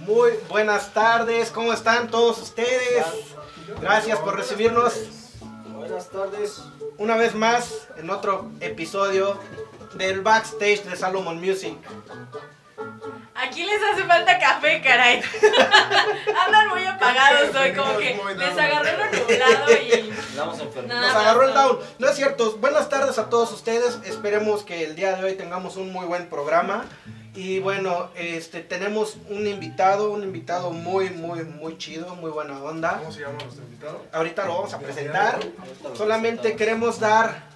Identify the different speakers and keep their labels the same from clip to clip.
Speaker 1: Muy buenas tardes, ¿cómo están todos ustedes? Gracias por recibirnos
Speaker 2: Buenas tardes.
Speaker 1: una vez más en otro episodio del backstage de Salomon Music.
Speaker 3: Aquí les hace falta café, caray. Andan muy apagados hoy, como que les agarró lo nublado y.
Speaker 1: Nos agarró el down. No es cierto. Buenas tardes a todos ustedes. Esperemos que el día de hoy tengamos un muy buen programa. Y bueno, este tenemos un invitado, un invitado muy, muy, muy chido, muy buena onda.
Speaker 4: ¿Cómo se llama nuestro invitado?
Speaker 1: Ahorita lo vamos a presentar. Solamente queremos dar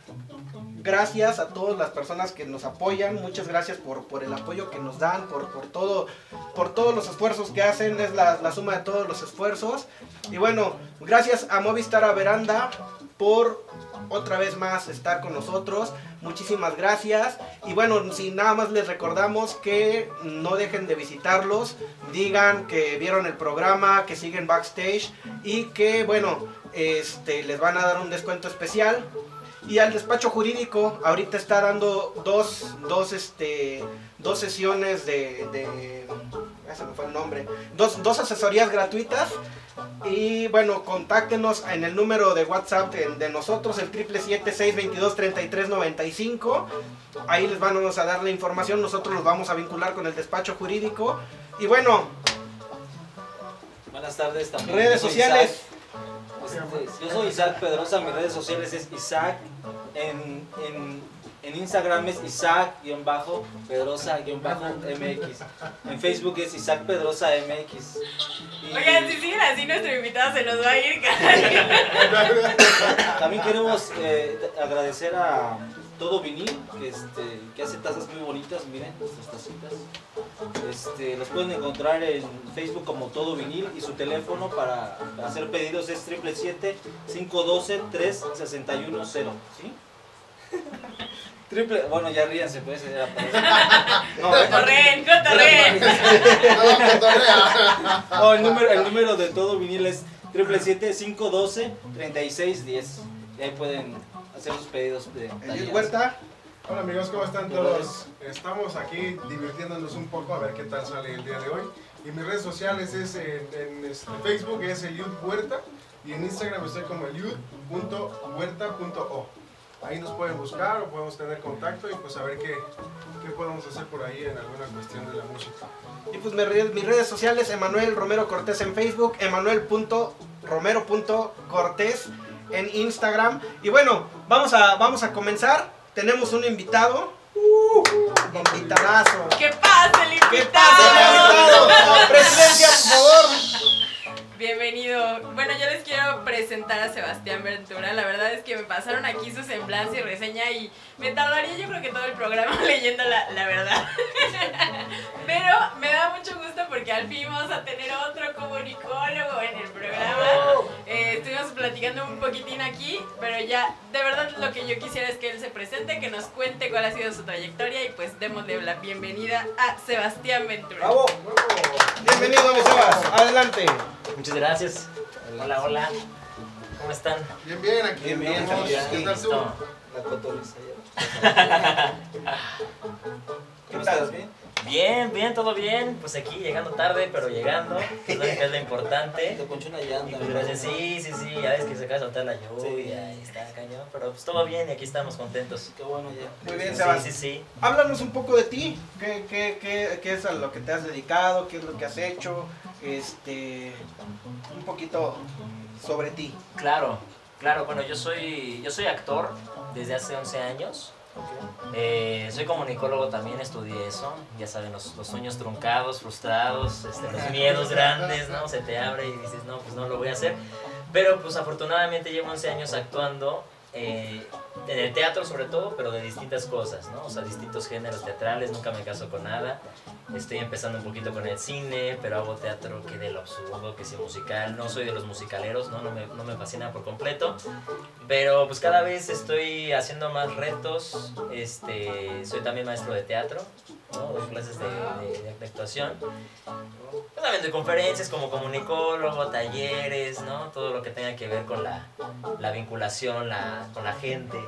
Speaker 1: gracias a todas las personas que nos apoyan. Muchas gracias por, por el apoyo que nos dan, por, por, todo, por todos los esfuerzos que hacen. Es la, la suma de todos los esfuerzos. Y bueno, gracias a Movistar a Veranda por otra vez más estar con nosotros. Muchísimas gracias. Y bueno, sin nada más les recordamos que no dejen de visitarlos. Digan que vieron el programa, que siguen backstage y que bueno, este les van a dar un descuento especial. Y al despacho jurídico ahorita está dando dos, dos, este, dos sesiones de, de ya se me fue el nombre, dos, dos asesorías gratuitas. Y bueno, contáctenos en el número de WhatsApp de, de nosotros, el 777-622-3395. Ahí les vamos a dar la información, nosotros los vamos a vincular con el despacho jurídico. Y bueno,
Speaker 2: Buenas tardes también.
Speaker 1: redes sociales.
Speaker 2: Este, yo soy Isaac Pedrosa, mis redes sociales es Isaac. En, en, en Instagram es Isaac-Pedrosa-MX. En Facebook es Isaac Pedrosa MX. Y
Speaker 3: Oigan, si siguen así, nuestro invitado se nos va a ir,
Speaker 2: también queremos eh, agradecer a Todo Vinil, que, este, que hace tazas muy bonitas, miren, nuestras tacitas. Este, los pueden encontrar en Facebook como Todo Vinil y su teléfono para, hacer pedidos es 777-512-3610, ¿sí? Triple, bueno, ya ríanse, pues. Ya aparece. No,
Speaker 3: Cotorren, cotorren.
Speaker 2: no, el número, el número de Todo Vinil es 777-512-3610. Y ahí pueden hacer sus pedidos de talleres.
Speaker 1: Huerta.
Speaker 4: Hola amigos, ¿cómo están todos? Estamos aquí divirtiéndonos un poco a ver qué tal sale el día de hoy. Y mis redes sociales es en, en, este, Facebook es Eliud Huerta y en Instagram estoy como eliud.huerta.o. Ahí nos pueden buscar o podemos tener contacto y pues a ver qué, qué podemos hacer por ahí en alguna cuestión de la música.
Speaker 1: Y pues mis redes, mis redes sociales, Emanuel Romero Cortés en Facebook, emanuel.romero.cortés en Instagram. Y bueno, vamos a, vamos a comenzar. Tenemos un invitado. Uh, invitadazo.
Speaker 3: ¿Qué pasa, el
Speaker 1: ¿Qué pasa,
Speaker 3: invitado?
Speaker 1: invitado?
Speaker 3: presentar a Sebastián Ventura. La verdad es que me pasaron aquí su semblanza y reseña y me tardaría yo creo que todo el programa leyendo la, la verdad. Pero me da mucho gusto porque al fin vamos a tener otro comunicólogo en el programa. Eh, estuvimos platicando un poquitín aquí, pero ya de verdad lo que yo quisiera es que él se presente, que nos cuente cuál ha sido su trayectoria y pues démosle la bienvenida a Sebastián Ventura.
Speaker 2: ¡Bravo!
Speaker 1: Bienvenido, mi Sebas. Adelante.
Speaker 5: Muchas gracias. Hola, hola. ¿Cómo están?
Speaker 4: Bien, bien, aquí
Speaker 1: Bien, bien,
Speaker 4: ¿Qué tal tú?
Speaker 2: La cotorriza ya.
Speaker 1: ¿Qué
Speaker 2: ¿Cómo
Speaker 1: tal?
Speaker 2: estás? ¿Bien?
Speaker 5: Bien, bien, todo bien. Pues aquí llegando tarde, pero llegando. que Es lo, importante.
Speaker 2: Te poncho una llanta.
Speaker 5: pues gracias, sí, sí, sí. Ya ves que se acaba de soltar la lluvia y está cañón. Pero pues todo bien y aquí estamos contentos.
Speaker 2: Qué bueno ya.
Speaker 1: Muy bien,
Speaker 5: Sí,
Speaker 1: Sebas.
Speaker 5: sí, sí.
Speaker 1: Háblanos un poco de ti. ¿Qué, qué, qué, qué es a lo que te has dedicado? ¿Qué es lo que has hecho? Este, un poquito sobre ti.
Speaker 5: Claro, claro. Bueno, yo soy, yo soy actor desde hace 11 años. Eh, soy comunicólogo también, estudié eso. Ya saben, los, los sueños truncados, frustrados, este, los miedos grandes, ¿no? Se te abre y dices, no, pues no lo voy a hacer. Pero pues afortunadamente llevo 11 años actuando eh, en el teatro sobre todo, pero de distintas cosas, ¿no? O sea, distintos géneros teatrales, nunca me caso con nada. Estoy empezando un poquito con el cine, pero hago teatro que de lo absurdo, que sea musical. No soy de los musicaleros, ¿no? No me, no me fascina por completo. Pero pues cada vez estoy haciendo más retos. Este, soy también maestro de teatro. ¿no? Doy clases de, actuación. También doy conferencias como comunicólogo, talleres, ¿no? Todo lo que tenga que ver con la, la vinculación la, con la gente,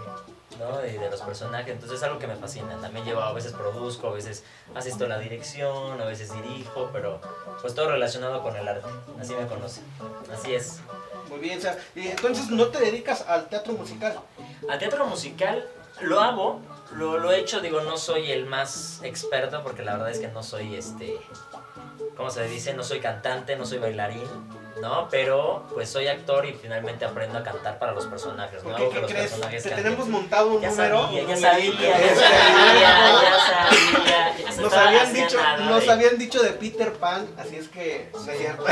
Speaker 5: ¿no? De, de los personajes. Entonces es algo que me fascina. También llevo, a veces produzco, a veces asisto a la dirección, a veces dirijo, pero pues todo relacionado con el arte. Así me conocen. Así es.
Speaker 1: Muy bien, o sea, y entonces no te dedicas al teatro musical.
Speaker 5: Al teatro musical lo hago, lo, lo he hecho, digo, no soy el más experto porque la verdad es que no soy este, ¿cómo se dice? No soy cantante, no soy bailarín, ¿no? Pero pues soy actor y finalmente aprendo a cantar para los personajes, ¿no?
Speaker 1: Porque,
Speaker 5: Hago que
Speaker 1: ¿qué
Speaker 5: los
Speaker 1: crees?
Speaker 5: personajes
Speaker 1: Te
Speaker 5: canten.
Speaker 1: tenemos montado un
Speaker 5: Ya
Speaker 1: número.
Speaker 5: sabía, ya sabía, ya sabía, ya sabía. ya
Speaker 1: Nos habían dicho,
Speaker 5: nada
Speaker 1: nos
Speaker 5: de-
Speaker 1: habían dicho de Peter Pan, así es que no es cierto.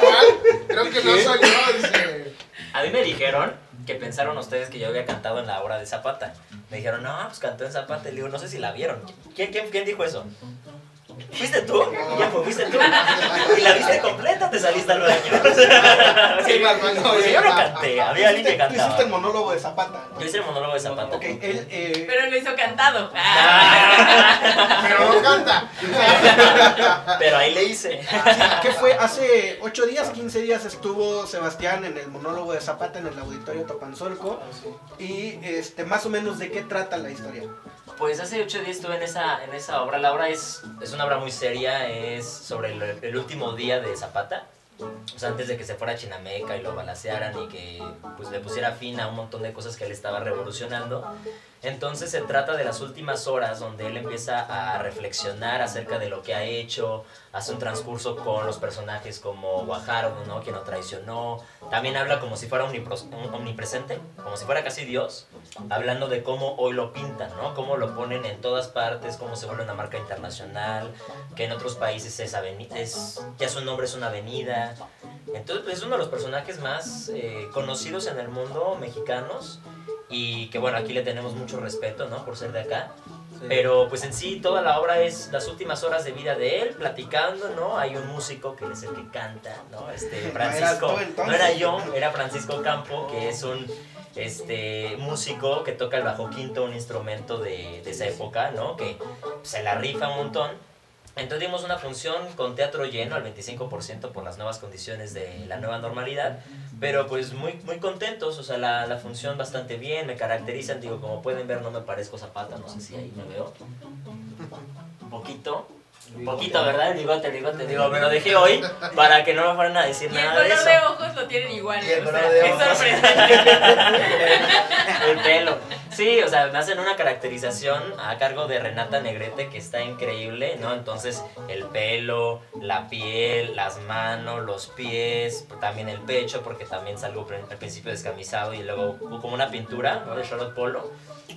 Speaker 4: ¿Cuál? Creo que no soy yo, dice.
Speaker 5: A mí me dijeron que pensaron ustedes que yo había cantado en la obra de Zapata. Me dijeron, no, pues cantó en Zapata. Y le digo, no sé si la vieron. ¿Quién, quién, quién dijo eso? ¿Fuiste tú? Y ya, pues fuiste tú. Y la viste completa, te saliste al baño.
Speaker 4: Sí, no,
Speaker 5: Porque yo no canté, había alguien que
Speaker 1: Tú hiciste
Speaker 5: cantaba.
Speaker 1: el monólogo de Zapata.
Speaker 5: Yo hice el monólogo de Zapata.
Speaker 1: Ok, él, eh,
Speaker 3: Pero lo hizo cantado.
Speaker 5: Ah.
Speaker 4: Pero no canta.
Speaker 5: Pero ahí le hice.
Speaker 1: ¿qué fue? Hace 8 días, 15 días estuvo Sebastián en el monólogo de Zapata en el auditorio Topanzolco. Y este, más o menos de qué trata la historia.
Speaker 5: Pues hace ocho días estuve en esa, en esa obra. La obra es, es una obra muy seria, es sobre el, el último día de Zapata. Antes de que se fuera a Chinameca y lo balacearan y que pues, le pusiera fin a un montón de cosas que él estaba revolucionando. Entonces se trata de las últimas horas donde él empieza a reflexionar acerca de lo que ha hecho, hace un transcurso con los personajes como Guajardo, ¿no? Quien lo traicionó. También habla como si fuera omnipresente, como si fuera casi Dios, hablando de cómo hoy lo pintan, ¿no? Cómo lo ponen en todas partes, cómo se vuelve una marca internacional, que en otros países es, es ya su nombre es una avenida. Entonces pues, es uno de los personajes más eh, conocidos en el mundo mexicanos y que bueno, aquí le tenemos mucho respeto, ¿no? Por ser de acá. Pero pues en sí toda la obra es las últimas horas de vida de él, platicando, ¿no? Hay un músico que es el que canta, ¿no? Este, Francisco.
Speaker 1: entonces.
Speaker 5: No era yo, era Francisco Campo, que es un este músico que toca el bajo quinto, un instrumento de, de esa época, ¿no? Que se la rifa un montón. Entonces dimos una función con teatro lleno al 25% por las nuevas condiciones de la nueva normalidad, pero pues muy, muy contentos, o sea, la, la función bastante bien, me caracterizan, digo, como pueden ver no me parezco Zapata, no sé si ahí me veo. Un poquito, un poquito, ¿verdad? El bigote, el bigote, digo, me lo dejé hoy para que no me fueran a decir
Speaker 3: Y el
Speaker 5: nada de
Speaker 3: color
Speaker 5: eso.
Speaker 3: de ojos lo tienen igual.
Speaker 5: Y el
Speaker 3: o sea, es sorprendente.
Speaker 5: el pelo. Sí, o sea, me hacen una caracterización a cargo de Renata Negrete que está increíble, ¿no? Entonces, el pelo, la piel, las manos, los pies, también el pecho, porque también salgo al principio descamisado y luego como una pintura, ¿no? De Charlotte Polo.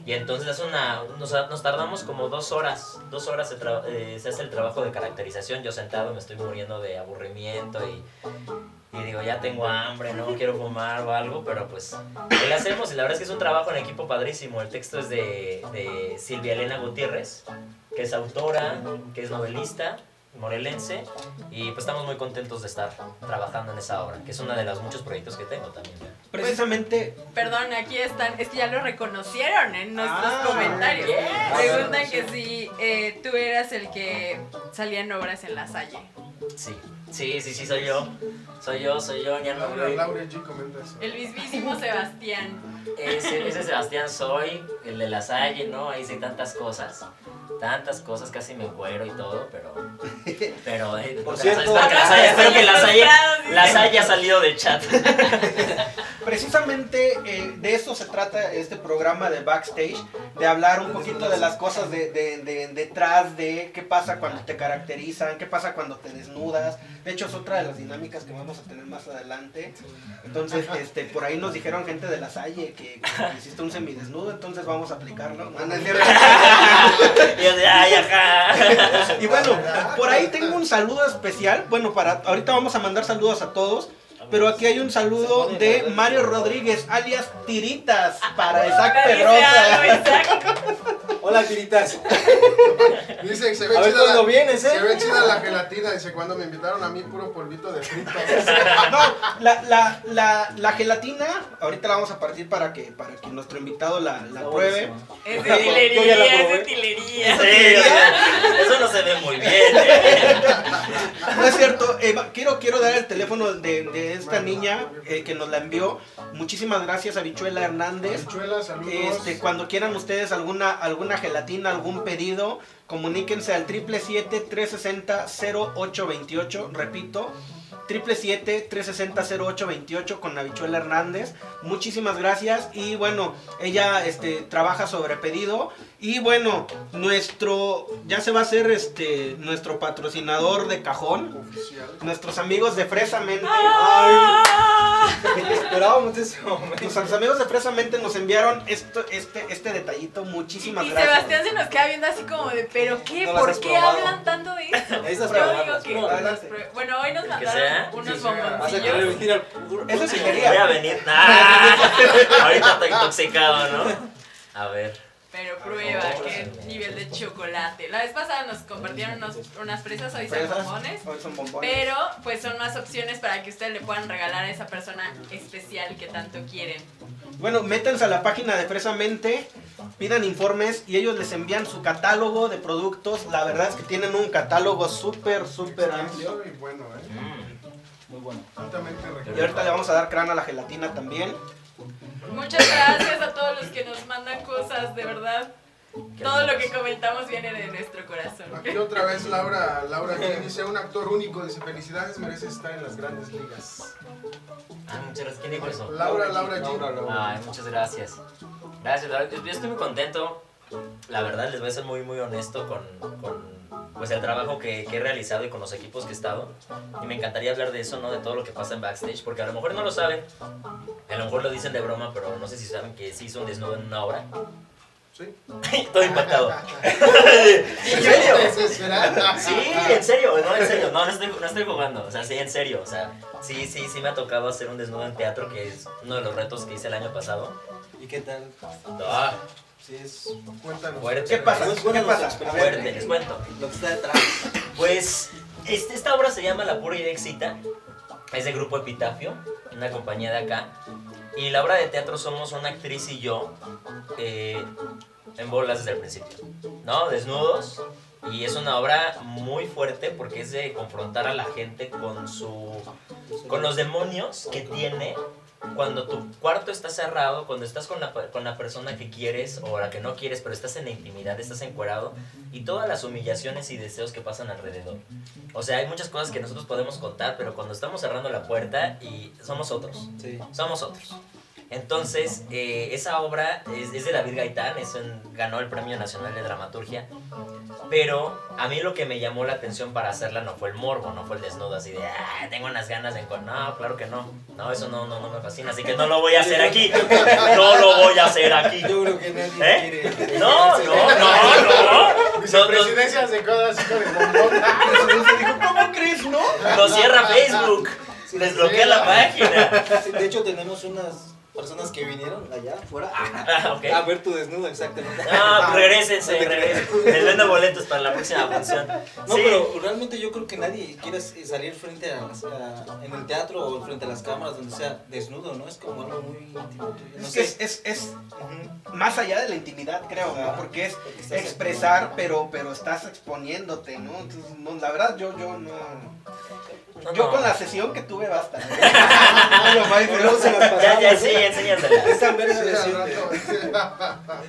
Speaker 5: Y entonces es una, nos, nos tardamos como dos horas, dos horas eh, se hace el trabajo de caracterización, yo sentado me estoy muriendo de aburrimiento y, y digo, ya tengo hambre, no quiero fumar o algo, pero pues lo hacemos y la verdad es que es un trabajo en equipo padrísimo. El texto es de, de Silvia Elena Gutiérrez, que es autora, que es novelista, morelense, y pues estamos muy contentos de estar trabajando en esa obra, que es uno de los muchos proyectos que tengo también.
Speaker 1: Precisamente,
Speaker 3: Perdón, aquí están, es que ya lo reconocieron en nuestros
Speaker 1: Ah,
Speaker 3: comentarios.
Speaker 5: yes.
Speaker 3: Preguntan que si eh, tú eras el que salía en obras en la Salle.
Speaker 5: Sí, sí, sí, sí, soy yo. Soy yo, soy yo, ya no
Speaker 4: Laura,
Speaker 5: voy.
Speaker 4: Laura G comenta eso.
Speaker 3: El mismísimo Sebastián.
Speaker 5: Ese, ese Sebastián soy, el de la Salle, ¿no? Ahí sí tantas cosas. Tantas cosas, casi me encuero y todo, pero. Pero, eh,
Speaker 2: Por
Speaker 5: espero
Speaker 2: cierto,
Speaker 5: que la Salle, espero que la Salle,
Speaker 3: Frustrados,
Speaker 5: la
Speaker 3: dice.
Speaker 5: Salle ha salido del chat.
Speaker 1: precisamente eh, de eso se trata este programa de backstage, de hablar un poquito de las cosas de, de- de- detrás de qué pasa cuando te caracterizan, qué pasa cuando te desnudas. De hecho es otra de las dinámicas que vamos a tener más adelante. Entonces, este, por ahí nos dijeron gente de la Salle que, que hiciste un semidesnudo, entonces vamos a aplicarlo. No, no
Speaker 5: ajá.
Speaker 1: Y bueno, por ahí tengo un saludo especial. Bueno, para ahorita vamos a mandar saludos a todos. Pero aquí hay un saludo de Mario Rodríguez, alias Tiritas, para Isaac
Speaker 3: Dice algo,
Speaker 1: Pedrosa.
Speaker 3: Isaac.
Speaker 2: Hola, tiritas.
Speaker 4: Dice que se ve
Speaker 2: A ver
Speaker 4: chida la,
Speaker 2: vienes, ¿eh?
Speaker 4: Se ve chida la gelatina. Dice, cuando me invitaron a mí, puro polvito de frito.
Speaker 1: No, la, la, la, la gelatina, ahorita la vamos a partir para que, para que nuestro invitado la, la pruebe.
Speaker 3: Es de utilería, es de utilería.
Speaker 5: Sí, o sea, eso no se ve muy bien. ¿eh?
Speaker 1: No es cierto, quiero, quiero dar el teléfono de, de esta niña eh, que nos la envió. Muchísimas gracias a Bichuela Hernández.
Speaker 4: Habichuelas, saludos.
Speaker 1: Este, cuando quieran ustedes alguna, alguna gelatina, algún pedido, comuníquense al 777-360-0828. Repito, 777-360-0828 con Habichuela Hernández. Muchísimas gracias. Y bueno, ella este, trabaja sobre pedido. Y bueno, nuestro, ya se va a hacer este, nuestro patrocinador de cajón.
Speaker 4: Oficial.
Speaker 1: Nuestros amigos de Fresamente.
Speaker 3: Ah.
Speaker 2: Esperábamos ese momento.
Speaker 1: Nuestros amigos de Fresamente nos enviaron esto, este, este detallito. Muchísimas
Speaker 3: Y
Speaker 1: gracias.
Speaker 3: Sebastián se nos queda viendo así como de, ¿pero qué?
Speaker 2: No
Speaker 3: ¿Por qué
Speaker 2: probado.
Speaker 3: hablan tanto de esto?
Speaker 2: Necesitas
Speaker 3: Yo digo que. Bueno, hoy nos mandaron unos
Speaker 4: Sí, sea.
Speaker 2: Vas a
Speaker 3: bomboncillos.
Speaker 2: querer venir al.
Speaker 1: Eso sí
Speaker 5: Voy a venir. ¡Ah! Ahorita estoy intoxicado, ¿no? A ver.
Speaker 3: Pero prueba,
Speaker 5: Vamos.
Speaker 3: qué nivel de chocolate. La vez pasada nos compartieron unos- unas fresas, hoy son bombones.
Speaker 1: hoy son bombones.
Speaker 3: Pero pues son más opciones para que ustedes le puedan regalar a esa persona especial que tanto quieren.
Speaker 1: Bueno, métanse a la página de Fresamente, pidan informes y ellos les envían su catálogo de productos. La verdad es que tienen un catálogo súper, súper amplio.
Speaker 4: Y bueno, ¿eh?
Speaker 5: Mm.
Speaker 2: Muy bueno.
Speaker 4: Altamente
Speaker 1: Y ahorita le vamos a dar crán a la gelatina también.
Speaker 3: Muchas gracias a todos los que nos mandan cosas, de verdad. Todo lo que comentamos viene de nuestro corazón.
Speaker 4: Aquí otra vez Laura, Laura G dice, un actor único, dice, felicidades, mereces estar en las grandes ligas.
Speaker 5: Ah, muchas gracias. ¿Quién dijo eso?
Speaker 4: Laura, Laura.
Speaker 2: Laura, Laura.
Speaker 5: Ay, muchas gracias. Gracias, la verdad, yo estoy muy contento. La verdad, les voy a ser muy, muy honesto con, con pues, el trabajo que, que he realizado y con los equipos que he estado. Y me encantaría hablar de eso, ¿no? De todo lo que pasa en backstage, porque a lo mejor no lo saben. A lo mejor lo dicen de broma, pero no sé si saben que sí hizo un desnudo en una obra.
Speaker 4: ¿Sí?
Speaker 5: Todo impactado. ¿En serio? Sí, en serio, no, en serio, no, no estoy, no estoy jugando, o sea, sí, en serio, o sea, sí, sí, sí me ha tocado hacer un desnudo en teatro, que es uno de los retos que hice el año pasado.
Speaker 2: ¿Y qué tal?
Speaker 5: Ah,
Speaker 2: Sí, es
Speaker 4: Cuéntanos.
Speaker 5: fuerte.
Speaker 1: ¿Qué pasa? ¿Qué
Speaker 2: bueno,
Speaker 1: pasa?
Speaker 5: Fuerte, les cuento.
Speaker 2: lo que está detrás.
Speaker 5: Pues, este, esta obra se llama La Pura Idexita, es de Grupo Epitafio, una compañía de acá, y la obra de teatro somos una actriz y yo, eh, en bolas desde el principio, ¿no? Desnudos, y es una obra muy fuerte porque es de confrontar a la gente con su con los demonios que tiene cuando tu cuarto está cerrado, cuando estás con la, con la persona que quieres o la que no quieres, pero estás en la intimidad, estás encuerado y todas las humillaciones y deseos que pasan alrededor. O sea, hay muchas cosas que nosotros podemos contar, pero cuando estamos cerrando la puerta y somos otros,
Speaker 2: Sí.
Speaker 5: somos otros. Entonces, eh, esa obra es, es de David Gaitán, es un- ganó el Premio Nacional de Dramaturgia, pero a mí lo que me llamó la atención para hacerla no fue el morbo, no fue el desnudo así de, ah, tengo unas ganas de... encon-". No, claro que no, no, eso no, no, no me fascina, así que no lo voy a hacer aquí, no lo voy a hacer aquí.
Speaker 2: Yo creo que nadie
Speaker 5: ¿Eh?
Speaker 2: quiere.
Speaker 5: No, no, no, no. No, no,
Speaker 4: se queda así con el bombón.
Speaker 1: dijo, ¿cómo crees, no?
Speaker 5: no cierra Facebook, desbloquea la página.
Speaker 2: De hecho, tenemos unas personas que vinieron allá afuera
Speaker 5: Ah,
Speaker 2: a ver tu desnudo, exactamente.
Speaker 5: Ah, pues regrésense, regrésense. Les vendo boletos para la próxima función.
Speaker 2: No,
Speaker 5: Sí.
Speaker 2: pero realmente yo creo que nadie quiere salir frente a, a- en el teatro o frente a las cámaras, donde sea desnudo, ¿no? Es como algo muy íntimo. No
Speaker 1: Es es, es, más allá de la intimidad, creo, ¿no? Porque es
Speaker 2: Porque
Speaker 1: expresar, pero, pero estás exponiéndote, ¿no? Entonces, no, la verdad, yo, yo no...
Speaker 5: No,
Speaker 1: Yo
Speaker 5: no.
Speaker 1: con la sesión que tuve basta. No, lo más,
Speaker 5: Ya, ya, sí,
Speaker 2: Es
Speaker 4: rato, sí.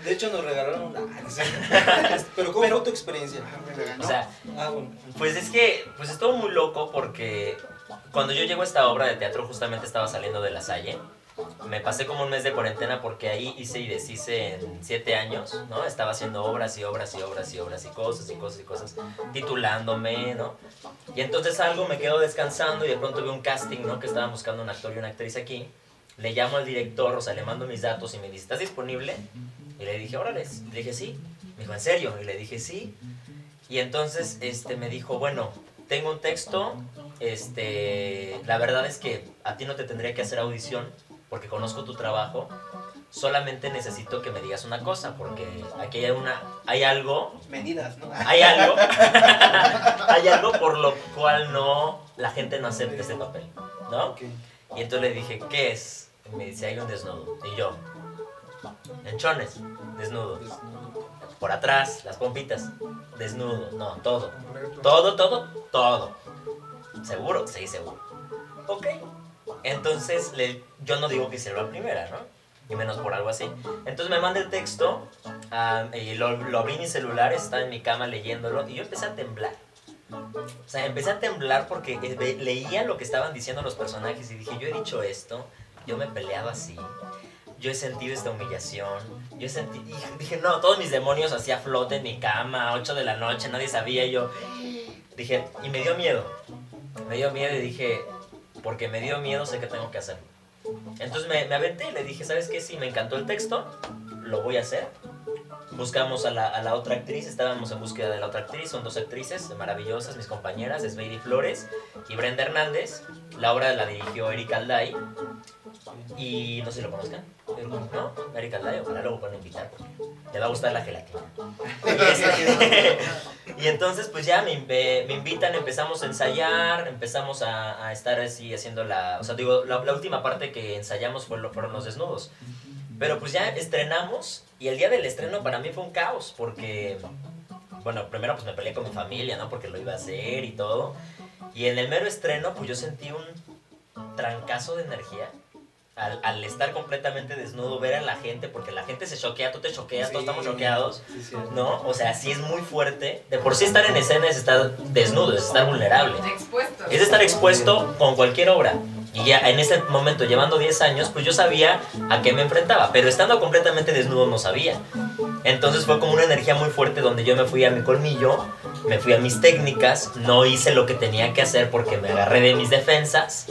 Speaker 2: De hecho, nos regalaron una. Pero, ¿cómo fue tu experiencia?
Speaker 1: Regañó.
Speaker 5: O sea,
Speaker 2: Ah, bueno.
Speaker 5: pues es que, pues estuvo muy loco porque cuando yo llego a esta obra de teatro justamente estaba saliendo de la Salle. Me pasé como un mes de cuarentena porque ahí hice y deshice en siete años, ¿no? Estaba haciendo obras y obras y obras y obras y cosas y cosas y cosas, titulándome, ¿no? Y entonces algo me quedo descansando y de pronto veo un casting, ¿no? Que estaban buscando un actor y una actriz aquí. Le llamo al director, o sea, le mando mis datos y me dice, ¿estás disponible? Y le dije, órale. Le dije, sí. Me dijo, ¿en serio? Y le dije, sí. Y entonces este, me dijo, bueno, tengo un texto, este, la verdad es que a ti no te tendría que hacer audición porque conozco tu trabajo, solamente necesito que me digas una cosa, porque aquí hay, una, hay algo,
Speaker 1: Medidas, ¿no?
Speaker 5: hay algo, hay algo por lo cual no, la gente no acepta este papel, ¿no? Y entonces le dije, ¿qué es? Y me dice, hay un desnudo. Y yo, enchones, desnudo. Por atrás, las pompitas, desnudo. No, todo. Todo, todo, todo. ¿Seguro? Sí, seguro. Ok. Entonces, le, yo no digo que hiciera la primera, ¿no? Y menos por algo así. Entonces me manda el texto, ah, y lo, lo abrí en mi celular, estaba en mi cama leyéndolo, y yo empecé a temblar. O sea, empecé a temblar porque eh, leía lo que estaban diciendo los personajes y dije, yo he dicho esto, yo me he peleado así, yo he sentido esta humillación, yo. Y dije, no, todos mis demonios hacía flote en mi cama, 8 de la noche, nadie sabía, yo... Dije, y me dio miedo, me dio miedo y dije, porque me dio miedo, sé que tengo que hacerlo. Entonces me, me aventé y le dije, ¿sabes qué? Sí, me encantó el texto, lo voy a hacer. Buscamos a la, a la otra actriz, estábamos en búsqueda de la otra actriz, son dos actrices maravillosas, mis compañeras, es Lady Flores y Brenda Hernández. La obra la dirigió Eric Alday y no sé si lo conozcan, ¿no? Eric Alday, ojalá luego puedan invitar te va a gustar la gelatina. Y, entonces pues ya me, me invitan, empezamos a ensayar, empezamos a, a estar así haciendo la... O sea, digo, la, la última parte que ensayamos fue fueron los desnudos. Pero pues ya estrenamos y el día del estreno para mí fue un caos porque, bueno, primero pues me peleé con mi familia, ¿no? Porque lo iba a hacer y todo. Y en el mero estreno pues yo sentí un trancazo de energía. Al, al estar completamente desnudo, ver a la gente, porque la gente se choquea, tú te choqueas, todos estamos choqueados.
Speaker 2: Sí.
Speaker 5: ¿no? O sea, sí es muy fuerte. De por sí estar en escena es estar desnudo, es estar vulnerable.
Speaker 3: Expuesto.
Speaker 5: Es estar expuesto con cualquier obra. Y ya en ese momento, llevando 10 años, pues yo sabía a qué me enfrentaba, pero estando completamente desnudo no sabía. Entonces fue como una energía muy fuerte donde yo me fui a mi colmillo, me fui a mis técnicas, no hice lo que tenía que hacer porque me agarré de mis defensas.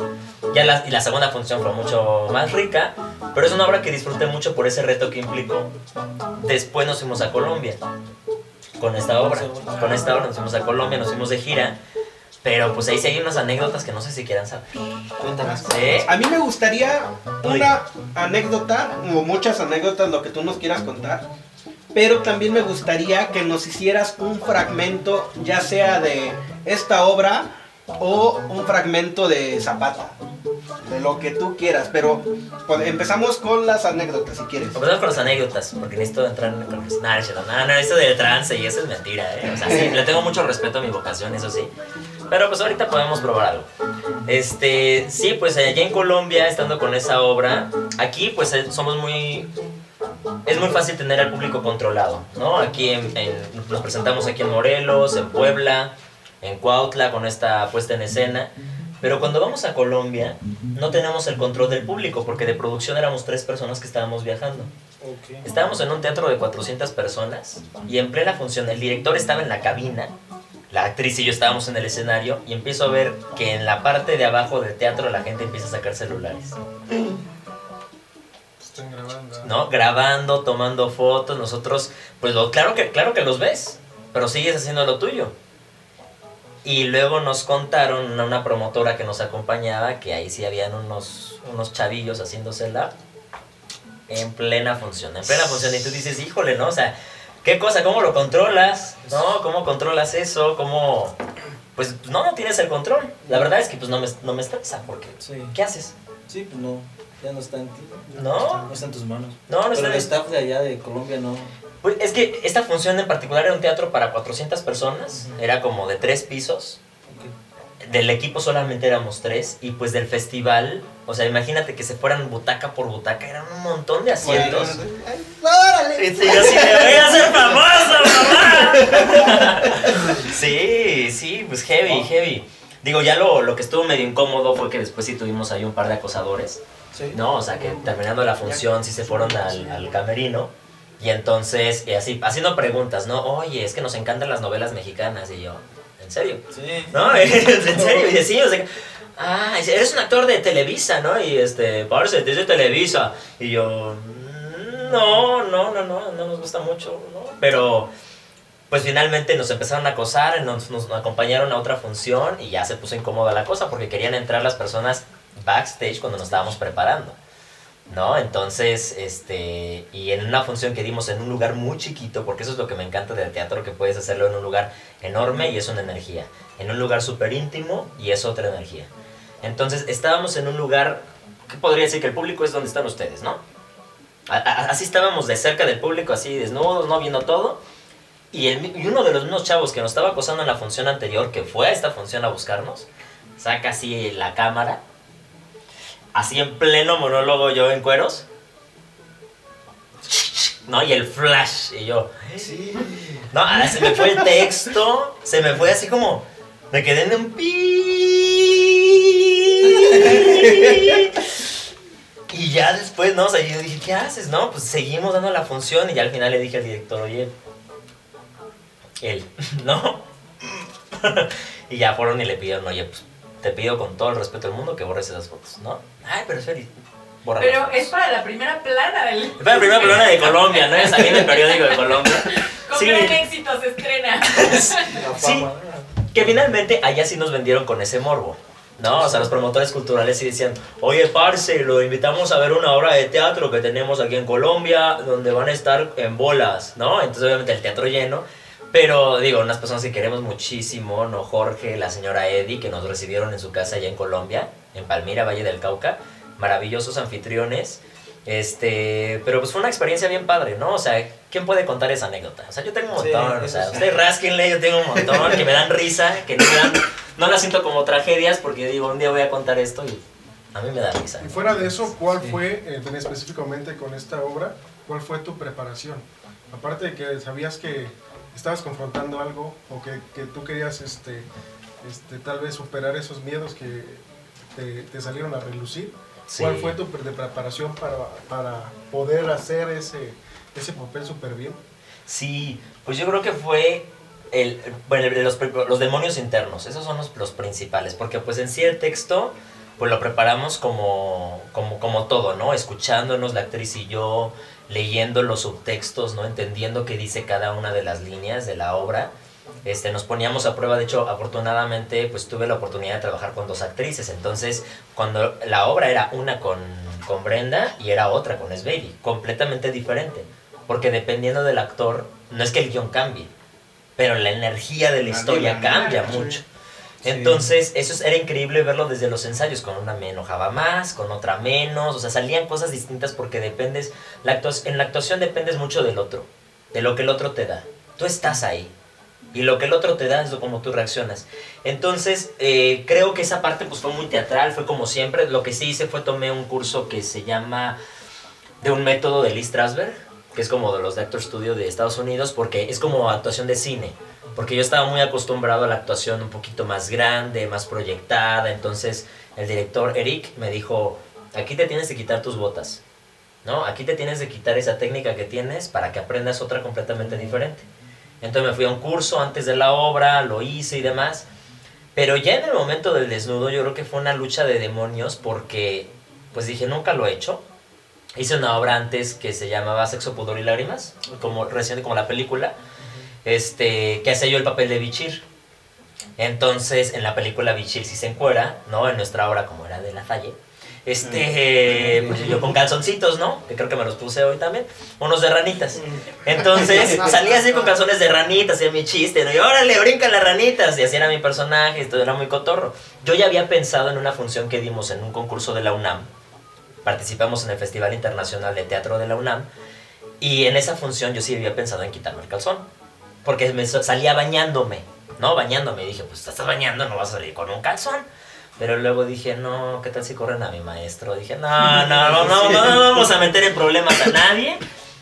Speaker 5: Ya la, y la segunda función fue mucho más rica, pero es una obra que disfruté mucho por ese reto que implicó. Después nos fuimos a Colombia con esta obra. Con esta obra nos fuimos a Colombia, nos fuimos de gira. Pero pues ahí sí hay unas anécdotas que no sé si quieran saber.
Speaker 2: Cuéntanos.
Speaker 5: ¿Sí?
Speaker 1: A mí me gustaría una anécdota, o muchas anécdotas, lo que tú nos quieras contar. Pero también me gustaría que nos hicieras un fragmento, ya sea de esta obra o un fragmento de Zapata. De lo que tú quieras. Pero pues, empezamos con las anécdotas, si quieres.
Speaker 5: Empezamos con las anécdotas, porque necesito entrar en no, es cierto. no, no, eso del trance y eso es mentira, ¿eh? O sea, sí, le tengo mucho respeto a mi vocación, eso sí. Pero pues ahorita podemos probar algo. Este, sí, pues allá en Colombia, estando con esa obra, aquí pues eh, somos muy... Es muy fácil tener al público controlado, ¿no? Aquí en, en- nos presentamos aquí en Morelos, en Puebla, en Cuautla con esta puesta en escena. Pero cuando vamos a Colombia, no tenemos el control del público, porque de producción éramos tres personas que estábamos viajando.
Speaker 2: Ok.
Speaker 5: Estábamos en un teatro de 400 personas y en plena función el director estaba en la cabina, la actriz y yo estábamos en el escenario y empiezo a ver que en la parte de abajo del teatro la gente empieza a sacar celulares,
Speaker 4: Están grabando.
Speaker 5: ¿no? Grabando, tomando fotos, nosotros, pues lo, claro, que, claro que los ves, pero sigues haciendo lo tuyo. Y luego nos contaron una, una promotora que nos acompañaba que ahí sí habían unos, unos chavillos haciéndosela en plena función, en plena función. Y tú dices, híjole, ¿no? O sea, ¿qué cosa? ¿Cómo lo controlas? ¿No? ¿Cómo controlas eso? ¿Cómo...? Pues no, no tienes el control. La verdad es que pues no me, no me estresa porque...
Speaker 2: Sí.
Speaker 5: ¿Qué haces?
Speaker 2: Sí, pues no. Ya no está en ti.
Speaker 5: No,
Speaker 2: No está en tus manos.
Speaker 5: no, no
Speaker 2: Pero
Speaker 5: está
Speaker 2: el staff de allá de Colombia no.
Speaker 5: Pues es que esta función en particular era un teatro para 400 personas, era como de tres pisos. Del equipo solamente éramos tres y pues del festival, o sea, imagínate que se fueran butaca por butaca, eran un montón de asientos.
Speaker 1: ¡Órale!
Speaker 5: Sí, yo sí me voy a hacer famoso, mamá. Sí, sí, pues heavy, heavy. Digo, ya lo, lo que estuvo medio incómodo fue que después sí tuvimos ahí un par de acosadores.
Speaker 2: Sí.
Speaker 5: ¿no? O sea, que terminando la función sí se fueron al, al camerino y entonces, y así, haciendo preguntas, ¿no? Oye, es que nos encantan las novelas mexicanas y yo, ¿en serio?
Speaker 2: Sí.
Speaker 5: ¿No? ¿En serio? Y sí, o sea, ah, eres un actor de Televisa, ¿no? Y este, parce, es de Televisa. Y yo, "Mm, no, no, no, no, no nos gusta mucho, ¿no? Pero, pues finalmente nos empezaron a acosar, nos, nos acompañaron a otra función y ya se puso incómoda la cosa porque querían entrar las personas backstage cuando nos estábamos preparando. ¿No? Entonces, este, y en una función que dimos en un lugar muy chiquito, porque eso es lo que me encanta del teatro, que puedes hacerlo en un lugar enorme y es una energía, en un lugar súper íntimo y es otra energía. Entonces, estábamos en un lugar, que podría decir que el público es donde están ustedes, ¿no? Así estábamos de cerca del público, así desnudos, ¿no? Viendo todo. Y uno de los mismos chavos que nos estaba acosando en la función anterior, que fue a esta función a buscarnos, saca así la cámara, así en pleno monólogo yo en cueros. ¿No? Y el flash, y yo.
Speaker 1: Sí.
Speaker 5: No, se me fue el texto, se me fue así como. Me quedé en un pi. Y ya después, no, o sea, yo dije, ¿qué haces? No, pues seguimos dando la función y ya al final le dije al director, oye, él, ¿no? y ya fueron y le pidieron, oye, pues te pido con todo el respeto del mundo que borres esas fotos, ¿no? Ay, pero Feli, borra las
Speaker 3: Pero es para la primera plana del.
Speaker 5: Es para la primera plana de Colombia, ¿no? Salí en el periódico de Colombia.
Speaker 3: Con
Speaker 5: Sí.
Speaker 3: gran éxito se estrena.
Speaker 2: La
Speaker 5: Sí. Que finalmente allá sí nos vendieron con ese morbo. ¿No? O sea, los promotores culturales sí decían, oye, parce, lo invitamos a ver una obra de teatro que tenemos aquí en Colombia, donde van a estar en bolas, ¿no? Entonces, obviamente, el teatro lleno. Pero, digo, unas personas que queremos muchísimo, ¿no? Jorge, la señora Eddie, que nos recibieron en su casa allá en Colombia, en Palmira, Valle del Cauca. Maravillosos anfitriones. Este, pero pues fue una experiencia bien padre, ¿no? O sea, ¿quién puede contar esa anécdota? O sea, yo tengo un
Speaker 2: Sí,
Speaker 5: montón, o sea,
Speaker 2: sí.
Speaker 5: ustedes rásquenle, yo tengo un montón que me dan risa, que no me dan, no las siento como tragedias porque digo, un día voy a contar esto y a mí me da risa.
Speaker 4: Y fuera de eso, ¿cuál
Speaker 2: Sí.
Speaker 4: fue, eh, específicamente con esta obra, cuál fue tu preparación? Aparte de que sabías que estabas confrontando algo o que, que tú querías este, este, tal vez superar esos miedos que te, te salieron a relucir, ¿cuál fue tu preparación para, para poder hacer ese, ese papel súper bien?
Speaker 5: Sí, pues yo creo que fue el, bueno, el- los, los demonios internos, esos son los, los principales, porque pues en sí el texto pues lo preparamos como, como, como todo, ¿no? Escuchándonos la actriz y yo, leyendo los subtextos, ¿no? Entendiendo qué dice cada una de las líneas de la obra. Este, nos poníamos a prueba, de hecho, afortunadamente, pues tuve la oportunidad de trabajar con dos actrices, entonces, cuando la obra era una con, con Brenda y era otra con Sveidi, completamente diferente, porque dependiendo del actor, no es que el guion cambie, pero la energía de la
Speaker 1: La
Speaker 5: historia cambia mucho. Entonces, eso es- era increíble verlo desde los ensayos. Con una me enojaba más, con otra menos. O sea, salían cosas distintas porque dependes. La en la actuación dependes mucho del otro, de lo que el otro te da. Tú estás ahí. Y lo que el otro te da es como tú reaccionas. Entonces, eh, creo que esa parte pues fue muy teatral, fue como siempre. Lo que sí hice fue tomé un curso que se llama de un método de Lee Strasberg, que es como de los de Actor Studio de Estados Unidos, porque es como actuación de cine. Porque yo estaba muy acostumbrado a la actuación un poquito más grande, más proyectada. Entonces, el director Eric me dijo: aquí te tienes que quitar tus botas. ¿No? Aquí te tienes que quitar esa técnica que tienes para que aprendas otra completamente diferente. Entonces me fui a un curso antes de la obra, lo hice y demás. Pero ya en el momento del desnudo yo creo que fue una lucha de demonios porque pues dije, nunca lo he hecho. Hice una obra antes que se llamaba Sexo, Pudor y Lágrimas, como recién como la película, este, que hacía yo el papel de Bichir. Entonces, en la película Bichir sí se encuera, ¿no? En nuestra obra, como era de la Falle. Este, pues yo con calzoncitos, ¿no? Que creo que me los puse hoy también. Unos de ranitas. Entonces salía así con calzones de ranitas, hacía mi chiste, ¿no? Y órale, brincan las ranitas. Y así era mi personaje, esto era muy cotorro. Yo ya había pensado en una función que dimos en un concurso de la UNAM. Participamos en el Festival Internacional de Teatro de la UNAM. Y en esa función yo sí había pensado en quitarme el calzón. Porque me salía bañándome, ¿no? Bañándome. Y dije, pues te estás bañando, no vas a salir con un calzón. Pero luego dije, no, ¿qué tal si corren a mi maestro? Dije, no, no, no, no, no vamos a meter en problemas a nadie.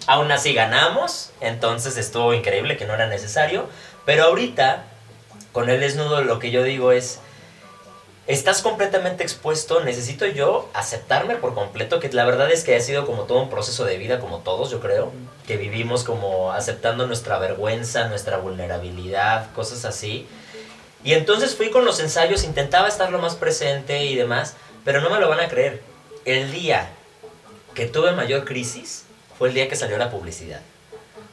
Speaker 5: Aún así ganamos, entonces estuvo increíble que no era necesario. Pero ahorita, con el desnudo, lo que yo digo es, estás completamente expuesto, necesito yo aceptarme por completo, que la verdad es que ha sido como todo un proceso de vida, como todos, yo creo, que vivimos como aceptando nuestra vergüenza, nuestra vulnerabilidad, cosas así. Y entonces fui con los ensayos, intentaba estar lo más presente y demás, pero no me lo van a creer. El día que tuve mayor crisis fue el día que salió la publicidad.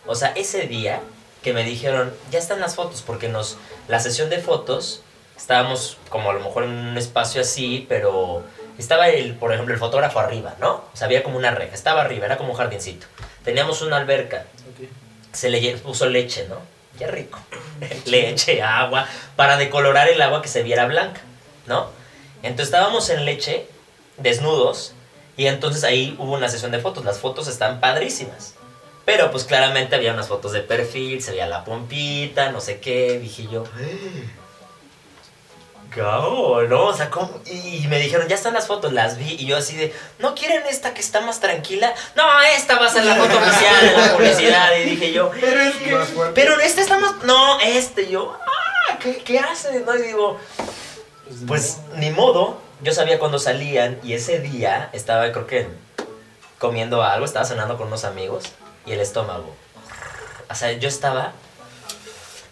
Speaker 5: O sea, ese día que me dijeron, ya están las fotos, porque nos, la sesión de fotos, estábamos como a lo mejor en un espacio así, pero estaba el, por ejemplo, el fotógrafo arriba, ¿no? O sea, había como una reja, estaba arriba, era como un jardincito. Teníamos una alberca,
Speaker 2: Ok.
Speaker 5: se le puso leche, ¿no? Qué rico. leche, agua, para decolorar el agua que se viera blanca, ¿no? Entonces estábamos en leche, desnudos, y entonces ahí hubo una sesión de fotos. Las fotos están padrísimas. Pero pues claramente había unas fotos de perfil, se veía la pompita, no sé qué, dije yo. ¿no? O sea, ¿cómo? Y me dijeron, ya están las fotos, las vi, y yo así de, ¿no quieren esta que está más tranquila? No, esta va a ser la foto oficial de la publicidad, y dije yo,
Speaker 1: Pero es que.
Speaker 5: Pero esta está más, no, este, y yo, ah, ¿qué, qué hace? No, y digo, pues ni modo, yo sabía cuándo salían, y ese día estaba, creo que, comiendo algo, estaba cenando con unos amigos, y el estómago, o sea, yo estaba...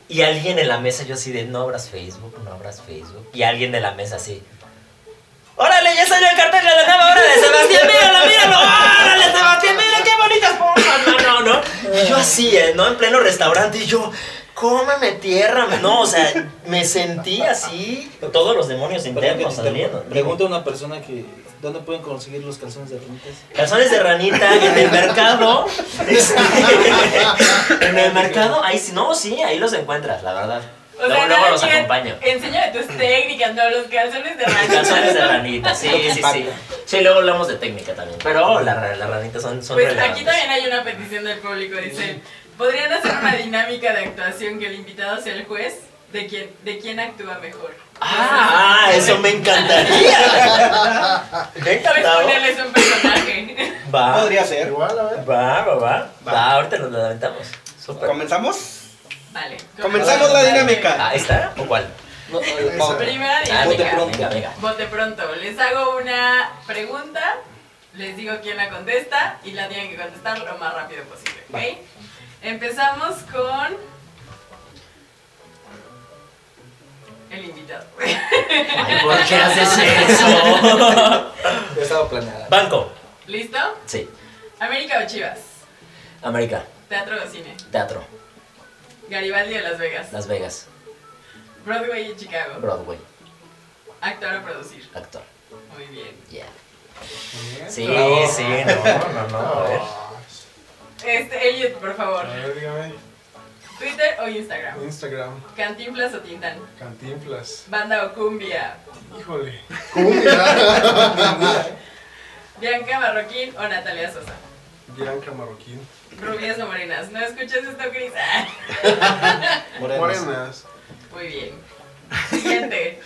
Speaker 5: Y alguien en la mesa, yo así de, no abras Facebook, no abras Facebook. Y alguien de la mesa así, ¡Órale, ya salió el cartel de la nueva hora de Sebastián! ¡Míralo, míralo! ¡Órale, Sebastián, mira qué bonitas pompas! No, no, no. Y yo así, ¿eh? ¿no? En pleno restaurante, y yo, cómeme tierra, no, o sea, me sentí así, todos los demonios internos
Speaker 2: te
Speaker 5: saliendo.
Speaker 2: Pregunta a una persona que, ¿dónde pueden conseguir los calzones de ranitas?
Speaker 5: Calzones de ranita en el mercado. en el mercado, ahí sí, no, sí, ahí los encuentras, la verdad.
Speaker 3: O
Speaker 5: luego
Speaker 3: sea,
Speaker 5: luego
Speaker 3: nada
Speaker 5: los acompaño.
Speaker 3: Enséñame tus técnicas, no, los calzones de ranita.
Speaker 5: Calzones de ranita, sí, sí, sí. Sí, luego hablamos de técnica también. Pero las la, las ranitas son, son
Speaker 3: Pues
Speaker 5: relevantes.
Speaker 3: aquí también hay una petición del público, dice, ¿podrían hacer una dinámica de actuación que el invitado sea el juez? ¿De quién, de quién actúa mejor?
Speaker 5: Ah, eso me encantaría. Me encantaba.
Speaker 3: ponerles un personaje.
Speaker 5: Va,
Speaker 1: Podría ser.
Speaker 4: Igual, a ver.
Speaker 5: va, va, va.
Speaker 1: Va.
Speaker 5: Va, ahorita nos lo lamentamos. Súper.
Speaker 1: ¿Comenzamos?
Speaker 3: Vale.
Speaker 1: Comenzamos la dinámica.
Speaker 5: Ah, ¿esta o cuál?
Speaker 2: No.
Speaker 3: Primera
Speaker 5: Ah,
Speaker 2: Bote
Speaker 3: dinámica.
Speaker 2: pronto.
Speaker 5: venga, venga.
Speaker 3: Bote pronto. Les hago una pregunta, les digo quién la contesta y la tienen que contestar lo más rápido posible, ¿ok? Empezamos con el invitado.
Speaker 5: Ay, ¿por qué haces eso?
Speaker 2: Estaba planeada.
Speaker 5: Banco.
Speaker 3: ¿Listo?
Speaker 5: Sí.
Speaker 3: ¿América o Chivas?
Speaker 5: América.
Speaker 3: ¿Teatro o cine?
Speaker 5: Teatro.
Speaker 3: ¿Garibaldi o Las Vegas?
Speaker 5: Las Vegas.
Speaker 3: ¿Broadway y Chicago?
Speaker 5: Broadway.
Speaker 3: ¿Actor o producir?
Speaker 5: Actor.
Speaker 3: Muy bien.
Speaker 5: Yeah. Sí, sí, no, no, no. A ver.
Speaker 3: Este, Elliot, por favor.
Speaker 4: A ver, dígame.
Speaker 3: ¿Twitter o Instagram?
Speaker 4: Instagram,
Speaker 3: ¿Cantinflas o Tintán?
Speaker 4: Cantinflas.
Speaker 3: ¿Banda o cumbia?
Speaker 4: Híjole. Cumbia.
Speaker 3: ¿Bianca Marroquín o Natalia Sosa?
Speaker 4: Bianca Marroquín.
Speaker 3: ¿Rubias o morenas? ¿No escuchas esto, Cris?
Speaker 2: Morenas.
Speaker 4: Morenas.
Speaker 3: Muy bien. Siguiente.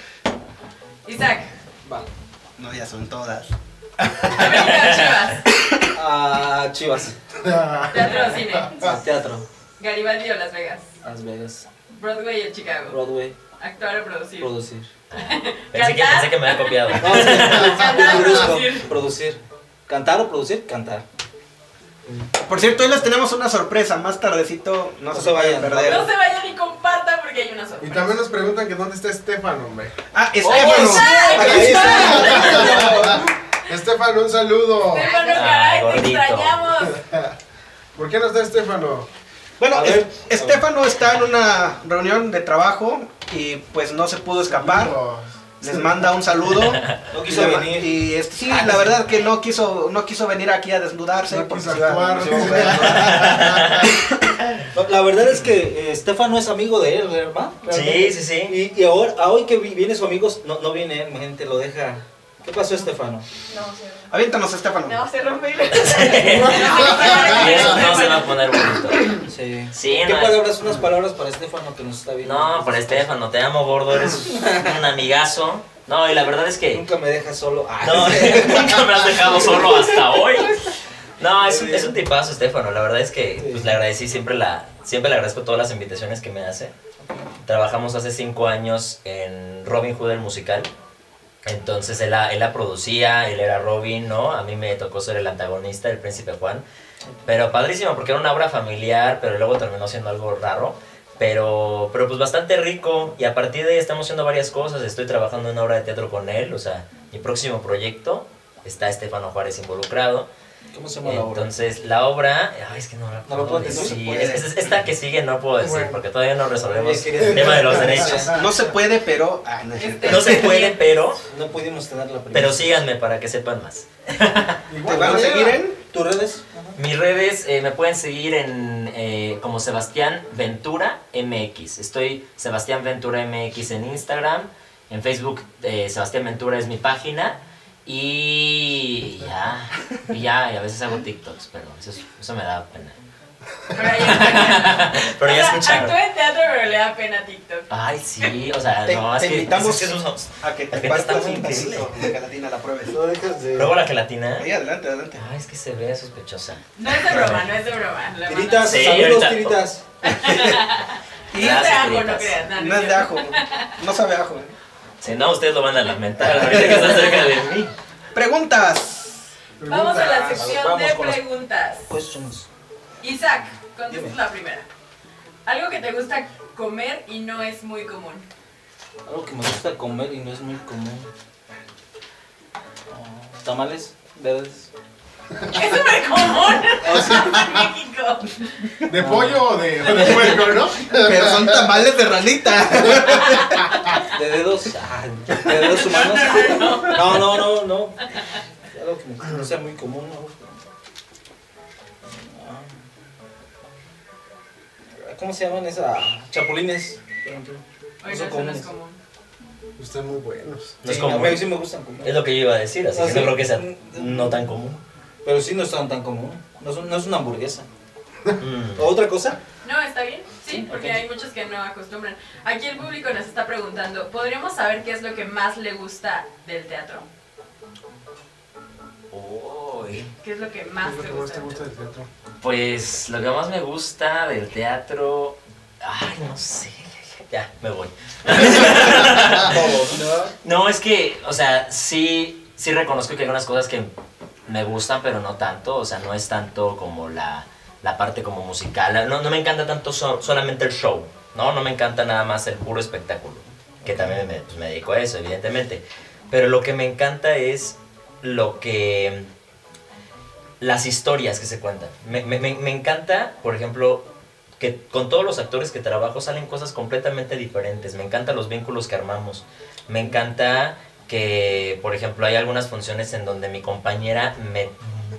Speaker 3: Isaac,
Speaker 2: Va.
Speaker 1: No, ya son todas.
Speaker 3: ¿América o Chivas?
Speaker 2: Ah, Chivas.
Speaker 3: ¿Teatro o cine?
Speaker 2: Al teatro.
Speaker 3: ¿Garibaldi o Las Vegas?
Speaker 2: Las Vegas.
Speaker 3: ¿Broadway o Chicago?
Speaker 2: Broadway.
Speaker 3: ¿Actuar o producir?
Speaker 2: Producir.
Speaker 5: Pensé que, pensé que me había copiado.
Speaker 2: No,
Speaker 3: Cantar o producir.
Speaker 2: Producir. ¿Cantar o producir? Cantar.
Speaker 1: Por cierto, hoy les tenemos una sorpresa. Más tardecito, no,
Speaker 2: No
Speaker 1: se, vayan a perder.
Speaker 3: No se vayan y compartan porque hay una
Speaker 4: Y
Speaker 3: sorpresa.
Speaker 4: también nos preguntan que dónde está Estefano, hombre.
Speaker 1: Ah,
Speaker 3: ¡Aquí
Speaker 1: Estefano.
Speaker 3: está! ¡Aquí
Speaker 2: Ahí
Speaker 3: está!
Speaker 4: Estefano, un saludo.
Speaker 3: Estefano,
Speaker 5: Ay,
Speaker 3: caray, te extrañamos.
Speaker 4: ¿Por qué no está Estefano?
Speaker 1: Bueno,
Speaker 2: ver.
Speaker 1: Es- Estefano está en una reunión de trabajo y pues no se pudo escapar. Les manda un saludo.
Speaker 2: No quiso
Speaker 1: Y
Speaker 2: venir.
Speaker 1: Y este, sí, la verdad que no quiso, no quiso venir aquí a desnudarse.
Speaker 4: No quiso actuar.
Speaker 2: No, La verdad es que eh, Estefano es amigo de él, ¿verdad?
Speaker 5: Sí, sí, sí.
Speaker 2: Y, y ahora, a hoy que vi- viene su amigo, no, no viene él, mi gente, lo deja. ¿Qué pasó, Estefano?
Speaker 3: No, se
Speaker 1: Aviéntanos, Estefano.
Speaker 3: No, se rompe.
Speaker 5: Y eso no se va a poner bonito.
Speaker 2: Sí.
Speaker 5: Sí,
Speaker 2: ¿Qué
Speaker 5: no,
Speaker 2: palabras, unas palabras para Estefano que nos está viendo?
Speaker 5: No, por Estefano, te amo gordo, eres un amigazo. No, y la verdad es que
Speaker 2: Nunca me dejas solo. Ah,
Speaker 5: no, nunca me has dejado solo hasta hoy. No, es un, es un tipazo Estefano, la verdad es que pues, le agradecí siempre la siempre le agradezco todas las invitaciones que me hace. Trabajamos hace cinco años en Robin Hood el musical. Entonces él la, él la producía, él era Robin, ¿no? A mí me tocó ser el antagonista, el príncipe Juan. Pero padrísimo, porque era una obra familiar, pero luego terminó siendo algo raro. Pero, pero pues bastante rico. Y a partir de ahí estamos haciendo varias cosas. Estoy trabajando en una obra de teatro con él. O sea, mi próximo proyecto está Estefano Juárez involucrado.
Speaker 2: ¿Cómo se llama la obra?
Speaker 5: Entonces, la obra, ay, es que no la
Speaker 2: ¿No lo puedes
Speaker 5: decir. es- es- esta que sigue no puedo decir
Speaker 4: Bueno.
Speaker 5: porque todavía no resolvemos el tema de los derechos.
Speaker 1: No se puede, pero. Ah.
Speaker 3: Este-
Speaker 5: No se puede, pero,
Speaker 2: No pudimos tener la primera.
Speaker 5: pero síganme para que sepan más.
Speaker 1: ¿Te van a seguir en?
Speaker 2: ¿Tus redes?
Speaker 5: Mis redes eh, me pueden seguir en eh, como Sebastián Ventura MX. Estoy Sebastián Ventura MX en Instagram. En Facebook eh, Sebastián Ventura es mi página. Y ya, y ya, y a veces hago TikToks, pero eso, es- eso me da pena.
Speaker 3: Pero ya,
Speaker 5: Pero ya escucharon.
Speaker 3: Actúa en teatro, pero le da pena TikTok.
Speaker 5: Ay, sí, o sea,
Speaker 1: Te-
Speaker 5: no, es
Speaker 1: te
Speaker 5: que
Speaker 1: invitamos
Speaker 5: es que esos-
Speaker 1: A que te
Speaker 5: muy
Speaker 1: un vasito de gelatina, la pruebes.
Speaker 2: No dejas de...
Speaker 5: Pruebo la gelatina.
Speaker 1: Ahí, adelante, adelante.
Speaker 5: Ay, es que se ve sospechosa.
Speaker 3: No es de broma, no es de broma. la
Speaker 2: Tiritas,
Speaker 5: Sí,
Speaker 2: saludos,
Speaker 5: ahorita-
Speaker 2: tiritas.
Speaker 3: No es de ajo, no creas. No,
Speaker 1: No es de ajo, no sabe ajo. ¿eh?
Speaker 5: Si no, ustedes lo van a lamentar ahorita que está cerca de mí.
Speaker 1: Preguntas.
Speaker 3: Vamos a la sección
Speaker 2: Vamos
Speaker 3: de
Speaker 2: con las-
Speaker 3: preguntas.
Speaker 2: Questions.
Speaker 3: Isaac, contestas
Speaker 2: Dime.
Speaker 3: la primera. Algo que te gusta comer y no es muy común.
Speaker 2: Algo que me gusta comer y no es muy común. Oh, ¿Tamales verdes?
Speaker 3: Es súper común en México.
Speaker 4: ¿De pollo o de, o de puerco, no?
Speaker 1: Pero son tamales de ranita.
Speaker 2: ¿De dedos? Ah, ¿De dedos humanos? No, no, no, no. Algo que no sea muy común, ¿no? Ah. ¿Cómo se llaman esas? Chapulines. por ejemplo. Son
Speaker 3: no, es
Speaker 2: comunes.
Speaker 4: Están muy buenos.
Speaker 5: No es común.
Speaker 2: A mí sí me gustan comer.
Speaker 5: Es lo que yo iba a decir, así que
Speaker 2: sí.
Speaker 5: no creo que sea no tan común.
Speaker 2: Pero sí no están tan común. No, son- no es una hamburguesa.
Speaker 5: Mm.
Speaker 2: ¿O otra cosa?
Speaker 3: No, está bien. Sí,
Speaker 2: Sí,
Speaker 3: porque hay muchos que no acostumbran. Aquí el público nos está preguntando, ¿podríamos saber qué es lo que más le gusta del teatro?
Speaker 5: Uy.
Speaker 3: ¿Qué es lo que
Speaker 4: ¿Qué
Speaker 3: más
Speaker 4: es lo
Speaker 3: te
Speaker 4: que más
Speaker 3: gusta?
Speaker 4: te
Speaker 3: del
Speaker 4: gusta
Speaker 3: teatro?
Speaker 4: del teatro?
Speaker 5: Pues lo que más me gusta del teatro. Ay, no sé. Ya, me voy. No, es que, o sea, sí, sí reconozco que hay algunas cosas que me gustan, pero no tanto. O sea, no es tanto como la, la parte como musical. No, no me encanta tanto so- solamente el show, ¿no? No me encanta nada más el puro espectáculo. Que también me, pues, me dedico a eso, evidentemente. Pero lo que me encanta es lo que... Las historias que se cuentan. Me, me- me- encanta, por ejemplo, que con todos los actores que trabajo salen cosas completamente diferentes. Me encantan los vínculos que armamos. Me encanta que, por ejemplo, hay algunas funciones en donde mi compañera me,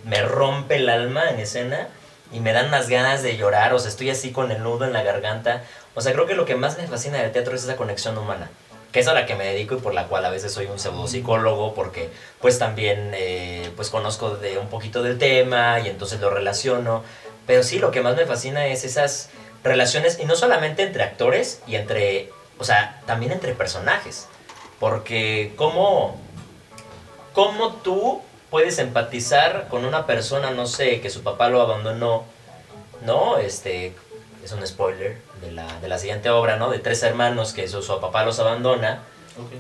Speaker 5: me rompe el alma en escena y me dan unas ganas de llorar. O sea, estoy así con el nudo en la garganta. O sea, creo que lo que más me fascina del teatro es esa conexión humana. Que es a la que me dedico y por la cual a veces soy un pseudopsicólogo porque pues también eh, pues conozco de un poquito del tema y entonces lo relaciono. Pero sí, lo que más me fascina es esas relaciones, y no solamente entre actores y entre, o sea, también entre personajes. Porque cómo, cómo tú puedes empatizar con una persona, no sé, que su papá lo abandonó, ¿no? Este, es un spoiler de la, de la siguiente obra, ¿no? De tres hermanos que su, su papá los abandona.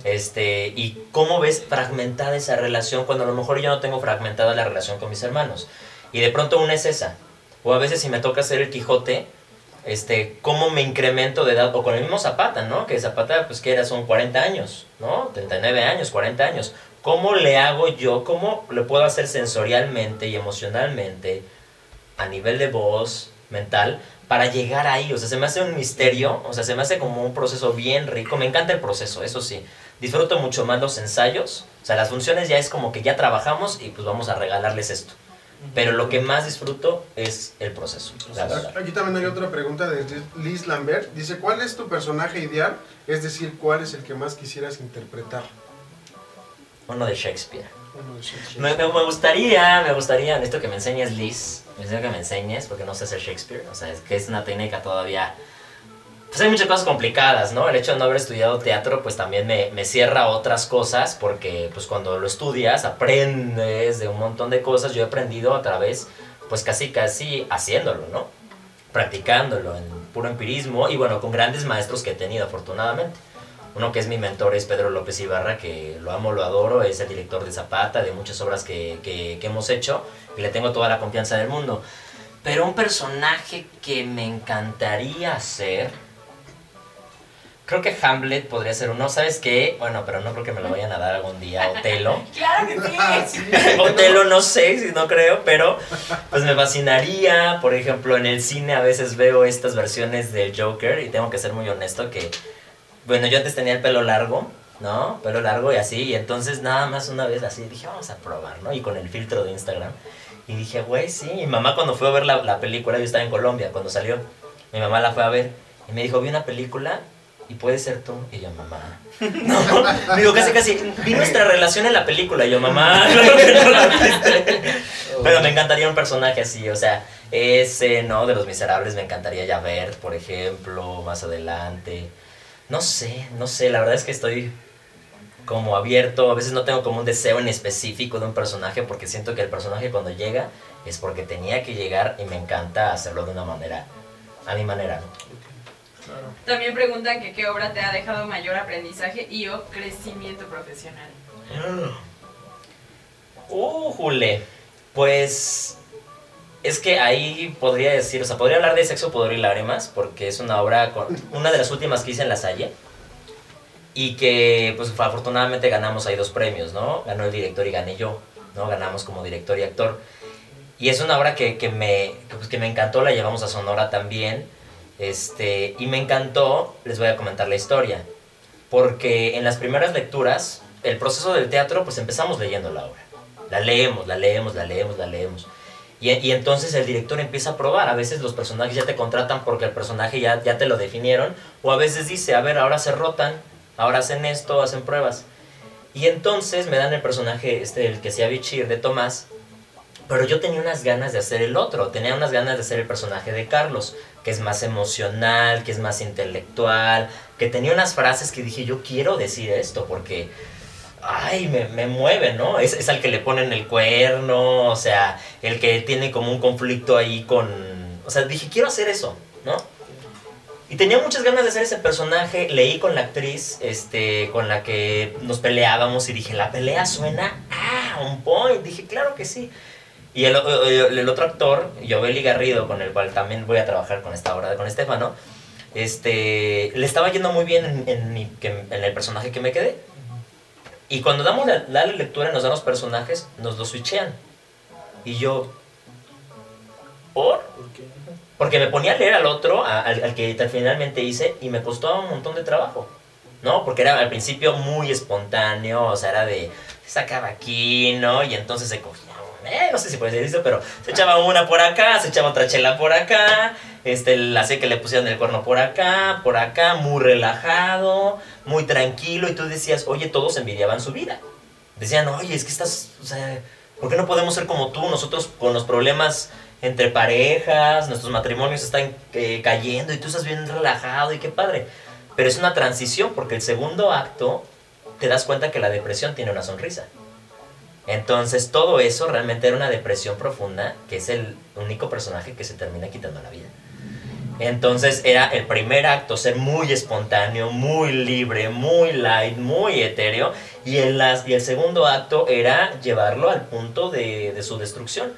Speaker 5: Este, y cómo ves fragmentada esa relación cuando a lo mejor yo no tengo fragmentada la relación con mis hermanos. Y de pronto una es esa. O a veces si me toca ser el Quijote, este, cómo me incremento de edad, o con el mismo Zapata, ¿no? Que Zapata, pues que era, son 40 años, ¿no? 39 años, 40 años. ¿Cómo le hago yo, cómo le puedo hacer sensorialmente y emocionalmente, a nivel de voz, mental, para llegar ahí? O sea, se me hace un misterio, o sea, se me hace como un proceso bien rico. Me encanta el proceso, eso sí. Disfruto mucho más los ensayos, o sea, las funciones ya es como que ya trabajamos y pues vamos a regalarles esto. Pero lo que más disfruto es el proceso, la verdad.
Speaker 4: Aquí también hay otra pregunta de Liz Lambert. Dice, ¿cuál es tu personaje ideal? Es decir, ¿cuál es el que más quisieras interpretar?
Speaker 5: Uno de Shakespeare.
Speaker 4: Uno de Shakespeare.
Speaker 5: Me, me- me gustaría, me gustaría, necesito que me enseñes Liz, necesito que me enseñes, porque no sé hacer Shakespeare, o sea, es que es una técnica todavía... Pues hay muchas cosas complicadas, ¿no? El hecho de no haber estudiado teatro, pues también me, me cierra otras cosas, porque pues cuando lo estudias, aprendes de un montón de cosas, yo he aprendido a través, pues casi, casi haciéndolo, ¿no? Practicándolo en puro empirismo, y bueno, con grandes maestros que he tenido, afortunadamente. Uno que es mi mentor es Pedro López Ibarra, que lo amo, lo adoro, es el director de Zapata, de muchas obras que, que- que hemos hecho, y le tengo toda la confianza del mundo. Pero un personaje que me encantaría hacer, Creo que Hamlet podría ser uno. ¿Sabes qué? Bueno, pero no creo que me lo vayan a dar algún día. Otelo.
Speaker 3: Claro que sí.
Speaker 5: Otelo no sé, si no creo, pero pues me fascinaría. Por ejemplo, en el cine a veces veo estas versiones del Joker y tengo que ser muy honesto que, bueno, yo antes tenía el pelo largo, ¿no? Pelo largo y así, y entonces nada más una vez así dije, vamos a probar, ¿no? Y con el filtro de Instagram. Y dije, güey, sí. Mi mamá cuando fue a ver la, la película, yo estaba en Colombia cuando salió, mi mamá la fue a ver y me dijo, vi una película y puede ser tú. Y yo, mamá. No, digo, casi, casi. Vi nuestra relación en la película. Y yo, mamá, viste. Pero me encantaría un personaje así, o sea, ese, ¿no? De los miserables me encantaría ya ver, por ejemplo, más adelante. No sé, no sé, la verdad es que estoy como abierto, a veces no tengo como un deseo en específico de un personaje porque siento que el personaje cuando llega es porque tenía que llegar y me encanta hacerlo de una manera, a mi manera, ¿no?
Speaker 4: Claro.
Speaker 3: También preguntan que qué obra te ha dejado mayor aprendizaje y o crecimiento profesional.
Speaker 5: Uh, jule. Pues es que ahí podría decir, o sea, podría hablar de Sexo, Poder y Lágrimas, porque es una obra, con, una de las últimas que hice en La Salle. Y que, pues afortunadamente ganamos ahí dos premios, ¿no? Ganó el director y gané yo, ¿no? Ganamos como director y actor. Y es una obra que, que me, que, pues, que me encantó, la llevamos a Sonora también. Este, y me encantó, les voy a comentar la historia. Porque en las primeras lecturas, el proceso del teatro, pues empezamos leyendo la obra. La leemos, la leemos, la leemos, la leemos. Y, entonces el director empieza a probar. A veces los personajes ya te contratan porque el personaje ya, ya te lo definieron. O a veces dice, a ver, ahora se rotan, ahora hacen esto, hacen pruebas. Y entonces me dan el personaje, este, el que sea Bichir de Tomás. Pero yo tenía unas ganas de hacer el otro. Tenía unas ganas de hacer el personaje de Carlos, que es más emocional, que es más intelectual, que tenía unas frases que dije, yo quiero decir esto porque ay, me, me mueve, ¿no? Es, es al que le ponen el cuerno, o sea, el que tiene como un conflicto ahí con... O sea, dije, quiero hacer eso, ¿no? Y tenía muchas ganas de hacer ese personaje, leí con la actriz este, con la que nos peleábamos y dije, la pelea suena, ah, un point, dije, claro que sí. Y el, el, el otro actor, Jovelli Garrido, con el cual también voy a trabajar con esta obra con Estefano, este, le estaba yendo muy bien en, en, mi- en el personaje que me quedé. Y cuando damos la, la lectura nos dan los personajes, nos los switchean. Y yo, ¿por?
Speaker 2: ¿Por qué?
Speaker 5: Porque me ponía a leer al otro, a- al, al que finalmente hice, y me costó un montón de trabajo. ¿No? Porque era al principio muy espontáneo, o sea, era de, sacaba aquí, ¿no? Y entonces se cogía, eh, no sé si puede decir esto, pero se echaba una por acá, se echaba otra chela por acá, este, le hacía que le pusieran el cuerno por acá, por acá, muy relajado, muy tranquilo, y tú decías, oye, todos envidiaban su vida. Decían, oye, es que estás, o sea, ¿por qué no podemos ser como tú? Nosotros con los problemas entre parejas, nuestros matrimonios están eh, cayendo y tú estás bien relajado y qué padre. Pero es una transición porque el segundo acto te das cuenta que la depresión tiene una sonrisa. Entonces todo eso realmente era una depresión profunda, que es el único personaje que se termina quitando la vida. Entonces era el primer acto, ser muy espontáneo, muy libre, muy light, muy etéreo. Y el, segundo acto era llevarlo al punto de, de su destrucción.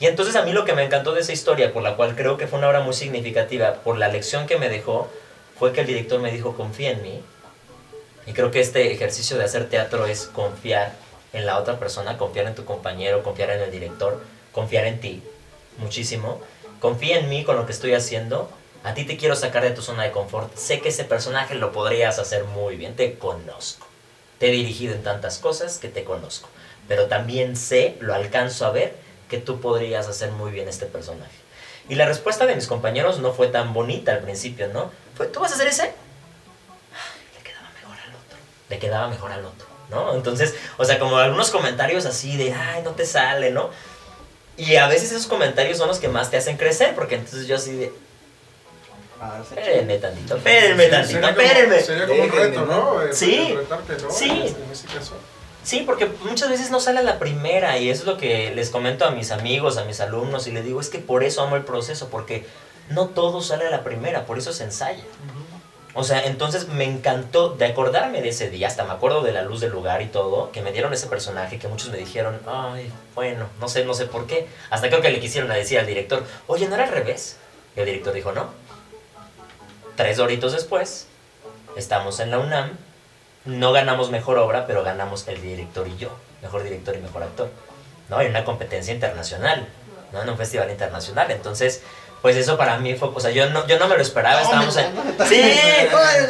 Speaker 5: Y entonces a mí lo que me encantó de esa historia, por la cual creo que fue una obra muy significativa, por la lección que me dejó, fue que el director me dijo, confía en mí. Y creo que este ejercicio de hacer teatro es confiar en la otra persona, confiar en tu compañero, confiar en el director, confiar en ti, muchísimo. Confía en mí con lo que estoy haciendo. A ti te quiero sacar de tu zona de confort. Sé que ese personaje lo podrías hacer muy bien. Te conozco. Te he dirigido en tantas cosas que te conozco. Pero también sé, lo alcanzo a ver, que tú podrías hacer muy bien este personaje. Y la respuesta de mis compañeros no fue tan bonita al principio, ¿no? Fue, ¿tú vas a hacer ese? Le quedaba mejor al otro. Le quedaba mejor al otro, ¿no? Entonces, o sea, como algunos comentarios así de, ay, no te sale, ¿no? Y a veces esos comentarios son los que más te hacen crecer, porque entonces yo así de,
Speaker 1: Ah, sí.
Speaker 5: espérenme tantito, espérenme
Speaker 4: Sí,
Speaker 5: tantito, espérenme.
Speaker 4: Sería como un reto,
Speaker 5: Sí.
Speaker 4: el retarte, ¿no?
Speaker 5: Sí.
Speaker 4: En este- caso.
Speaker 5: Sí, porque muchas veces no sale a la primera y eso es lo que les comento a mis amigos, a mis alumnos y les digo, es que por eso amo el proceso, porque no todo sale a la primera, por eso se ensaya. O sea, entonces me encantó de acordarme de ese día, hasta me acuerdo de la luz del lugar y todo, que me dieron ese personaje, que muchos me dijeron, ay, bueno, no sé, no sé por qué. Hasta creo que le quisieron decir al director, oye, ¿no era al revés? Y el director dijo, no. Tres horitos después, estamos en la UNAM, no ganamos mejor obra, pero ganamos el director y yo, mejor director y mejor actor, ¿no? En una competencia internacional, ¿no? En un festival internacional. Entonces, pues eso para mí fue, o sea, yo no, yo no me lo esperaba, estábamos en... Sí,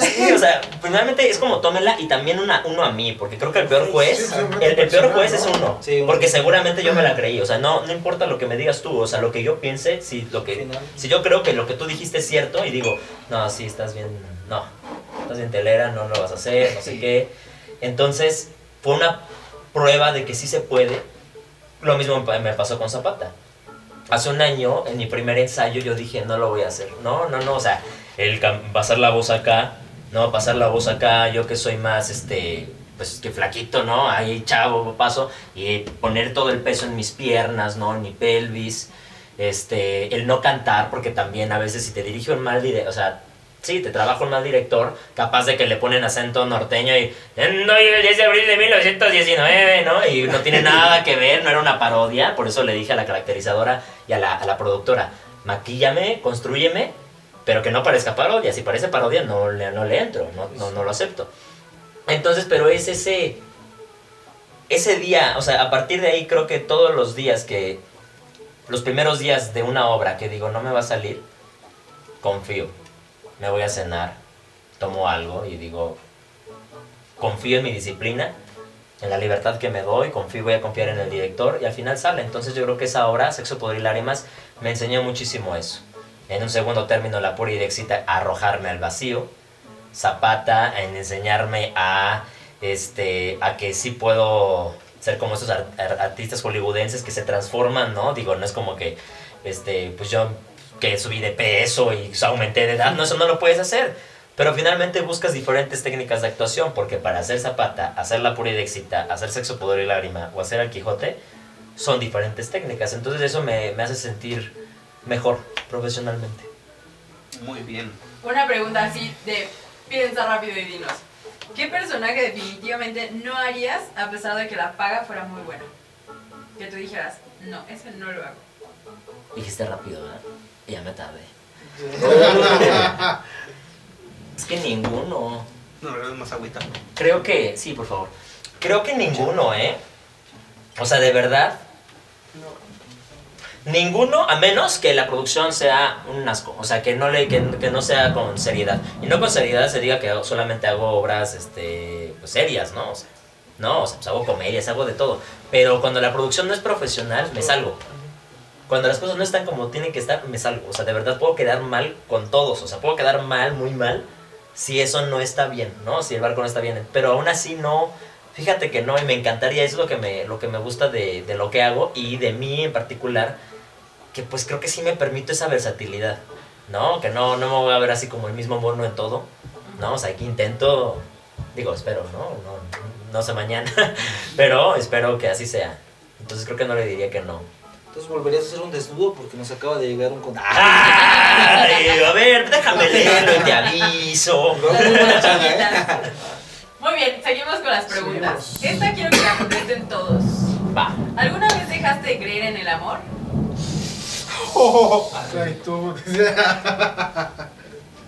Speaker 5: sí, o sea, primeramente es como tómela y también una, uno a mí, porque creo que el peor juez, el, el peor juez es uno,
Speaker 2: Sí,
Speaker 5: porque seguramente yo me la creí, o sea, no, no importa lo que me digas tú, o sea, lo que yo piense, si, lo que, si yo creo que lo que tú dijiste es cierto y digo, no, sí, estás bien, no, estás bien telera, no lo vas a hacer, no sé qué. Entonces, fue una prueba de que sí se puede. Lo mismo me pasó con Zapata. Hace un año, en mi primer ensayo, yo dije, no lo voy a hacer. No, no, no, o sea, el pasar la voz acá, no, pasar la voz acá, yo que soy más, este, pues que flaquito, ¿no? Ahí chavo, paso, y poner todo el peso en mis piernas, ¿no? En mi pelvis, este, el no cantar, porque también a veces si te dirige un mal o sea, sí, te trabaja un mal director, capaz de que le ponen acento norteño y "En hoy el 10 de abril de 1919, ¿no? Y no tiene nada que ver, no era una parodia, por eso le dije a la caracterizadora y a la, a la productora, maquíllame, construyeme, pero que no parezca parodia, si parece parodia no le, no le entro, no, no, no lo acepto. Entonces, pero es ese, ese día, o sea, a partir de ahí creo que todos los días que, los primeros días de una obra que digo, no me va a salir, confío, me voy a cenar, tomo algo y digo, confío en mi disciplina, en la libertad que me doy, confío, voy a confiar en el director y al final sale. Entonces yo creo que esa obra, Sexo, Poder y Lágrimas, me enseñó muchísimo eso. En un segundo término, la pura idexita, arrojarme al vacío. Zapata, en enseñarme a, este, a que sí puedo ser como esos ar- ar- artistas hollywoodenses que se transforman, ¿no? Digo, no es como que, este, pues yo que subí de peso y aumenté de edad, no, eso no lo puedes hacer. Pero finalmente buscas diferentes técnicas de actuación, porque para hacer Zapata, hacer la pura éxita, hacer Sexo, Poder y Lágrima o hacer al Quijote, son diferentes técnicas. Entonces eso me, me hace sentir mejor profesionalmente.
Speaker 1: Muy bien.
Speaker 3: Una pregunta así de piensa rápido y dinos. ¿Qué personaje definitivamente no harías a pesar de que la paga fuera muy buena? Que tú dijeras, no, ese no lo hago.
Speaker 5: Dijiste rápido, ¿verdad? Y ya me tardé. es que ninguno.
Speaker 1: No, no, más agüita.
Speaker 5: Creo que, sí, por favor. Creo que ninguno, ¿eh? O sea, de verdad. Ninguno, a menos que la producción sea un asco. O sea, que no, le, que, que no sea con seriedad. Y no con seriedad se diga que solamente hago obras este, pues, serias, ¿no? O sea, no, o sea, pues hago comedias, hago de todo. Pero cuando la producción no es profesional, me salgo. Cuando las cosas no están como tienen que estar, me salgo. O sea, de verdad puedo quedar mal con todos. O sea, puedo quedar mal, muy mal, si eso no está bien, ¿no? Si el barco no está bien. Pero aún así no, fíjate que no, y me encantaría, eso es lo que me, lo que me gusta de, de lo que hago y de mí en particular, que pues creo que sí me permito esa versatilidad, ¿no? Que no, no me voy a ver así como el mismo mono en todo, ¿no? O sea, que intento, digo, espero, ¿no? No, no sé mañana, pero espero que así sea. Entonces creo que no le diría que no.
Speaker 2: Entonces volverías a hacer un desnudo porque nos acaba de llegar un contacto.
Speaker 5: Ay, a ver, déjame leerlo y te aviso.
Speaker 2: Muy ¿eh?
Speaker 3: Muy bien, seguimos con las preguntas.
Speaker 4: Seguimos.
Speaker 3: Esta quiero que la contesten todos.
Speaker 5: Va.
Speaker 3: ¿Alguna vez dejaste de creer en el amor?
Speaker 4: Ay, tú.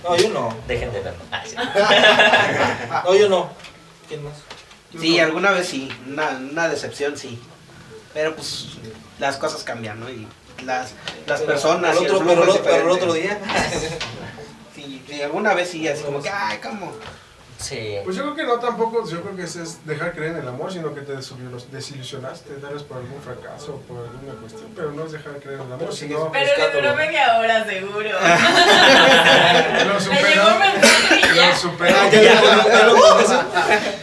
Speaker 2: No, yo no.
Speaker 5: Dejen de verlo. Ay, sí.
Speaker 2: No, yo no. ¿Quién más?
Speaker 1: Sí, alguna vez sí, una, una decepción sí. Pero pues las cosas cambian, ¿no? Y las, las
Speaker 2: Pero
Speaker 1: personas...
Speaker 2: el
Speaker 1: y
Speaker 2: otro, pero, el- pero el otro día.
Speaker 1: Sí, sí, alguna vez sí, así como que, ay, ¿cómo?
Speaker 5: Sí.
Speaker 4: Pues yo creo que no tampoco, yo creo que es dejar creer en el amor, sino que te desilu- desilusionaste, tal vez por algún fracaso o por alguna cuestión, pero no es dejar creer en el amor,
Speaker 2: Pero
Speaker 4: sino
Speaker 3: Pero le duró media hora seguro.
Speaker 4: lo superó, lo superó.
Speaker 2: Ah, ya, ya, ya, ya lo conoces.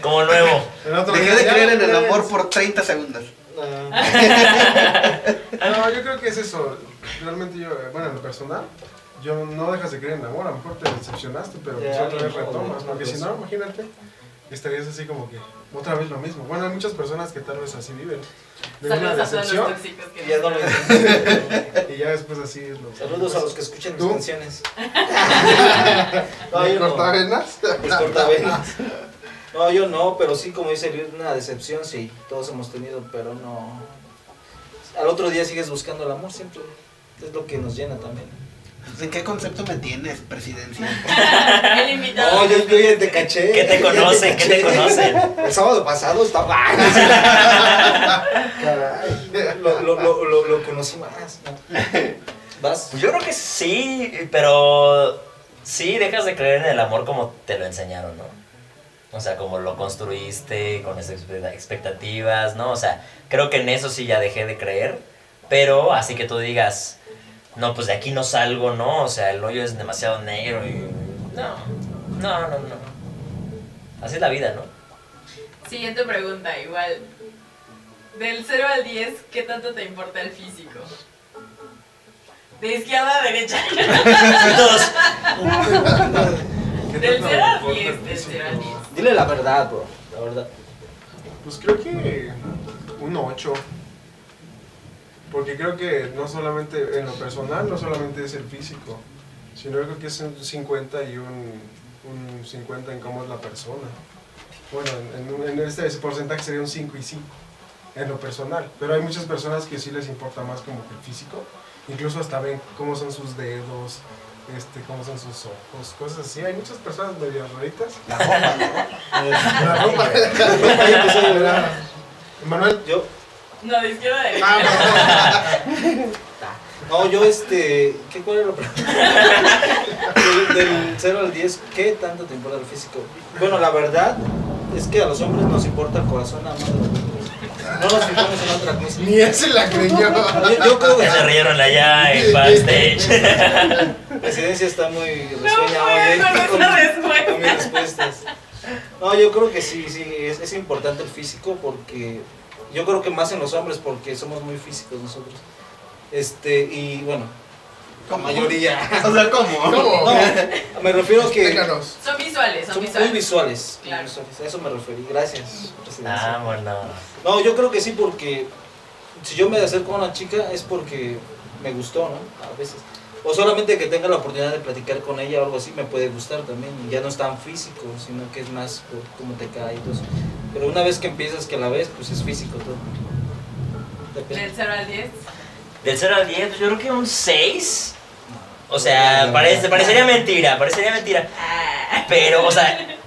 Speaker 5: Como nuevo.
Speaker 4: El
Speaker 1: Dejé de creer en el amor por 30 segundos.
Speaker 4: No, yo creo que es eso. Realmente yo, eh, bueno, en lo personal, yo no dejas de creer en el amor, a lo mejor te decepcionaste, pero pues otra vez retomas, porque
Speaker 2: no,
Speaker 4: si no, imagínate, estarías así como que otra vez lo mismo. Bueno, hay muchas personas que tal vez así viven, de una
Speaker 3: Saludos a todos los
Speaker 4: decepción
Speaker 2: Ya
Speaker 4: y ya después así es lo
Speaker 2: Saludos a los que escuchan mis canciones. No,
Speaker 4: ¿Me
Speaker 2: yo no.
Speaker 4: cortavenas?
Speaker 2: Mis cortavenas. No, yo no, pero sí, como dice Luis, una decepción, sí. Todos hemos tenido, pero no. Al otro día sigues buscando el amor siempre. Es lo que nos llena también.
Speaker 1: ¿En qué concepto me tienes, presidencia?
Speaker 3: El invitado.
Speaker 2: No, yo, yo ya te caché.
Speaker 5: ¿Qué te conocen? ¿Qué te conocen?
Speaker 2: El sábado pasado estaba. Caray. Lo, lo, lo, lo, lo conocí más. ¿no? ¿Vas?
Speaker 5: Pues yo creo que sí, pero sí dejas de creer en el amor como te lo enseñaron, ¿no? O sea, como lo construiste, con esas expe- expectativas, ¿no? O sea, creo que en eso sí ya dejé de creer, pero así que tú digas, no, pues de aquí no salgo, ¿no? O sea, el hoyo es demasiado negro y... No, no, no, no. Así es la vida, ¿no?
Speaker 3: Siguiente pregunta, igual. Del 0 al 10, ¿qué tanto te importa el físico? De izquierda a derecha.
Speaker 5: Todos,
Speaker 4: ¿Qué
Speaker 3: Del
Speaker 4: tanto
Speaker 3: 0 al
Speaker 4: importa
Speaker 3: 10,
Speaker 4: el
Speaker 3: del
Speaker 4: físico?
Speaker 3: 0 al 10.
Speaker 2: Dile la verdad, bro. La verdad.
Speaker 4: Pues creo que un 8. Porque creo que no solamente en lo personal, no solamente es el físico, sino creo que es un 50 y un, un 50 en cómo es la persona. Bueno, en, en- este porcentaje sería un 5 y 5 en lo personal. Pero hay muchas personas que sí les importa más como que el físico. Incluso hasta ven cómo son sus dedos, este, cómo son sus ojos, cosas así. Hay muchas personas medio raritas.
Speaker 1: La ropa, ¿no?
Speaker 4: La ropa.
Speaker 2: Ahí empezó a llorar.
Speaker 4: Manuel,
Speaker 2: Yo,
Speaker 3: No, de izquierda derecha.
Speaker 4: Ah,
Speaker 2: no, yo este. ¿Qué cuál era la pregunta? Del, del 0 al 10, ¿qué tanto te importa el físico? Bueno, la verdad es que a los hombres nos importa el corazón nada más. No nos fijamos en otra cosa.
Speaker 4: Ni él se la creyó.
Speaker 2: Yo, yo creo que
Speaker 5: que se rieron allá en backstage.
Speaker 2: la presidencia está muy
Speaker 3: No
Speaker 2: risueña hoy,
Speaker 3: con esa
Speaker 2: con mis
Speaker 3: respuesta.
Speaker 2: respuestas. No, yo creo que sí, sí, es, es importante el físico porque yo creo que más en los hombres porque somos muy físicos nosotros. Este, y bueno, la
Speaker 1: ¿Cómo?
Speaker 2: mayoría.
Speaker 1: O sea, ¿cómo?
Speaker 4: ¿Cómo?
Speaker 2: No, me refiero a que
Speaker 4: Explícanos.
Speaker 3: Son visuales, son
Speaker 2: son muy
Speaker 3: visuales.
Speaker 2: visuales. muy
Speaker 3: Claro.
Speaker 2: visuales. A eso me referí. Gracias, presidencia.
Speaker 5: Vámonos.
Speaker 2: No, yo creo que sí porque si yo me acerco a una chica es porque me gustó, ¿no? A veces. O solamente que tenga la oportunidad de platicar con ella o algo así me puede gustar también. Y ya no es tan físico, sino que es más por cómo te cae y todo eso. Pero una vez que empiezas que la ves, pues es físico todo. Depende.
Speaker 3: Del 0 al 10.
Speaker 5: Del 0 al 10, pues yo creo que un 6. O sea, parece, parecería mentira, parecería mentira.
Speaker 3: Ah.
Speaker 5: Pero, o sea,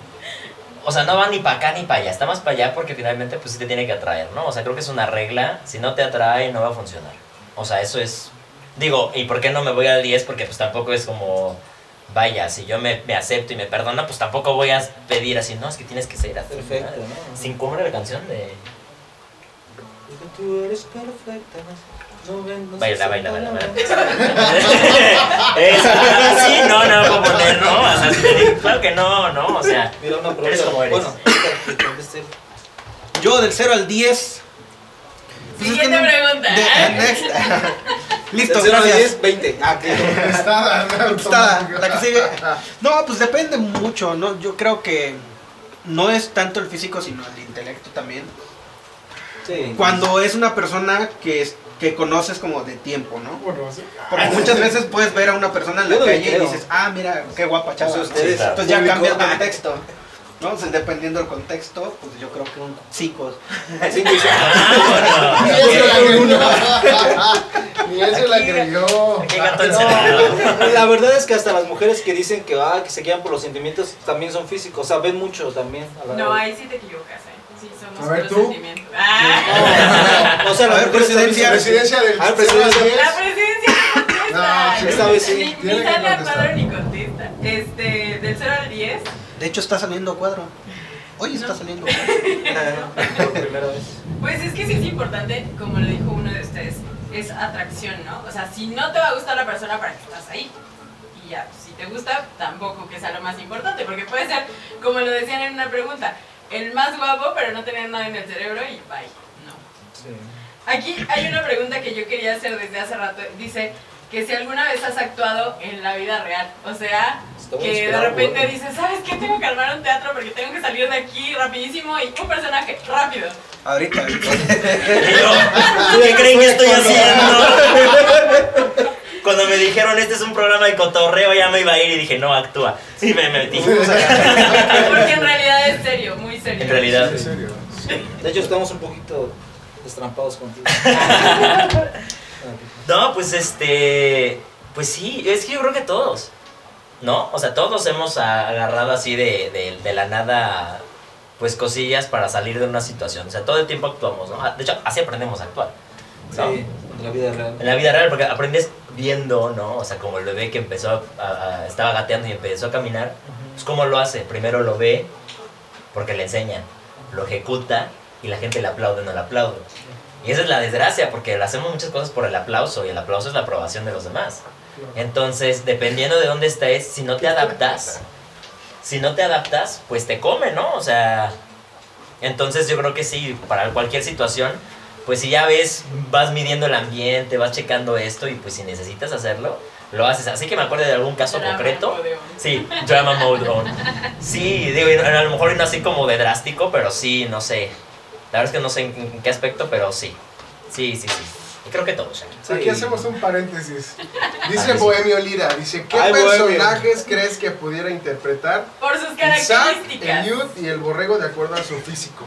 Speaker 5: o sea, no va ni para acá ni para allá. Está más para allá porque finalmente pues sí te tiene que atraer, ¿no? O sea, creo que es una regla. Si no te atrae, no va a funcionar. O sea, eso es... Digo, ¿y por qué no me voy al 10? Porque pues tampoco es como... Vaya, si yo me, me acepto y me perdona, pues tampoco voy a pedir así, no, es que tienes que ser así.
Speaker 2: Perfecto,
Speaker 5: ¿no? Sin cumbre la canción de...
Speaker 2: Digo, Tú eres perfecta. No ven, no
Speaker 5: Baila,
Speaker 2: sé
Speaker 5: baila,
Speaker 2: si-
Speaker 5: baila, baila. Es así, no, no puedo poner, ¿no? O sea, claro que no, no, o sea...
Speaker 2: Mira una pregunta.
Speaker 5: Eres como eres.
Speaker 2: Bueno.
Speaker 1: Yo del 0 al 10. pues es que
Speaker 3: Siguiente
Speaker 1: no-
Speaker 3: pregunta.
Speaker 1: de- eh, next. Listo,
Speaker 2: Del cero al
Speaker 1: gracias.
Speaker 2: 10, 20. Ah, que
Speaker 4: Está,
Speaker 1: Está, la que sigue. No, pues depende mucho, ¿no? Yo creo que no es tanto el físico, sino el intelecto también.
Speaker 2: Sí.
Speaker 1: Cuando es una persona que, es, que conoces como de tiempo, ¿no?
Speaker 4: Bueno, sí.
Speaker 1: Porque muchas veces puedes ver a una persona en la
Speaker 2: Yo no le
Speaker 1: calle y
Speaker 2: creo.
Speaker 1: dices, ah, mira, qué guapa chava.
Speaker 2: Pues
Speaker 1: ¿no?
Speaker 2: ustedes,
Speaker 5: claro.
Speaker 1: Entonces ya
Speaker 2: público,
Speaker 1: cambia el
Speaker 2: ah,
Speaker 1: contexto. ¿no? Entonces, dependiendo del contexto, pues yo creo que un 5.
Speaker 2: cinco y cinco.
Speaker 5: Ah,
Speaker 4: Ni
Speaker 5: bueno.
Speaker 4: él se la creyó. Ni se la creyó.
Speaker 5: Aquí gato encerrado.
Speaker 2: No, la verdad es que hasta las mujeres que dicen que, ah, que se guían por los sentimientos también son físicos, o sea, ven mucho también. a la-
Speaker 3: No, ahí sí te equivocas, ¿eh? Sí, somos
Speaker 4: A ver, tú.
Speaker 3: sentimientos. Ah.
Speaker 2: O sea,
Speaker 1: A
Speaker 2: las
Speaker 1: ver, presidencia.
Speaker 4: Presidencia del
Speaker 2: Ah, presidencia.
Speaker 3: La presidencia no contesta.
Speaker 4: No,
Speaker 2: esta vez sí.
Speaker 3: Ni, ni sale a cuadro ni contesta. Este, del 0 al 10.
Speaker 1: De hecho, está saliendo cuadro. Hoy está
Speaker 3: No.
Speaker 1: saliendo cuadro.
Speaker 2: Por primera vez.
Speaker 3: Pues es que sí es importante, como lo dijo uno de ustedes, es atracción, ¿no? O sea, si no te va a gustar la persona, ¿para qué estás ahí? Y ya, si te gusta, tampoco que sea lo más importante, porque puede ser, como lo decían en una pregunta, el más guapo, pero no tener nada en el cerebro y bye. No.
Speaker 2: Sí.
Speaker 3: Aquí hay una pregunta que yo quería hacer desde hace rato. Dice que si alguna vez has actuado en la vida real. O sea, que de repente dices, ¿sabes qué? Tengo que armar un teatro porque tengo que salir de aquí rapidísimo y un personaje rápido.
Speaker 1: Ahorita.
Speaker 5: ¿Qué creen que estoy haciendo? Cuando me dijeron este es un programa de cotorreo, ya me iba a ir y dije, no, actúa. Sí, me metí.
Speaker 3: Porque en realidad es serio, muy serio.
Speaker 5: En realidad.
Speaker 4: Serio.
Speaker 2: De hecho, estamos un poquito destrampados contigo.
Speaker 5: No, pues este. Pues sí, es que yo creo que todos, ¿no? O sea, todos hemos agarrado así de, de, de la nada, pues cosillas para salir de una situación. O sea, todo el tiempo actuamos, ¿no? De hecho, así aprendemos a actuar. ¿no?
Speaker 2: Sí, en la vida real.
Speaker 5: En la vida real, porque aprendes viendo, ¿no? O sea, como el bebé que empezó a, a- estaba gateando y empezó a caminar, pues ¿cómo lo hace? Primero lo ve, porque le enseñan, lo ejecuta y la gente le aplaude o no le aplaude. Y esa es la desgracia, porque hacemos muchas cosas por el aplauso y el aplauso es la aprobación de los demás. Entonces, dependiendo de dónde estés, si no te adaptas, si no te adaptas, pues te come, ¿no? O sea, entonces yo creo que sí, para cualquier situación, pues si ya ves, vas midiendo el ambiente, vas checando esto y pues si necesitas hacerlo, lo haces. Así que me acuerdo de algún caso
Speaker 3: Drama
Speaker 5: concreto.
Speaker 3: mode on.
Speaker 5: Sí, drama mode on. Sí, digo, a lo mejor no así como de drástico, pero sí, no sé. La verdad es que no sé en, qué aspecto, pero sí. Sí, sí, sí. Y creo que todos.
Speaker 2: Sí.
Speaker 4: Aquí hacemos un paréntesis. Dice. Bohemio Lira, dice, ¿qué
Speaker 2: Ay, Bohemio.
Speaker 4: personajes crees que pudiera interpretar
Speaker 3: Por sus
Speaker 4: Isaac,
Speaker 3: características.
Speaker 4: Eliud y el borrego de acuerdo a su físico?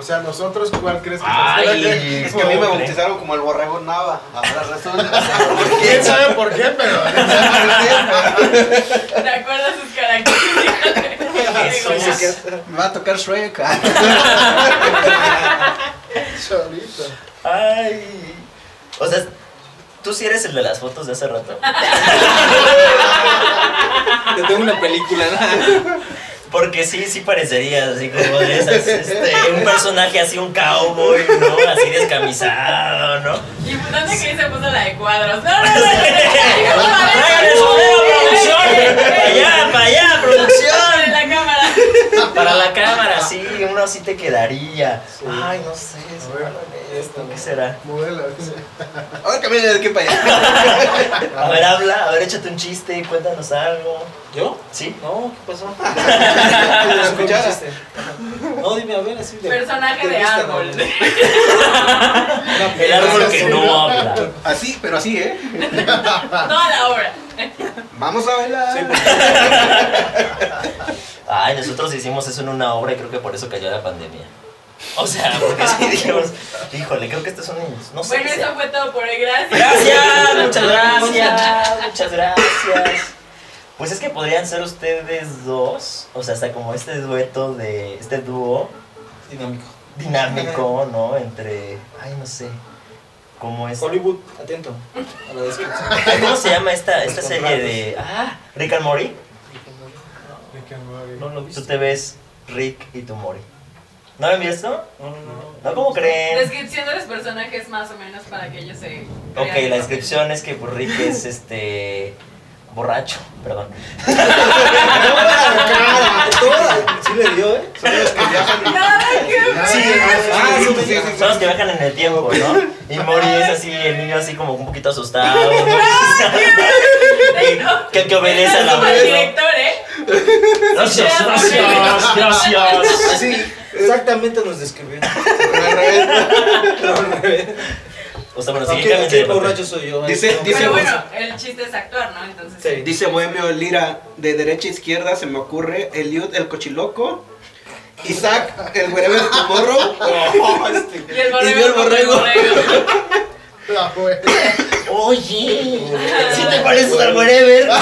Speaker 4: O sea, nosotros, ¿cuál crees que
Speaker 5: Ay,
Speaker 1: Es que a mí me bautizaron como el borrego Nava. Ahora resulta.
Speaker 4: ¿Quién sabe por qué? Pero
Speaker 3: De acuerdo a sus características.
Speaker 1: Me va a tocar Shrek.
Speaker 4: Cholito.
Speaker 5: Ay. O sea, tú sí eres el de las fotos de hace rato.
Speaker 2: Te tengo una película, ¿no?
Speaker 5: Porque sí, sí parecería así como de esas, este, un personaje así, un cowboy, ¿no? Así descamisado, ¿no?
Speaker 3: ¿Y dónde crees se puso la de cuadros? No, no, no.
Speaker 5: ¡Traigan el sombrero, producción! ¡Para allá, para allá, producción!
Speaker 3: la cámara.
Speaker 5: Para la cámara, sí, uno así te quedaría. Ay, no sé,
Speaker 4: A ver.
Speaker 5: esto, ¿qué será?
Speaker 4: Modela.
Speaker 1: A ver, camina de aquí para allá.
Speaker 5: A ver, habla, a ver, échate un chiste, cuéntanos algo.
Speaker 2: ¿Yo?
Speaker 5: ¿Sí?
Speaker 2: No, ¿qué pasó? No, dime, a ver, así de.
Speaker 3: Personaje de
Speaker 2: gusta,
Speaker 3: árbol.
Speaker 5: El árbol que no habla.
Speaker 1: Así, pero así, ¿eh?
Speaker 3: Toda la obra.
Speaker 1: Vamos a bailar.
Speaker 2: Sí,
Speaker 5: Ay, nosotros hicimos eso en una obra y creo que por eso cayó la pandemia. O sea, porque sí dijimos, híjole, creo que estos son niños. No sé.
Speaker 3: Bueno,
Speaker 5: sea.
Speaker 3: eso fue todo por hoy. Gracias.
Speaker 5: Gracias, muchas gracias, muchas gracias. Pues es que podrían ser ustedes dos, o sea, hasta como este dueto de, este dúo
Speaker 2: Dinámico.
Speaker 5: dinámico, ¿no? Entre, ay, no sé, ¿cómo es?
Speaker 2: Hollywood, atento a la descripción.
Speaker 5: ¿Cómo se llama esta, esta serie de, ah, Rick and Morty?
Speaker 4: Rick and Morty.
Speaker 2: No lo
Speaker 5: Tú
Speaker 2: viste.
Speaker 5: te ves Rick y tu Morty. ¿No lo han visto?
Speaker 2: No, no, no.
Speaker 5: ¿No? ¿Cómo creen?
Speaker 3: Descripción de los personajes más o menos para que ellos se...
Speaker 5: Ok, la descripción es que pues, Rick es este borracho, perdón.
Speaker 2: Sí le dio, ¿eh?
Speaker 1: Son los que viajan.
Speaker 3: Ver.
Speaker 5: Sí,
Speaker 1: Ah, sí, sí, sí, sí.
Speaker 5: Son los que viajan en el tiempo, ¿no? Y Mori es así, el niño así como un poquito asustado.
Speaker 3: Ay, no.
Speaker 5: que, que obedece a la voz.
Speaker 3: director, ¿eh?
Speaker 5: Gracias, gracias, gracias.
Speaker 2: Sí, exactamente nos describió.
Speaker 1: Pero al revés.
Speaker 2: Pero al revés.
Speaker 5: O sea, bueno,
Speaker 2: borracho soy yo.
Speaker 1: Dice-
Speaker 2: ¿eh?
Speaker 1: dice-
Speaker 3: Pero
Speaker 1: vos-
Speaker 3: bueno, el chiste es actuar, ¿no? Entonces...
Speaker 2: Sí.
Speaker 1: Dice Bohemio Lira, de derecha a izquierda se me ocurre Eliud el cochiloco, Isaac el wherever tomorrow,
Speaker 3: Y el borrego.
Speaker 1: Y el borrego.
Speaker 4: La fue.
Speaker 5: Oye, si te pareces al wherever.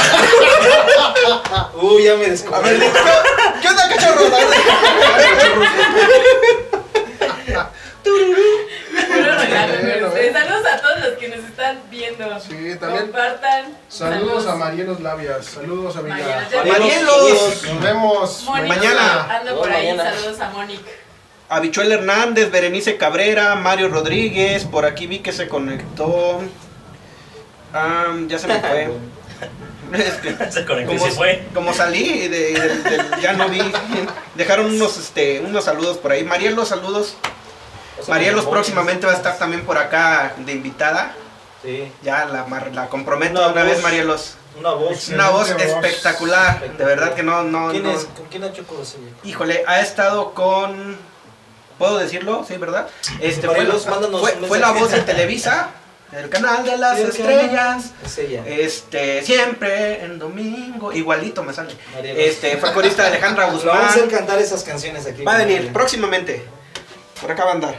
Speaker 2: Uy, ya me
Speaker 1: A
Speaker 2: descubrí.
Speaker 1: ver, ¿qué, qué onda cachorro?
Speaker 4: Eh.
Speaker 3: Saludos a todos los que nos están viendo.
Speaker 4: Sí, también.
Speaker 3: Compartan.
Speaker 4: Saludos a Marielos Labias. Saludos, amiga.
Speaker 3: Marielos, ya-
Speaker 1: Marielos.
Speaker 4: Nos vemos
Speaker 3: Mónica,
Speaker 1: Mañana.
Speaker 3: Ando por ahí.
Speaker 2: Mañana.
Speaker 3: Saludos a Mónica.
Speaker 1: Habichuel Hernández, Berenice Cabrera, Mario Rodríguez, por aquí vi que se conectó. Ah, ya se me fue. Es que
Speaker 5: Se conectó y
Speaker 1: como,
Speaker 5: se fue.
Speaker 1: como salí, de, de- de- ya no vi. Dejaron unos, este, unos saludos por ahí. Marielos, saludos. Marielos próximamente va a estar también por acá de invitada.
Speaker 2: Sí,
Speaker 1: Ya la, comprometo
Speaker 2: Una
Speaker 1: de una vez,
Speaker 2: voz.
Speaker 1: Marielos.
Speaker 2: una voz.
Speaker 1: Una voz espectacular. De verdad que no, no,
Speaker 2: ¿Quién
Speaker 1: no-
Speaker 2: es? ¿Con quién ha hecho?
Speaker 1: Híjole, ha estado con. ¿Puedo decirlo? Sí, ¿verdad? Este fue,
Speaker 2: Marielos, mándanos
Speaker 1: fue,
Speaker 2: un
Speaker 1: fue la voz de Televisa, el canal de las
Speaker 2: Sí, el
Speaker 1: estrellas.
Speaker 2: Es ella.
Speaker 1: Este, siempre en domingo, igualito me sale.
Speaker 2: Marielos.
Speaker 1: Este, fue corista de Alejandra
Speaker 2: Vamos a hacer
Speaker 1: Guzmán.
Speaker 2: cantar esas canciones aquí.
Speaker 1: Va a venir próximamente. Por acá va a andar.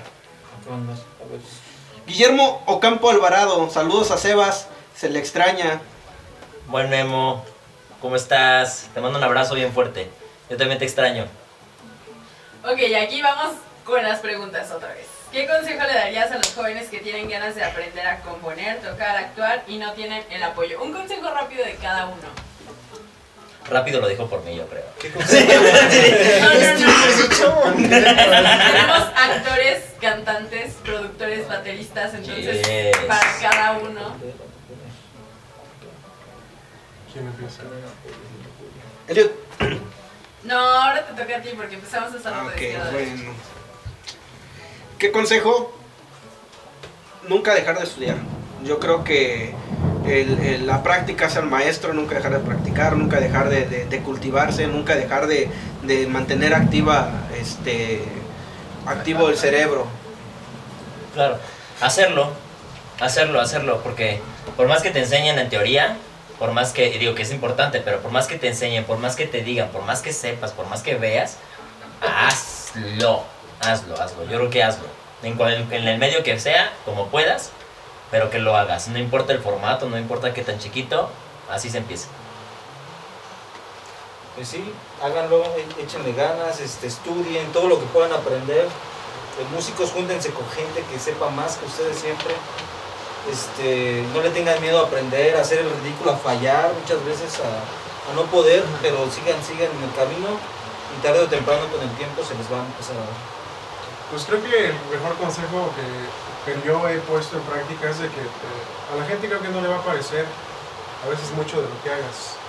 Speaker 1: Guillermo Ocampo Alvarado, saludos a Sebas, se le extraña.
Speaker 5: Buen Memo, ¿cómo estás? Te mando un abrazo bien fuerte. Yo también te extraño.
Speaker 3: Ok, aquí vamos con las preguntas otra vez. ¿Qué consejo le darías a los jóvenes que tienen ganas de aprender a componer, tocar, actuar y no tienen el apoyo? Un consejo rápido de cada uno.
Speaker 5: Rápido lo dijo por mí, yo creo.
Speaker 3: No, no, no. Tenemos actores, cantantes, productores, bateristas, entonces
Speaker 5: Yes.
Speaker 3: para cada uno.
Speaker 4: ¿Quién empieza?
Speaker 1: Eliud.
Speaker 3: No, ahora te toca a ti porque empezamos a
Speaker 1: Ah,
Speaker 3: hacer
Speaker 1: ok, bueno. ¿Qué consejo? Nunca dejar de estudiar. Yo creo que la práctica es el maestro, nunca dejar de practicar, nunca dejar de, cultivarse, nunca dejar de, mantener activa, este, activo el cerebro.
Speaker 5: Claro, hacerlo, hacerlo, hacerlo, porque por más que te enseñen en teoría, por más que, digo que es importante, pero por más que te enseñen, por más que te digan, por más que sepas, por más que veas, hazlo, hazlo, hazlo, yo creo que hazlo, en, en el medio que sea, como puedas, pero que lo hagas, no importa el formato, no importa qué tan chiquito, así se empieza.
Speaker 2: Pues sí, háganlo, échenle ganas, este, estudien todo lo que puedan aprender. Eh, músicos, júntense con gente que sepa más que ustedes siempre. Este, no le tengan miedo a aprender, a hacer el ridículo, a fallar muchas veces, a, a no poder, pero sigan, sigan en el camino y tarde o temprano con el tiempo se les va a empezar a dar.
Speaker 4: Pues creo que el mejor consejo que, que yo he puesto en práctica es de que eh, a la gente creo que no le va a parecer a veces mucho de lo que hagas.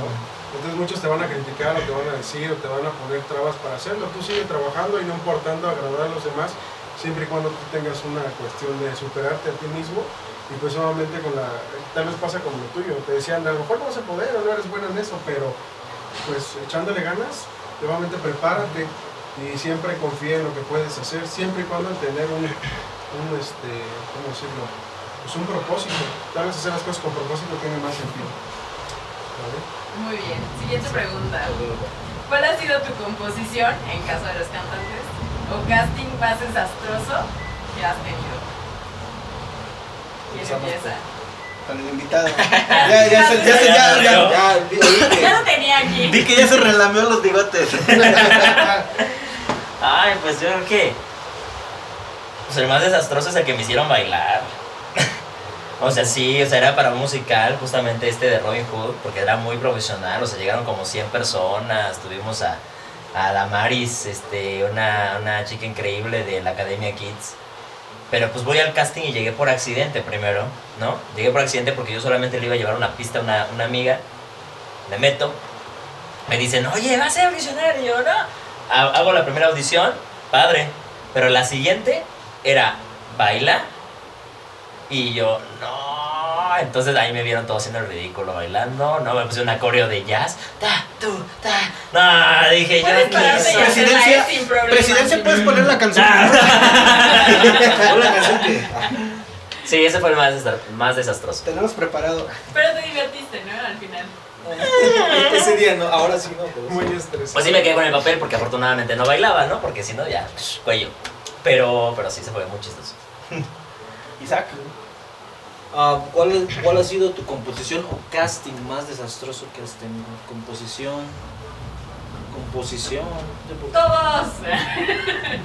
Speaker 4: ¿no? Entonces muchos te van a criticar o te van a decir o te van a poner trabas para hacerlo. Tú sigue trabajando y no importando agradar a los demás, siempre y cuando tú tengas una cuestión de superarte a ti mismo. Y pues nuevamente con la, tal vez pasa como lo tuyo, te decían, a lo mejor no vas a poder o no eres bueno en eso, pero pues echándole ganas, nuevamente prepárate y siempre confía en lo que puedes hacer, siempre y cuando tener un, un este, ¿cómo decirlo? Pues un propósito. Tal vez hacer las cosas con propósito tiene más sentido. ¿Vale?
Speaker 3: Muy bien. Siguiente pregunta. ¿Cuál ha sido tu composición, en caso de los cantantes, o casting más desastroso que has tenido? ¿Quién empieza?
Speaker 1: Con el invitado. Ya, ya, se- ya, se- ya, ya,
Speaker 2: Ya, vi- oí que-
Speaker 3: Ya lo tenía aquí.
Speaker 1: Vi que ya se relameó los bigotes.
Speaker 5: Ay, pues yo creo que. Pues el más desastroso es el que me hicieron bailar. o sea, sí, o sea, era para un musical, justamente este de Robin Hood, porque era muy profesional, o sea, llegaron como 100 personas, tuvimos a, a Damaris, este, una, una chica increíble de la Academia Kids. Pero pues voy al casting y llegué por accidente primero, ¿no? Llegué por accidente porque yo solamente le iba a llevar una pista a una, una amiga. Me meto, me dicen, oye, vas a audicionar. Y yo, no. Ha- Hago la primera audición, padre. Pero la siguiente era baila. Y yo, no. Entonces ahí me vieron todos haciendo el ridículo bailando. No, me puse una coreo de jazz. Ta, tu, ta. No, dije yo.
Speaker 1: Presidencia-. Presidencia, puedes poner la canción.
Speaker 2: Una canción que. ah,
Speaker 5: Sí, ese fue el más, más desastroso.
Speaker 1: Tenemos preparado.
Speaker 3: Pero te divertiste, ¿no? Al final.
Speaker 2: ese día no, ahora sí no. Pero
Speaker 4: Muy estresado.
Speaker 5: Pues sí me quedé con el papel porque afortunadamente no bailaba, ¿no? Porque si no, ya, psh, cuello. Pero, pero sí se fue muy chistoso.
Speaker 1: Isaac.
Speaker 2: Ah, ¿cuál, es- ¿Cuál ha sido tu composición o casting más desastroso que has tenido? Composición. Composición.
Speaker 3: Todos.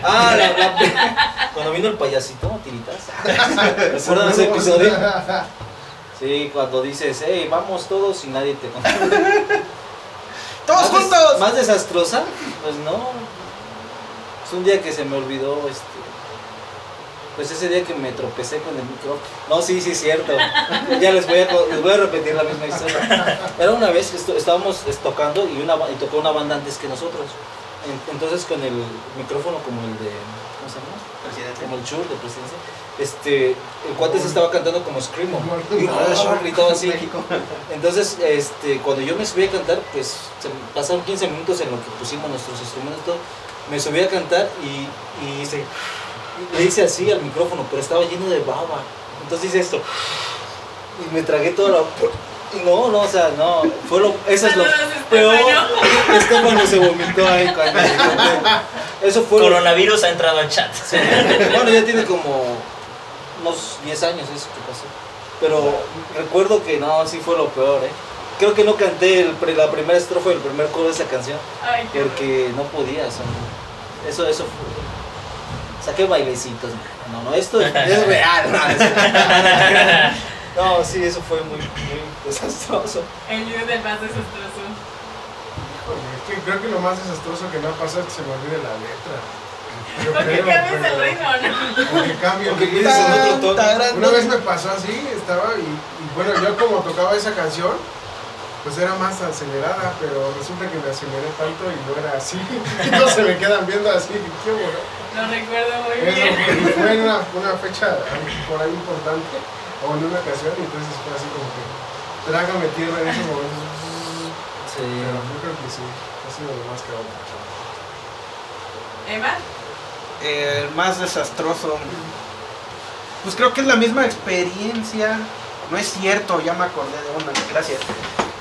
Speaker 2: Ah, la, la- cuando vino el payasito, tiritas. ¿Recuerdan ese episodio? Sí, cuando dices, hey, vamos todos y nadie te contesta.
Speaker 1: ¡Todos
Speaker 2: Más des-
Speaker 1: juntos!
Speaker 2: ¿Más desastrosa? Pues no. Es un día que se me olvidó, este. Pues ese día que me tropecé con el micrófono. No, sí, sí, es cierto. Ya les voy a, co- les voy a repetir la misma historia. Era una vez que estábamos es, tocando y, una, ba- y tocó una banda antes que nosotros. En- Entonces con el micrófono como el de. ¿Cómo se llama?
Speaker 1: Presidente.
Speaker 2: Como el Shure de presidencia. Este, el cuate se estaba cantando como Screamo. Y
Speaker 1: Ah,
Speaker 2: gritaba así. Entonces, este, cuando yo me subí a cantar, pues pasaron 15 minutos en lo que pusimos nuestros instrumentos, todo. Me subí a cantar y, y hice, le hice así al micrófono, pero estaba lleno de baba. Entonces hice esto. Y me tragué todo lo. y No, no, o sea, no. Fue lo, eso es lo peor.
Speaker 3: Estefano.
Speaker 2: Se vomitó ahí cuando. Eso fue. lo-
Speaker 5: Coronavirus ha entrado al chat.
Speaker 2: Sí. Bueno, ya tiene como unos 10 años eso que pasó. Pero recuerdo que no, sí fue lo peor, ¿eh? creo que no canté el pre- la primera estrofa del primer coro de esa canción
Speaker 3: Ay,
Speaker 2: porque no podía. o sea, no. eso, eso fue. Saqué bailecitos. No, no, esto es, es real. No, sí, eso fue muy, muy desastroso.
Speaker 3: El video del más desastroso.
Speaker 4: Híjole, es que creo que lo más desastroso que me ha pasado es que se me olvide la letra. Yo
Speaker 3: ¿Por qué
Speaker 4: creo,
Speaker 3: cambias el ritmo, no?
Speaker 4: Porque cambio el
Speaker 2: Porque
Speaker 4: ritmo. Una vez me pasó así, estaba y, y bueno, yo como tocaba esa canción, pues era más acelerada, pero resulta que me aceleré tanto y no era así. Y todos se me quedan viendo así, qué bueno.
Speaker 3: Lo recuerdo muy
Speaker 4: Eso
Speaker 3: bien.
Speaker 4: fue, en una, una fecha por ahí importante, o en una ocasión, y entonces fue así como que trágame tierra en esos momentos.
Speaker 2: Sí.
Speaker 4: Pero yo creo que sí, ha sido lo más caótico.
Speaker 3: Emma,
Speaker 1: El más desastroso. Pues creo que es la misma experiencia. No es cierto, ya me acordé de una, gracias.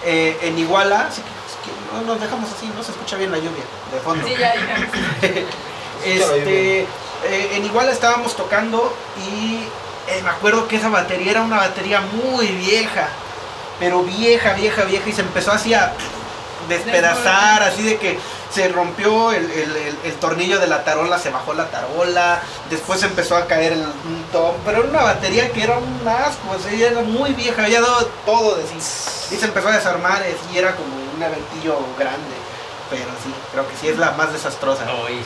Speaker 1: Eh, en Iguala, sí que- es que no nos dejamos así, no se escucha bien la lluvia de fondo.
Speaker 3: sí, ya dije.
Speaker 1: Este, eh, en Iguala estábamos tocando y eh, me acuerdo que esa batería era una batería muy vieja, pero vieja, vieja, vieja y se empezó así a despedazar, así de que se rompió el, el- el- el tornillo de la tarola, se bajó la tarola, después empezó a caer el un tom, pero era una batería que era un asco, o sea, ella era muy vieja, había dado todo de sí, y se empezó a desarmar eh, y era como un aventillo grande, pero sí, creo que sí es la más desastrosa.
Speaker 2: ¿no? Pues,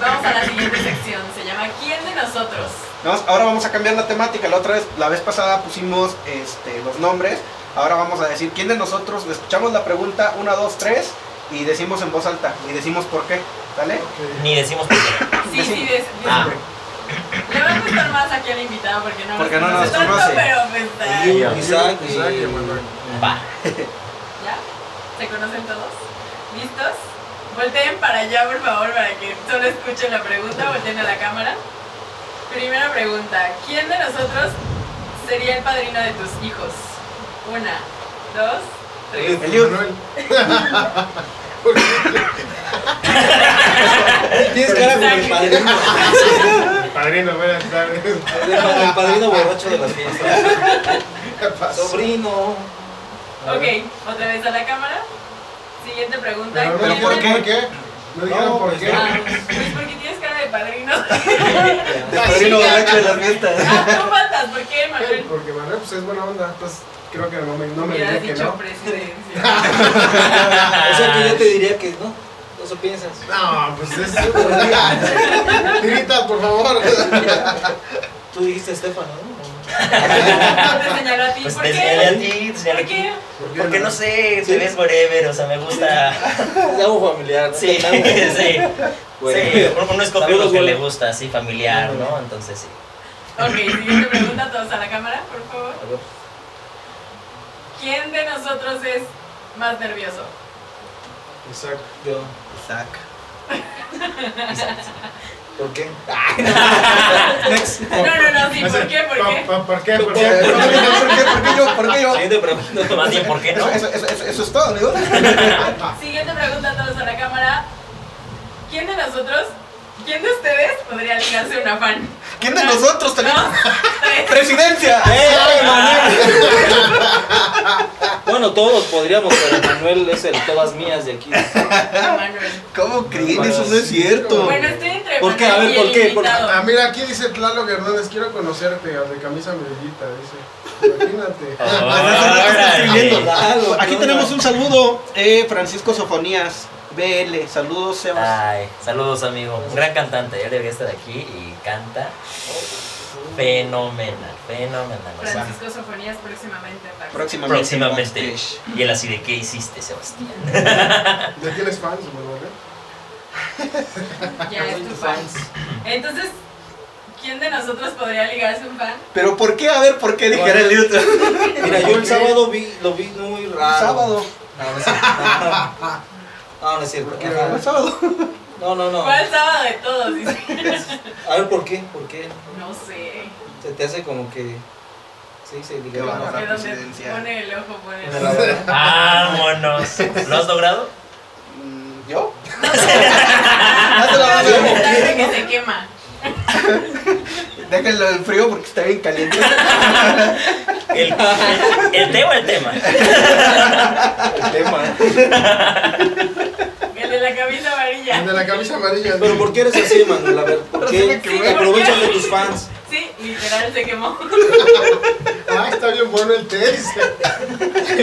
Speaker 3: Vamos a la siguiente sección. Se llama ¿Quién de nosotros?
Speaker 1: Vamos- ahora vamos a cambiar la temática. La otra vez, la vez pasada pusimos este, los nombres. Ahora vamos a decir quién de nosotros. Escuchamos la pregunta 1, 2, 3 y decimos en voz alta. Y decimos por qué. ¿Sale?
Speaker 4: Ok.
Speaker 5: ni decimos por qué.
Speaker 3: Sí, sí, des-
Speaker 5: Ah.
Speaker 3: Le va a gustar más aquí al invitado porque no
Speaker 1: Porque no nos
Speaker 3: tanto,
Speaker 1: conoce.
Speaker 3: pero pues, está-
Speaker 5: Y yo.
Speaker 2: Isaac
Speaker 4: Isaac y Emanuel.
Speaker 5: Va.
Speaker 3: ¿Ya? ¿Se conocen todos? ¿Listos? Volteen para allá, por favor, para que solo escuchen la pregunta. Volteen a la cámara. Primera pregunta. ¿Quién de nosotros sería el padrino de tus hijos? Una, dos, tres.
Speaker 1: Eliud.
Speaker 2: Tienes cara como el padrino.
Speaker 4: Padrino, buenas tardes.
Speaker 2: El padrino borracho de las fiestas.
Speaker 4: ¿Qué pasó?
Speaker 2: Sobrino.
Speaker 3: Ok, otra vez a la cámara. Siguiente pregunta.
Speaker 4: Pero, no
Speaker 1: ¿Pero
Speaker 3: ¿Quién
Speaker 1: por
Speaker 3: de-
Speaker 1: qué?
Speaker 4: ¿Por qué? No dijeron
Speaker 2: No,
Speaker 4: por
Speaker 2: pues
Speaker 4: qué.
Speaker 3: Ah, pues porque tienes cara de padrino.
Speaker 1: El padrino borracho de las fiestas.
Speaker 3: Ah, tú faltas. ¿Por qué, Manuel?
Speaker 4: Porque Manuel pues es buena onda, entonces creo que no me, no me diría que no.
Speaker 3: presidencia.
Speaker 2: O sea que yo te diría que no. Eso piensas.
Speaker 4: No, pues es Grita, por favor.
Speaker 2: Tú dijiste Estefano, ¿no?
Speaker 3: Te señaló a ti.
Speaker 5: Pues
Speaker 3: ¿Por
Speaker 5: te
Speaker 3: qué?
Speaker 5: señalé a ti, te señalé
Speaker 3: ¿Por
Speaker 5: a ti.
Speaker 3: qué?
Speaker 5: Porque no sé,
Speaker 2: Sí.
Speaker 5: te ves whatever, o sea, me gusta.
Speaker 2: Es algo familiar. ¿no?
Speaker 5: Sí, sí.
Speaker 2: Bueno.
Speaker 5: Sí, uno- escoge lo que le gusta, así familiar, ¿no? Entonces sí.
Speaker 3: Ok, siguiente pregunta todos a la cámara, por favor.
Speaker 2: A.
Speaker 3: ¿Quién de nosotros es más nervioso?
Speaker 4: Exacto.
Speaker 2: Yo.
Speaker 1: Isaac.
Speaker 2: ¿Por qué?
Speaker 3: No, no, no, sí, ¿por qué? ¿Por qué?
Speaker 4: ¿Por qué? ¿Por
Speaker 1: ¿Por
Speaker 4: qué?
Speaker 1: qué? ¿Por qué? ¿Por qué yo? ¿Por qué yo?
Speaker 2: Siguiente pregunta.
Speaker 5: Más bien, ¿por qué no?
Speaker 1: Eso, eso, eso, eso es todo, amigo.
Speaker 3: Siguiente pregunta todos a la cámara. ¿Quién de nosotros, quién de ustedes podría ligarse una fan?
Speaker 1: ¿Quién de nosotros también?
Speaker 3: dos, tres.
Speaker 1: ¡Presidencia!
Speaker 2: Bueno, todos podríamos, pero Manuel es el todas mías de aquí.
Speaker 3: Manuel.
Speaker 1: ¿Cómo creen? Eso no es cierto.
Speaker 3: Bueno, estoy entre
Speaker 2: ¿Por qué? A
Speaker 3: Manuel
Speaker 2: ver, ¿por qué? ¿Por qué?
Speaker 4: Ah, mira, aquí dice Tlaloc Hernández, quiero conocerte, de camisa medellita, dice. Imagínate.
Speaker 2: Claro,
Speaker 1: Aquí
Speaker 2: ¿qué
Speaker 1: tenemos un saludo. Eh, Francisco Sofonías, BL. Saludos, Sebas.
Speaker 5: Ay, saludos amigo. Un gran cantante, yo debería estar aquí y canta fenomenal, fenomenal.
Speaker 3: Francisco Sofonías próximamente.
Speaker 1: Próximamente.
Speaker 5: Y él así de qué hiciste, Sebastián.
Speaker 4: ¿Ya tienes fans, Manuel?
Speaker 3: Ya es tu fan. Entonces, ¿quién de nosotros podría ligarse un fan?
Speaker 1: Pero ¿por qué? A ver, ¿por qué dijera el otro?
Speaker 2: Mira, yo el sábado vi, lo vi muy raro.
Speaker 1: Sábado.
Speaker 2: No, no cierto. No, no es cierto.
Speaker 4: ¿Por qué?
Speaker 2: Ajá.
Speaker 1: El sábado.
Speaker 2: No, no, no.
Speaker 3: ¿Cuál sábado de todos? Dice.
Speaker 2: A ver, ¿por qué? ¿Por qué?
Speaker 3: No sé.
Speaker 2: Se te hace como que. Sí, se
Speaker 1: Qué
Speaker 2: diga.
Speaker 1: la
Speaker 3: donde
Speaker 1: presidencia.
Speaker 3: pone el ojo, pone el ojo.
Speaker 5: Vámonos. ¿Lo has logrado?
Speaker 1: Mm, ¿Yo?
Speaker 3: Pero sí, mensaje que se quema.
Speaker 1: Déjenlo en frío porque está bien caliente.
Speaker 5: ¿El, el, el tema o el tema?
Speaker 1: El tema.
Speaker 3: El de la camisa amarilla.
Speaker 4: El de la camisa amarilla.
Speaker 2: Pero ¿por qué eres así, Manuel? A ver, ¿por qué aprovechas de tus fans?
Speaker 3: Sí, literal se quemó.
Speaker 4: Ah, está bien bueno el test.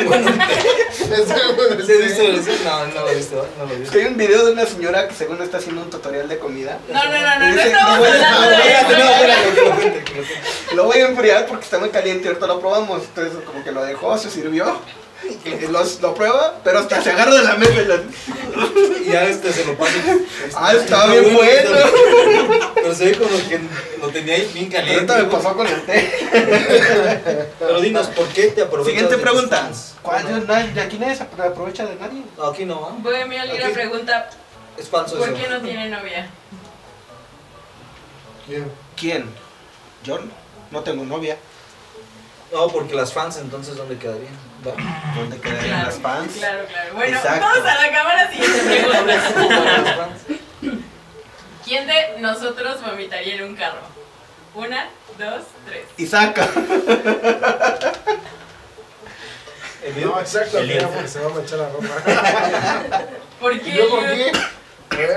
Speaker 2: Bueno,
Speaker 4: Está bien bueno el
Speaker 2: ¿sí has visto
Speaker 4: test.
Speaker 2: eso? No, no lo he visto, no lo he visto.
Speaker 1: que hay un video de una señora que según está haciendo un tutorial de comida.
Speaker 3: No, no, no, no,
Speaker 1: dice, "No voy a-
Speaker 3: hablando
Speaker 1: no no, lo cuente, que lo cuente". Lo voy a enfriar porque está muy caliente y ahorita lo probamos. Entonces como que lo dejó, se sirvió. los- lo prueba, pero hasta se agarra de la mesa y la-
Speaker 2: Y ya este se lo pasa.
Speaker 1: Ah, estaba bien bueno.
Speaker 2: Pero se ve como que lo tenía ahí bien caliente.
Speaker 1: Ahorita me pasó con el té.
Speaker 2: Pero dinos, ¿por qué te aprovechas
Speaker 1: Siguiente
Speaker 2: de
Speaker 1: pregunta. ¿Cuál? Nadie- ¿De aquí nadie se aprovecha de nadie?
Speaker 2: No, aquí no, ¿ah?
Speaker 3: Bohemia Libre
Speaker 2: Aquí.
Speaker 3: pregunta,
Speaker 2: Es falso
Speaker 3: ¿por
Speaker 2: eso.
Speaker 3: qué no tiene novia?
Speaker 4: Bien.
Speaker 1: ¿Quién? ¿Yo? No tengo novia.
Speaker 2: No, porque las fans entonces ¿dónde quedarían?
Speaker 1: ¿Dónde quedarían las fans?
Speaker 3: Claro, claro. Bueno,
Speaker 1: Exacto.
Speaker 3: vamos a la cámara, siguiente pregunta. ¿Quién de nosotros vomitaría en un carro? Una, dos, tres.
Speaker 1: Y saca.
Speaker 2: El
Speaker 4: No, exacto,
Speaker 5: El
Speaker 4: mira,
Speaker 5: lío.
Speaker 4: porque se va a manchar la ropa.
Speaker 3: ¿Por
Speaker 4: ¿Y
Speaker 3: qué?
Speaker 4: yo por qué?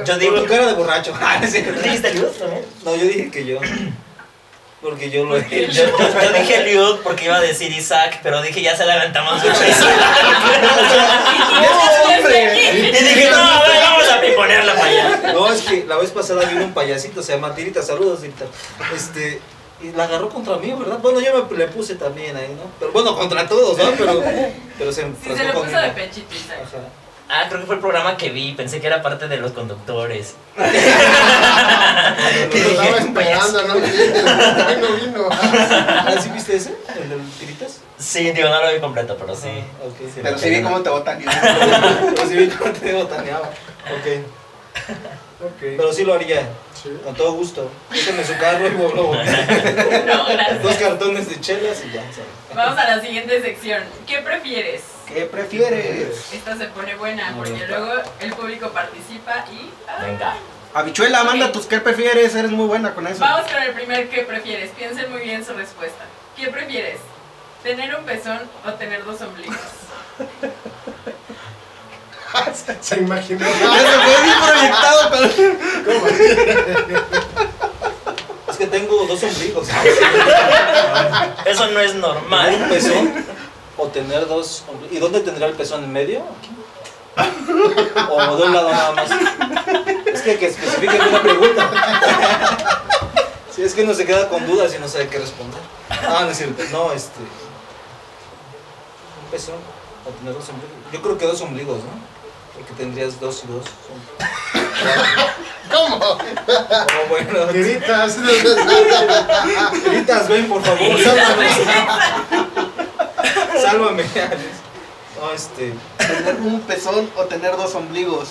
Speaker 5: Yo digo
Speaker 2: tu cara de borracho. Ah, no es
Speaker 5: ¿Tú
Speaker 2: cierto.
Speaker 5: dijiste Liud también?
Speaker 2: No, yo dije que yo. Porque yo lo he
Speaker 5: Yo, yo- yo dije Liud porque iba a decir Isaac, pero dije ya se le aventamos mucho a Isaac. Y dije, no, a ver, vamos a piponearla para allá.
Speaker 2: No, es que la vez pasada vino un payasito, se llama Tirita, saludos Tirita. Este, y la agarró contra mí, ¿verdad? Bueno, yo me le puse también ahí, ¿no? Pero bueno, contra todos, ¿no? Pero, pero se
Speaker 3: Sí,
Speaker 2: enfrascó
Speaker 3: se le puso
Speaker 2: conmigo.
Speaker 3: de pechito, Isaac.
Speaker 2: Ajá.
Speaker 5: Ah, creo que fue el programa que vi, pensé que era parte de los conductores.
Speaker 4: Lo estaba esperando, no vino. Vino.
Speaker 2: ¿Ah, sí viste ese? ¿El de Tiritas?
Speaker 5: Sí, digo, no lo vi completo, pero sí.
Speaker 2: Ok.
Speaker 1: Pero sí vi cómo te botan.
Speaker 2: Pero sí vi cómo te botaneaba. Ok. Pero sí lo haría,
Speaker 4: Sí.
Speaker 2: con todo gusto. Déjenme su carro y vuelvo.
Speaker 3: No, gracias.
Speaker 2: Dos cartones de chelas y ya.
Speaker 3: Vamos a la siguiente sección. ¿Qué prefieres?
Speaker 1: ¿Qué prefieres?
Speaker 3: Esta se pone buena porque luego el público participa y... ah.
Speaker 5: Venga.
Speaker 1: Habichuela, manda tus qué prefieres. Eres muy buena con eso.
Speaker 3: Vamos con el primer ¿qué prefieres? Piensen muy bien su respuesta. ¿Qué prefieres? ¿Tener un pezón o tener dos ombligos?
Speaker 4: Se imaginó.
Speaker 1: Ya se fue bien proyectado con...
Speaker 2: Es que tengo dos ombligos.
Speaker 5: Eso no es
Speaker 2: ¿Tener
Speaker 5: normal.
Speaker 2: un pezón o tener dos? ¿Y dónde tendrá el pezón? ¿En medio? ¿Aquí? ¿O de un lado nada más? Es que que especifiquen una pregunta. Si es que uno se queda con dudas y no sabe qué responder. Ah, no es cierto. No, este. Un pezón o tener dos ombligos. Yo creo que dos ombligos, ¿no? Porque tendrías dos y dos.
Speaker 4: ¿Cómo?
Speaker 2: Oh, bueno.
Speaker 4: Tiritas.
Speaker 2: Gritas, ven por favor, sálvame. No, este.
Speaker 1: Tener un pezón o tener dos ombligos.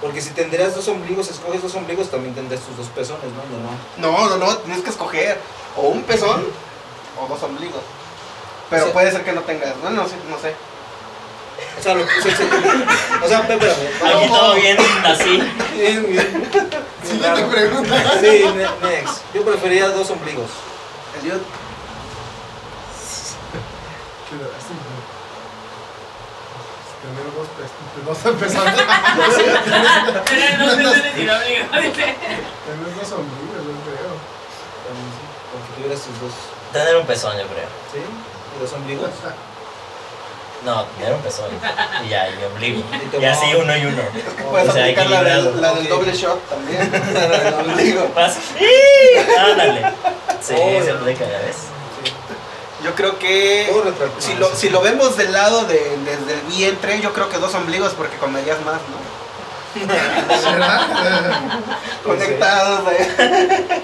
Speaker 2: Porque si tendrías dos ombligos, escoges dos ombligos, también tendrías tus dos pezones, ¿no? No, no.
Speaker 1: No, no, no. Tienes que escoger o un pezón o dos ombligos. Pero
Speaker 2: O sea-
Speaker 1: puede ser que no tengas. No, no sé, no sé.
Speaker 2: O sea, lo que. O sea, o sea espérame.
Speaker 5: Aquí todo bien así.
Speaker 2: Bien, bien.
Speaker 4: Siguiente
Speaker 2: raro.
Speaker 4: pregunta.
Speaker 2: Sí, ne- next. Yo prefería dos ombligos.
Speaker 1: Eliot,
Speaker 4: Tener dos pe- dos pezones.
Speaker 3: Tener dos pezones y no
Speaker 4: dos ombligos, yo creo.
Speaker 2: Porque tuvieras tus dos.
Speaker 5: Tener un pezón, yo creo.
Speaker 2: ¿Sí? ¿Y dos ombligos?
Speaker 5: No, tener un pezón. Y ya, y ombligo.
Speaker 2: Y
Speaker 5: así uno y uno.
Speaker 1: puedes
Speaker 5: O sea,
Speaker 1: aplicar la, del- doble shot también. La del ombligo.
Speaker 5: Ándale. Sí,
Speaker 2: Oh,
Speaker 5: se aplica, ya ves.
Speaker 1: Yo creo que si lo, si lo vemos del lado de, desde el vientre, yo creo que dos ombligos porque comerías más, ¿no? Conectados. eh.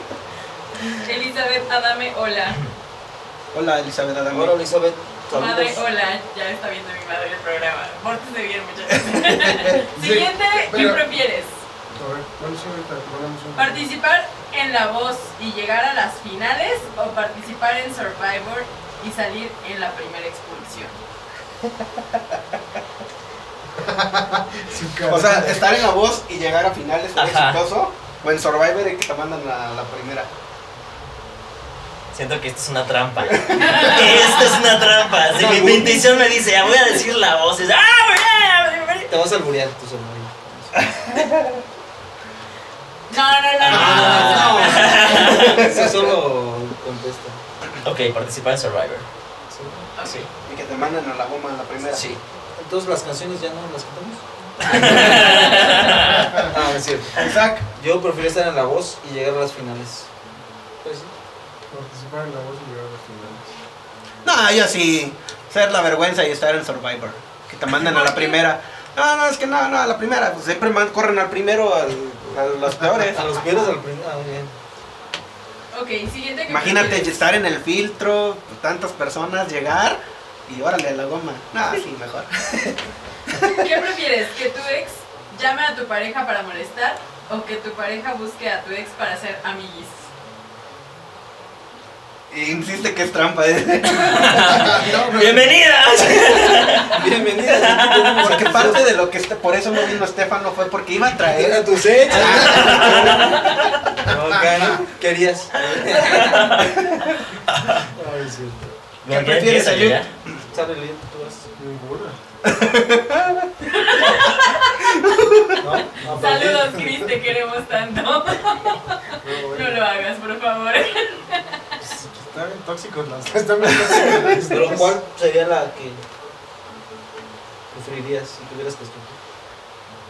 Speaker 3: Elizabeth Adame, hola.
Speaker 1: Hola, Elizabeth Adame.
Speaker 2: Ahora, Elizabeth,
Speaker 3: Madre, hola. Ya está viendo mi madre el programa. Pórtese bien, muchachos. Siguiente, ¿qué prefieres? ¿Participar en La Voz y llegar a las finales o participar en Survivor y salir en la primera expulsión?
Speaker 1: O sea, estar en la voz y llegar a finales es
Speaker 5: Ajá.
Speaker 1: exitoso. O en Survivor y que te mandan a la primera.
Speaker 5: Siento que esto es una trampa. Esta Esto es una trampa. Así que mi intuición me dice, ya voy a decir la voz. Dice, ¡Ah!
Speaker 2: Te vas a alburear tú solo.
Speaker 3: No, no, no, no.
Speaker 2: Ah,
Speaker 3: no, no.
Speaker 2: Eso solo contesta.
Speaker 5: Ok, participar en Survivor.
Speaker 3: Ok.
Speaker 1: Y que te manden a la goma a la primera.
Speaker 5: Sí.
Speaker 2: Entonces las canciones ya no las cantamos. ah, es cierto.
Speaker 1: Isaac,
Speaker 2: Yo prefiero estar en la voz y llegar a las finales. Pues sí.
Speaker 4: Participar en la voz y llegar a los finales.
Speaker 1: no, yo sí, ser la vergüenza y estar en Survivor. Que te manden a la primera. No, no, es que no, no, a la primera. Pues siempre man- corren al primero, al, a los peores.
Speaker 2: A los pierdes al primer. Ah, muy bien.
Speaker 3: Ok, siguiente que
Speaker 1: Imagínate estar en el filtro, tantas personas, llegar y órale a la goma. No, sí, mejor.
Speaker 3: ¿Qué prefieres? ¿Que tu ex llame a tu pareja para molestar o que tu pareja busque a tu ex para ser amiguis?
Speaker 1: Insiste que es trampa. ¿eh?
Speaker 5: ¡Bienvenidas!
Speaker 2: Bienvenida.
Speaker 1: Porque parte de lo que este, por eso no vino Estefano fue porque iba a traer
Speaker 2: Era tu set. No, querías. Ay, sí.
Speaker 5: ¿Qué
Speaker 1: prefieres, Ayub?
Speaker 2: Sale Lid, tú vas.
Speaker 4: Ninguna.
Speaker 2: ¿No? No,
Speaker 3: Saludos,
Speaker 2: sí.
Speaker 3: Chris, te queremos tanto.
Speaker 4: No,
Speaker 3: No lo hagas, por favor.
Speaker 4: Están bien tóxicos las tres. Están bien tóxicos.
Speaker 2: Pero ¿cuál sería la que preferirías si tuvieras que escoger?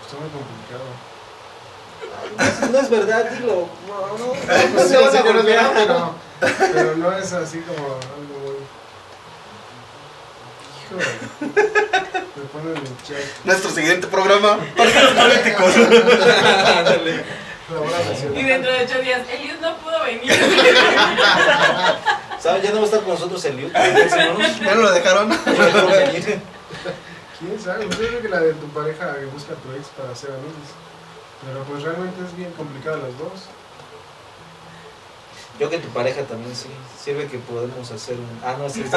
Speaker 4: Está muy complicado.
Speaker 2: No es verdad, dilo. No, no, no,
Speaker 4: sí, sí, pero, pero no es así como algo muy. Híjole. Me ponen en chat.
Speaker 1: nuestro siguiente programa. Partidos políticos.
Speaker 2: Ándale.
Speaker 3: Y dentro de ocho días, Eliud no pudo venir.
Speaker 2: ¿Sabes? Ya no va a estar con nosotros el Liu.
Speaker 1: Ya no lo dejaron.
Speaker 4: ¿Quién sabe? Yo creo que la de tu pareja que busca a tu ex para ser amigos. Pero pues realmente es bien complicada las dos.
Speaker 2: Yo que tu pareja también sí. Sirve que podemos hacer un. Ah, no, sí. sí.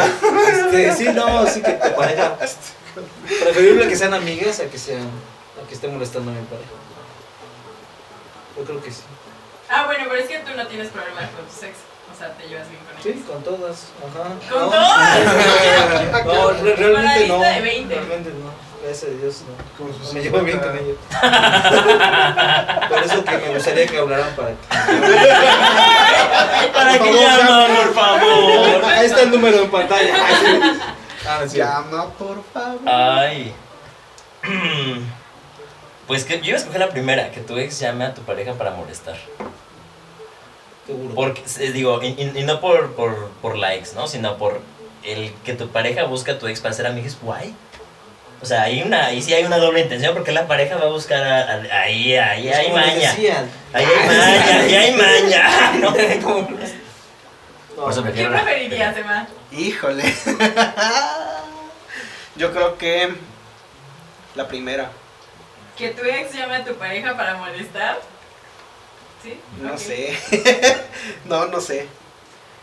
Speaker 2: Este, sí, no, sí que tu pareja. Preferible que sean amigas a que sean. a que esté molestando a mi pareja. Yo creo que sí.
Speaker 3: Ah, bueno, pero es que tú no tienes problemas con tu sexo. O sea, te llevas bien con
Speaker 2: Sí,
Speaker 3: ellos.
Speaker 2: con todas. Ajá.
Speaker 3: ¿Con
Speaker 2: No.
Speaker 3: todas?
Speaker 2: No, re- realmente no.
Speaker 3: lista de 20.
Speaker 2: Realmente no. Gracias a Dios no. Me llevo bien
Speaker 4: 50.
Speaker 2: con ellos. Por eso que me gustaría que hablaran para que.
Speaker 5: ¿Para
Speaker 2: favor,
Speaker 5: llaman, por favor?
Speaker 2: Ahí está el número en pantalla. Ah, sí. Ah, sí.
Speaker 1: Llama, por favor.
Speaker 5: Ay. Pues que yo iba a escoger la primera, que tu ex llame a tu pareja para molestar.
Speaker 2: Seguro.
Speaker 5: Porque, eh, digo, y, y- y no por, por, por likes, ¿no? Sino por el que tu pareja busca a tu ex para ser amigos, guay. O sea, hay una, ahí sí hay una doble intención porque la pareja va a buscar a, a- ahí, ahí
Speaker 2: Es
Speaker 5: hay maña. Ahí hay maña, ahí hay maña. No, como-
Speaker 2: No,
Speaker 5: Por eso
Speaker 3: ¿Qué
Speaker 5: la-
Speaker 3: preferirías, Emma?
Speaker 1: Híjole. Yo creo que la primera.
Speaker 3: ¿Que tu ex llame a tu pareja para molestar? ¿Sí?
Speaker 1: No sé. no, no sé.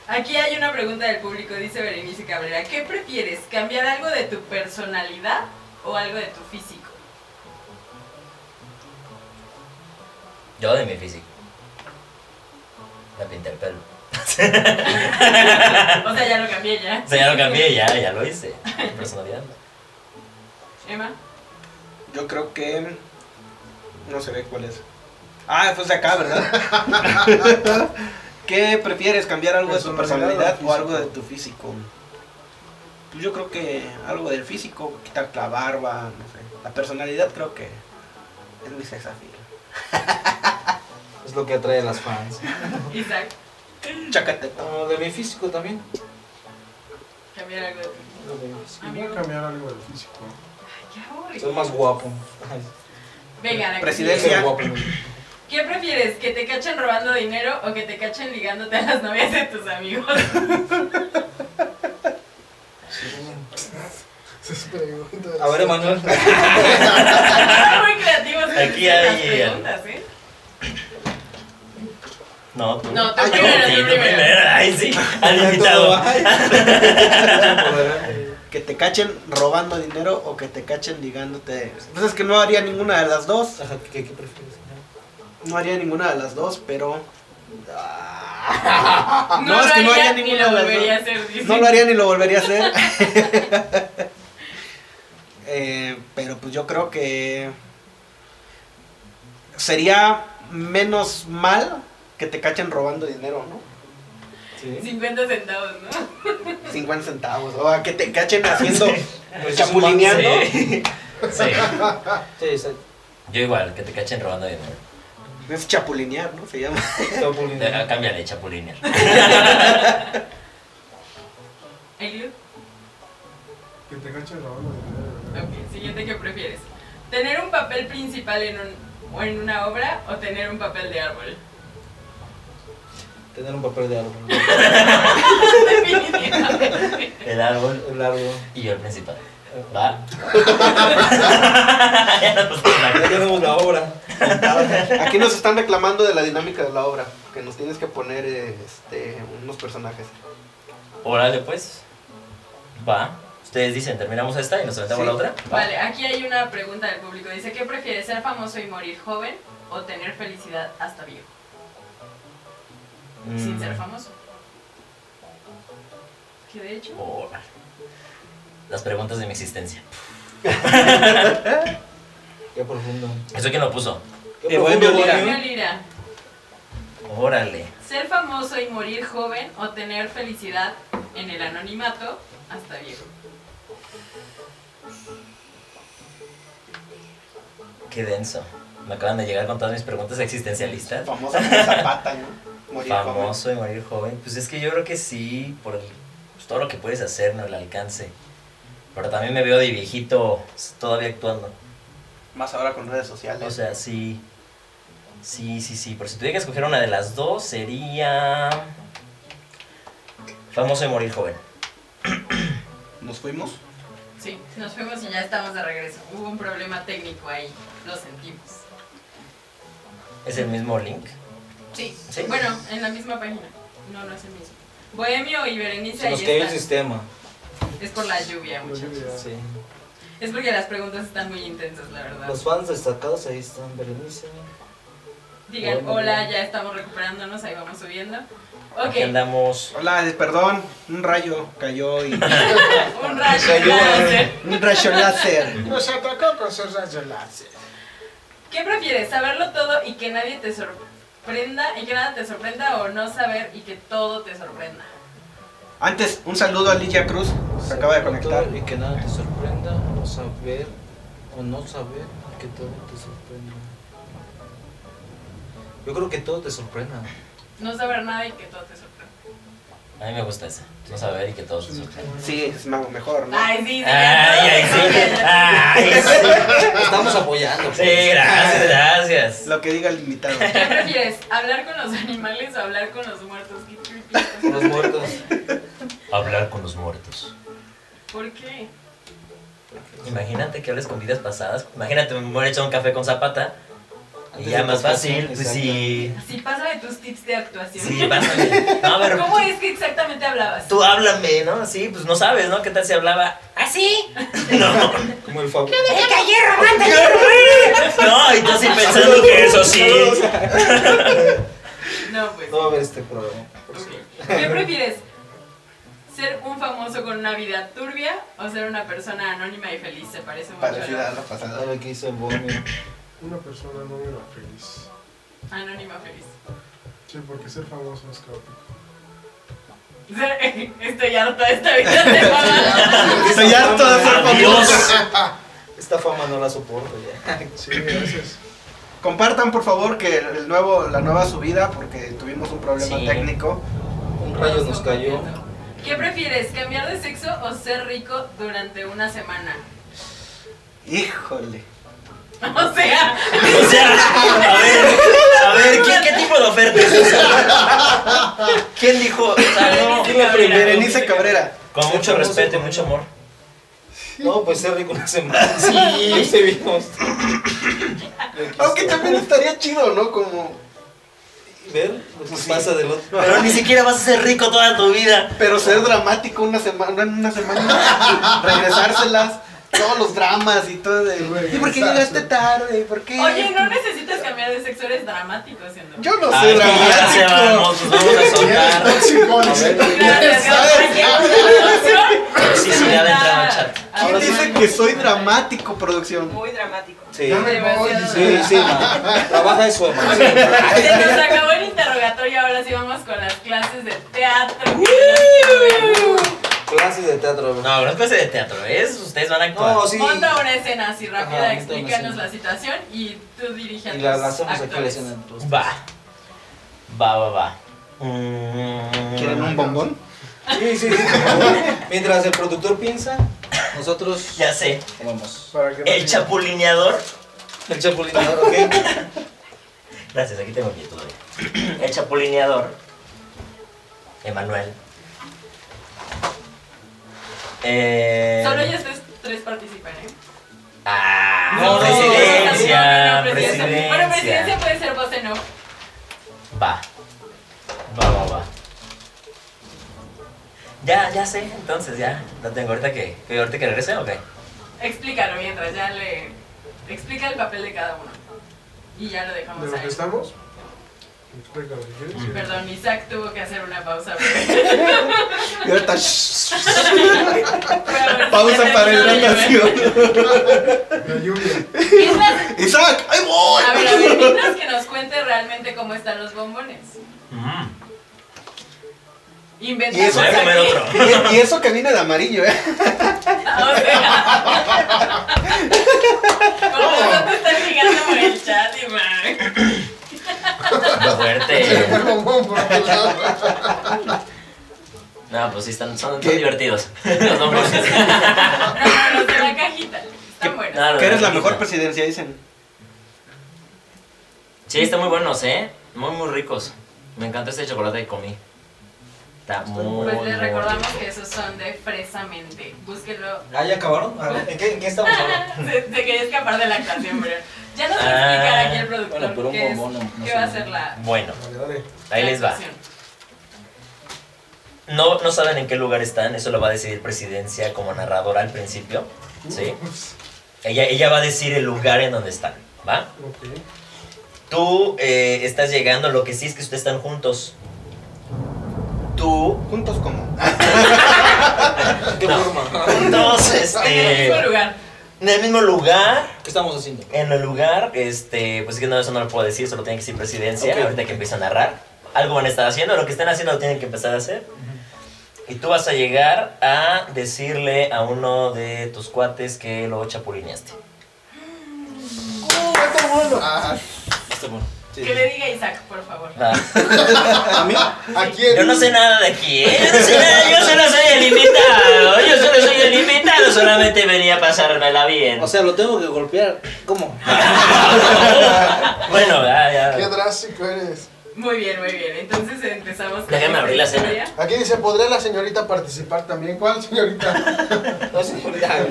Speaker 3: Aquí hay una pregunta del público, dice Berenice Cabrera. ¿Qué prefieres? ¿Cambiar algo de tu personalidad o algo de tu físico?
Speaker 5: Yo de mi físico. La pinté el pelo.
Speaker 3: O sea, ya lo cambié ya.
Speaker 5: O sea, ya lo cambié, ya, ya lo hice. Mi personalidad.
Speaker 3: Emma.
Speaker 1: Yo creo que. No se ve cuál es. Ah, pues de acá, ¿verdad? ¿Qué prefieres? ¿Cambiar algo de tu
Speaker 4: Personalidad o
Speaker 1: algo de tu físico? Pues yo creo que algo del físico, quitar la barba, no sé. La personalidad creo que es mi sex.
Speaker 2: Es lo que atrae a las fans.
Speaker 3: Isaac.
Speaker 1: Chacateta.
Speaker 2: No, de mi físico también.
Speaker 3: Cambiar algo de tu
Speaker 2: Lo de mi físico.
Speaker 4: Cambiar algo del físico.
Speaker 3: Qué.
Speaker 2: Soy más guapo.
Speaker 3: Venga, la que
Speaker 1: Presidencia.
Speaker 2: guapo.
Speaker 3: ¿Qué prefieres? ¿Que te cachen robando dinero o que te cachen ligándote a las novias de tus amigos?
Speaker 2: A ver, Emanuel.
Speaker 3: Muy creativos
Speaker 5: Aquí
Speaker 3: las
Speaker 5: hay-
Speaker 3: preguntas, ¿eh?
Speaker 5: No, tú.
Speaker 3: No, tú
Speaker 1: Ah,
Speaker 3: primero,
Speaker 5: Sí,
Speaker 3: tú primero.
Speaker 5: Ay, sí. Al invitado.
Speaker 1: Que te cachen robando dinero o que te cachen ligándote. Pues es que no haría ninguna de las dos.
Speaker 2: Ajá, ¿Qué, qué prefieres?
Speaker 1: No haría ninguna de las dos, pero. Ah,
Speaker 3: No,
Speaker 1: No, es que no
Speaker 3: haría
Speaker 1: haría
Speaker 3: ni
Speaker 1: ninguna
Speaker 3: lo
Speaker 1: de las
Speaker 3: volvería a
Speaker 1: dos.
Speaker 3: hacer.
Speaker 1: No lo haría ni lo volvería a hacer. Eh, pero pues yo creo que sería menos mal que te cachen robando dinero, ¿no?
Speaker 2: Sí.
Speaker 3: 50 centavos, ¿no?
Speaker 1: 50 centavos. O a que te cachen haciendo
Speaker 2: Pues
Speaker 1: chapulineando.
Speaker 5: Sí. Sí. Yo igual, que te cachen robando dinero.
Speaker 1: Es chapulinear, ¿no? Se llama.
Speaker 2: Chapulinear.
Speaker 5: Ah, Cámbiale, chapulinear.
Speaker 4: Que te cachen robando dinero.
Speaker 3: Ok, siguiente, ¿qué prefieres? ¿Tener un papel principal en, un, o en una obra o tener un papel de árbol?
Speaker 2: Tener un papel de árbol.
Speaker 5: El árbol
Speaker 2: El árbol.
Speaker 5: y yo el principal. Va.
Speaker 2: Ya tenemos la obra.
Speaker 1: Aquí nos están reclamando de la dinámica de la obra. Que nos tienes que poner este, unos personajes.
Speaker 5: Órale, pues. Va. Ustedes dicen, terminamos esta y nos aventamos
Speaker 1: Sí.
Speaker 5: la otra. Va.
Speaker 3: Vale, aquí hay una pregunta del público. Dice, ¿qué prefieres, ser famoso y morir joven o tener felicidad hasta viejo? Sin
Speaker 5: Mm.
Speaker 3: ser famoso. Que de hecho...
Speaker 5: Órale. Las preguntas de mi existencia.
Speaker 2: Qué profundo.
Speaker 5: ¿Eso quién lo puso?
Speaker 2: Qué profundo,
Speaker 1: Lira.
Speaker 3: Lira,
Speaker 5: Órale.
Speaker 3: ser famoso y morir joven o tener felicidad en el anonimato hasta viejo.
Speaker 5: Qué denso. Me acaban de llegar con todas mis preguntas existencialistas.
Speaker 1: Famosa Zapata, ¿no? Morir joven.
Speaker 5: Famoso y morir joven. Pues es que yo creo que sí, por el- pues todo lo que puedes hacer, no el alcance. Pero también me veo de viejito todavía actuando.
Speaker 1: Más ahora con redes sociales.
Speaker 5: O sea, sí. Sí, sí, sí. Por si tuviera que escoger una de las dos, sería. Famoso y morir joven.
Speaker 1: Nos fuimos.
Speaker 3: Sí, nos fuimos y ya estamos de regreso. Hubo un problema técnico ahí, lo sentimos.
Speaker 5: ¿Es el mismo link?
Speaker 3: Sí,
Speaker 5: ¿Sí?
Speaker 3: bueno, en la misma página. No, no es el mismo. Bohemio y Berenice
Speaker 2: Se nos
Speaker 3: ahí
Speaker 2: cayó el
Speaker 3: están.
Speaker 2: sistema.
Speaker 3: Es por la lluvia, muchachos.
Speaker 2: Sí.
Speaker 3: Es porque las preguntas están muy intensas, la verdad.
Speaker 2: Los fans destacados ahí están, Berenice.
Speaker 3: Digan,
Speaker 2: Bueno.
Speaker 3: hola, ya estamos recuperándonos, ahí vamos subiendo. Ok,
Speaker 5: Aquí andamos.
Speaker 1: Hola, perdón. Un rayo cayó y.
Speaker 3: un rayo
Speaker 2: Cayó,
Speaker 3: láser.
Speaker 1: un rayo láser.
Speaker 4: Nos atacó con sus rayos láser.
Speaker 3: ¿Qué prefieres? ¿Saberlo todo y que nadie te sorprenda y que nada te sorprenda o no saber y que todo te sorprenda?
Speaker 1: Antes, un saludo a Ligia Cruz. Se acaba de conectar.
Speaker 2: Y que nada te sorprenda, o saber, o no saber que todo te sorprenda. Yo creo que todo te sorprenda.
Speaker 3: No saber nada y que todo te sorprenda.
Speaker 5: A mí me gusta esa. No saber y que todos se sorprendan.
Speaker 1: Sí, es mejor, ¿no?
Speaker 3: Ay, sí, sí.
Speaker 5: Ay, ay, sí. Ay, sí.
Speaker 2: Estamos apoyando. pues.
Speaker 5: Sí, gracias, gracias.
Speaker 1: Lo que diga el invitado.
Speaker 3: ¿Qué prefieres? ¿Hablar con los animales o hablar con los muertos? Qué creepy.
Speaker 2: Los muertos.
Speaker 5: Hablar con los muertos.
Speaker 3: ¿Por qué?
Speaker 5: Imagínate que hables con vidas pasadas. Imagínate, me muero echado un café con zapata. Y ya más fácil, pues sí.
Speaker 3: Sí, pásame tus tips de actuación.
Speaker 5: Sí, pásame. No, a ver,
Speaker 3: ¿Cómo es que exactamente hablabas?
Speaker 5: tú háblame, ¿no? Sí, pues no sabes, ¿no? ¿Qué tal si hablaba así? No.
Speaker 2: Como el Fab.
Speaker 5: No, y tú así pensando que eso sí.
Speaker 3: No, pues.
Speaker 2: No va a ver este programa.
Speaker 3: Ok. ¿Qué prefieres? ¿Ser un famoso con una vida turbia o ser una persona anónima y feliz? Se parece mucho
Speaker 1: Parecida a
Speaker 3: a
Speaker 1: la pasada.
Speaker 2: A ver qué hizo Bohemio.
Speaker 4: Una persona era feliz.
Speaker 3: anónima feliz.
Speaker 4: Sí, porque ser famoso es caótico.
Speaker 3: Estoy harta de esta vida de fama.
Speaker 1: Estoy harto de ser famoso.
Speaker 2: Esta fama no la soporto ya.
Speaker 4: Sí, gracias.
Speaker 1: Compartan por favor que el nuevo, la nueva subida, porque tuvimos un problema
Speaker 5: Sí.
Speaker 1: técnico.
Speaker 2: Un rayo nos cayó.
Speaker 3: ¿Qué prefieres? ¿Cambiar de sexo o ser rico durante una semana?
Speaker 1: Híjole.
Speaker 3: O sea,
Speaker 5: O sea, a ver, a ver, ¿qué, qué tipo de oferta es esa? ¿Quién dijo? O sea, no.
Speaker 1: Berenice Cabrera.
Speaker 5: Con mucho respeto y mucho amor.
Speaker 2: No, pues ser rico una semana. Sí, se vimos.
Speaker 1: Aunque también estaría chido, ¿no? Como...
Speaker 2: Ver lo que
Speaker 1: Sí.
Speaker 2: pasa del otro.
Speaker 5: Pero ni siquiera vas a ser rico toda tu vida.
Speaker 1: Pero ser dramático una semana, una semana, regresárselas. Todos los dramas y todo de,
Speaker 4: Güey,
Speaker 1: ¿y por qué llegaste tarde? ¿Por qué?
Speaker 3: Oye, no necesitas cambiar de sexo, eres dramático, siendo.
Speaker 1: Yo no
Speaker 5: Ah,
Speaker 1: soy
Speaker 5: se
Speaker 1: dramático.
Speaker 5: vamos, vamos a soltar. Toxicidad entra chat.
Speaker 1: ¿Quién dice que soy dramático, producción?
Speaker 3: Muy dramático.
Speaker 2: Sí. Sí, sí. Trabaja eso, hermano.
Speaker 3: Se nos acabó el interrogatorio, ahora sí vamos con las clases de teatro.
Speaker 2: Clases de teatro.
Speaker 5: No, no es clase de teatro, es ustedes van a actuar.
Speaker 2: No, sí.
Speaker 3: Monta una escena así rápida,
Speaker 2: Ajá,
Speaker 3: explícanos la situación y tú diriges
Speaker 2: Y la lanzamos aquí a la escena. entonces.
Speaker 5: Va. Va, va, va. Mm.
Speaker 1: ¿Quieren un bombón?
Speaker 2: Sí, sí, sí. Mientras el productor piensa, nosotros
Speaker 5: Ya sé.
Speaker 4: no
Speaker 5: El chapulineador.
Speaker 2: El chapulinador, ¿ok?
Speaker 5: Gracias, aquí tengo mi todavía. El chapulineador. Emanuel. Eh,
Speaker 3: Solo ellos tres, tres participan, ¿eh?
Speaker 5: Ah,
Speaker 2: No, no,
Speaker 5: presidencia,
Speaker 3: no, no,
Speaker 5: presidencia.
Speaker 3: Bueno, presidencia puede ser voz en off.
Speaker 5: Va. Va, va, va. Ya, ya sé, entonces ya. Lo tengo ahorita que, que ahorita que regrese o qué?
Speaker 3: Explícalo mientras, ya le. Explica el papel de cada uno. Y ya lo
Speaker 4: ¿De
Speaker 3: dejamos
Speaker 4: lo que
Speaker 3: ahí.
Speaker 4: estamos? Explícalo.
Speaker 3: Perdón, Isaac tuvo que hacer una pausa.
Speaker 1: Y ahorita, pausa para hidratación.
Speaker 4: La lluvia.
Speaker 3: Mientras-
Speaker 1: Isaac, ¡ahí voy!
Speaker 3: A ver, a ver, mientras que nos cuente realmente cómo están los bombones.
Speaker 5: Mm.
Speaker 3: Inventamos
Speaker 1: Y eso
Speaker 5: otro.
Speaker 1: Y, y eso que viene de amarillo, ¿eh?
Speaker 3: O sea, no te están ligando por el chat, Iván.
Speaker 5: Lo
Speaker 4: Se le fue el
Speaker 5: fuerte. No, pues sí, están, son, son divertidos. Los bombones.
Speaker 3: No, no, los de la cajita. Están buenos.
Speaker 1: Que eres la
Speaker 5: no,
Speaker 1: mejor
Speaker 5: no.
Speaker 1: presidencia, dicen.
Speaker 5: Sí, están muy buenos, ¿eh? Muy, muy ricos. Me encanta este chocolate que comí. Está muy,
Speaker 3: Pues les recordamos
Speaker 5: rico.
Speaker 3: que esos son de Fresamente. Búsquenlo.
Speaker 2: ¿Ah, ya acabaron? A ver, ¿en qué, en qué estamos ahora?
Speaker 3: Se, se quería escapar de la actuación, pero ya nos va a
Speaker 5: Ah.
Speaker 3: explicar aquí el productor
Speaker 2: Bueno, pero un
Speaker 3: qué, es-
Speaker 2: bombón no- no
Speaker 3: qué va a ser la,
Speaker 5: Bueno,
Speaker 4: Dale, dale.
Speaker 5: ahí
Speaker 3: la
Speaker 5: les va. No, no saben en qué lugar están, eso lo va a decidir Presidencia como narradora al principio. ¿Sí? Ella, ella va a decir el lugar en donde están, ¿va?
Speaker 4: Ok.
Speaker 5: Tú eh, estás llegando, lo que sí es que ustedes están juntos. Tú,
Speaker 1: Juntos como.
Speaker 2: ¿Qué
Speaker 5: No.
Speaker 2: forma?
Speaker 5: juntos,
Speaker 3: En el
Speaker 5: este,
Speaker 3: mismo lugar.
Speaker 5: en el mismo lugar,
Speaker 2: ¿Qué estamos haciendo?
Speaker 5: en el lugar, este, pues es que no, eso no lo puedo decir, solo tiene que decir presidencia,
Speaker 2: Ok.
Speaker 5: ahorita que empieza a narrar. Algo van a estar haciendo, lo que estén haciendo lo tienen que empezar a hacer. Y tú vas a llegar a decirle a uno de tus cuates que lo chapulineaste.
Speaker 4: Ah,
Speaker 2: Está bueno. Sí,
Speaker 3: Que le diga Isaac, por favor.
Speaker 5: Va.
Speaker 2: ¿A mí?
Speaker 4: ¿A quién?
Speaker 5: Yo no sé nada de aquí, ¿eh? Yo no sé nada, yo solo soy el invitado. Yo solo soy el invitado, solamente venía a pasármela bien.
Speaker 2: O sea, lo tengo que golpear. ¿Cómo?
Speaker 5: Bueno, ya,
Speaker 4: Qué
Speaker 5: ya.
Speaker 4: drástico eres.
Speaker 3: Muy bien, muy bien. Entonces empezamos con
Speaker 5: Déjame abrir la cena.
Speaker 4: Aquí dice, ¿podría la señorita participar también? ¿Cuál señorita?
Speaker 2: No, señor, ya.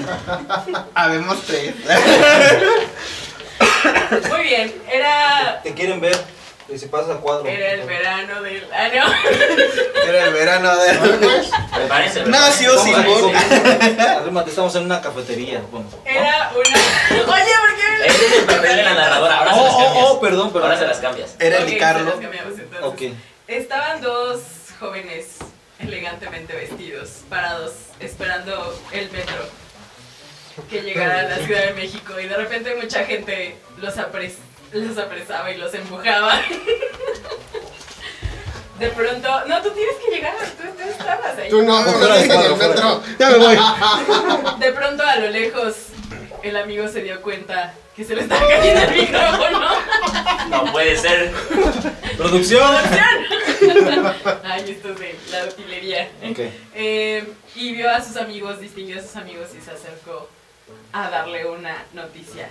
Speaker 1: Habemos tres.
Speaker 3: Muy bien, era,
Speaker 2: Te quieren ver. Y si pasa a cuadro.
Speaker 3: era el verano del... Ah, no.
Speaker 1: Era el verano de.
Speaker 5: Prepárense.
Speaker 1: Nació
Speaker 2: ¿Cómo?
Speaker 1: Simón.
Speaker 2: Arrímate, estamos en una cafetería. Bueno.
Speaker 3: Era una... Oye, ¿por qué?
Speaker 5: Este es el papel de la narradora, ahora se las
Speaker 2: Oh,
Speaker 5: cambias.
Speaker 2: oh, oh, perdón, perdón.
Speaker 5: Ahora se las cambias.
Speaker 1: Era el
Speaker 3: Ok,
Speaker 1: Di
Speaker 3: se
Speaker 1: Carlo.
Speaker 3: las cambiamos, entonces.
Speaker 2: Ok.
Speaker 3: Estaban dos jóvenes elegantemente vestidos, parados, esperando el metro que llegara a la Ciudad de México y de repente mucha gente los, apres- los apresaba y los empujaba. De pronto, no, tú tienes que llegar, tú, tú estabas ahí.
Speaker 4: Tú no, no, no, el metro.
Speaker 1: Ya me voy.
Speaker 3: De pronto a lo lejos el amigo se dio cuenta que se le estaba cayendo el micrófono.
Speaker 5: No puede ser.
Speaker 2: Producción.
Speaker 3: Ay, esto es de la utilería. Eh, y vio a sus amigos, distinguió a sus amigos y se acercó a darle una noticia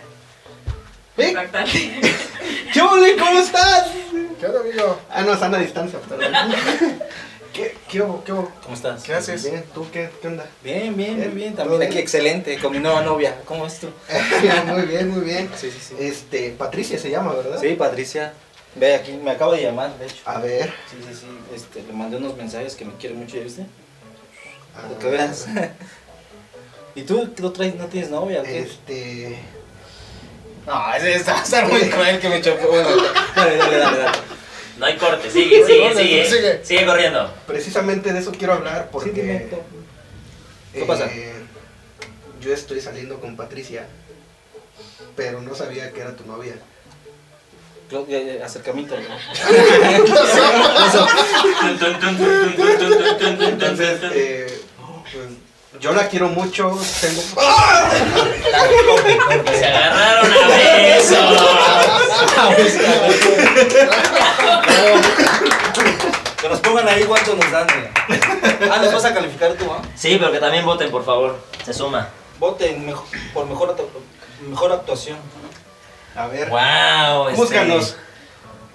Speaker 1: ¿Eh?
Speaker 3: impactante.
Speaker 1: ¿Qué ole? ¿Cómo estás?
Speaker 4: ¿Qué onda, amigo?
Speaker 1: Ah, no, están a distancia, perdón. ¿Qué, qué hubo? ¿Qué hubo?
Speaker 2: ¿Cómo estás?
Speaker 4: ¿Qué haces?
Speaker 1: Bien, ¿tú qué, qué onda?
Speaker 2: Bien, bien, bien, bien.
Speaker 1: ¿Todo
Speaker 2: También
Speaker 1: bien?
Speaker 2: aquí excelente con mi nueva novia. ¿Cómo es tú?
Speaker 1: muy bien, muy bien.
Speaker 2: Sí, sí, sí.
Speaker 1: Este, Patricia se llama, ¿verdad?
Speaker 2: Sí, Patricia. Ve aquí, me acaba de llamar, de hecho.
Speaker 1: A ver.
Speaker 2: Sí, sí, sí. Este, le mandé unos mensajes que me quiere mucho, ¿ya viste?
Speaker 1: ah,
Speaker 2: que veas. ¿Y tú no, traes, no tienes novia qué?
Speaker 1: Este.
Speaker 2: No, ese está va a estar muy cruel que me chocó. Bueno, dale, dale, dale, dale.
Speaker 5: No hay corte, sigue, sigue, sigue.
Speaker 4: sigue.
Speaker 5: Sigue corriendo.
Speaker 1: Precisamente de eso quiero hablar porque.
Speaker 2: Sí, dime, tú. ¿Qué
Speaker 1: eh,
Speaker 2: pasa?
Speaker 1: Yo estoy saliendo con Patricia, pero no sabía que era tu novia.
Speaker 2: Acercamiento. ¿no?
Speaker 1: Entonces, eh, pues, yo la quiero mucho. Tengo.
Speaker 5: Se agarraron a besos.
Speaker 2: Que nos pongan ahí cuánto nos dan. mira. Ah, nos vas a calificar tú, ¿ah?
Speaker 5: Sí, pero que también voten, por favor. Se suma.
Speaker 2: Voten por mejor, mejor actuación.
Speaker 1: A ver.
Speaker 5: Wow. este,
Speaker 1: Júzganos.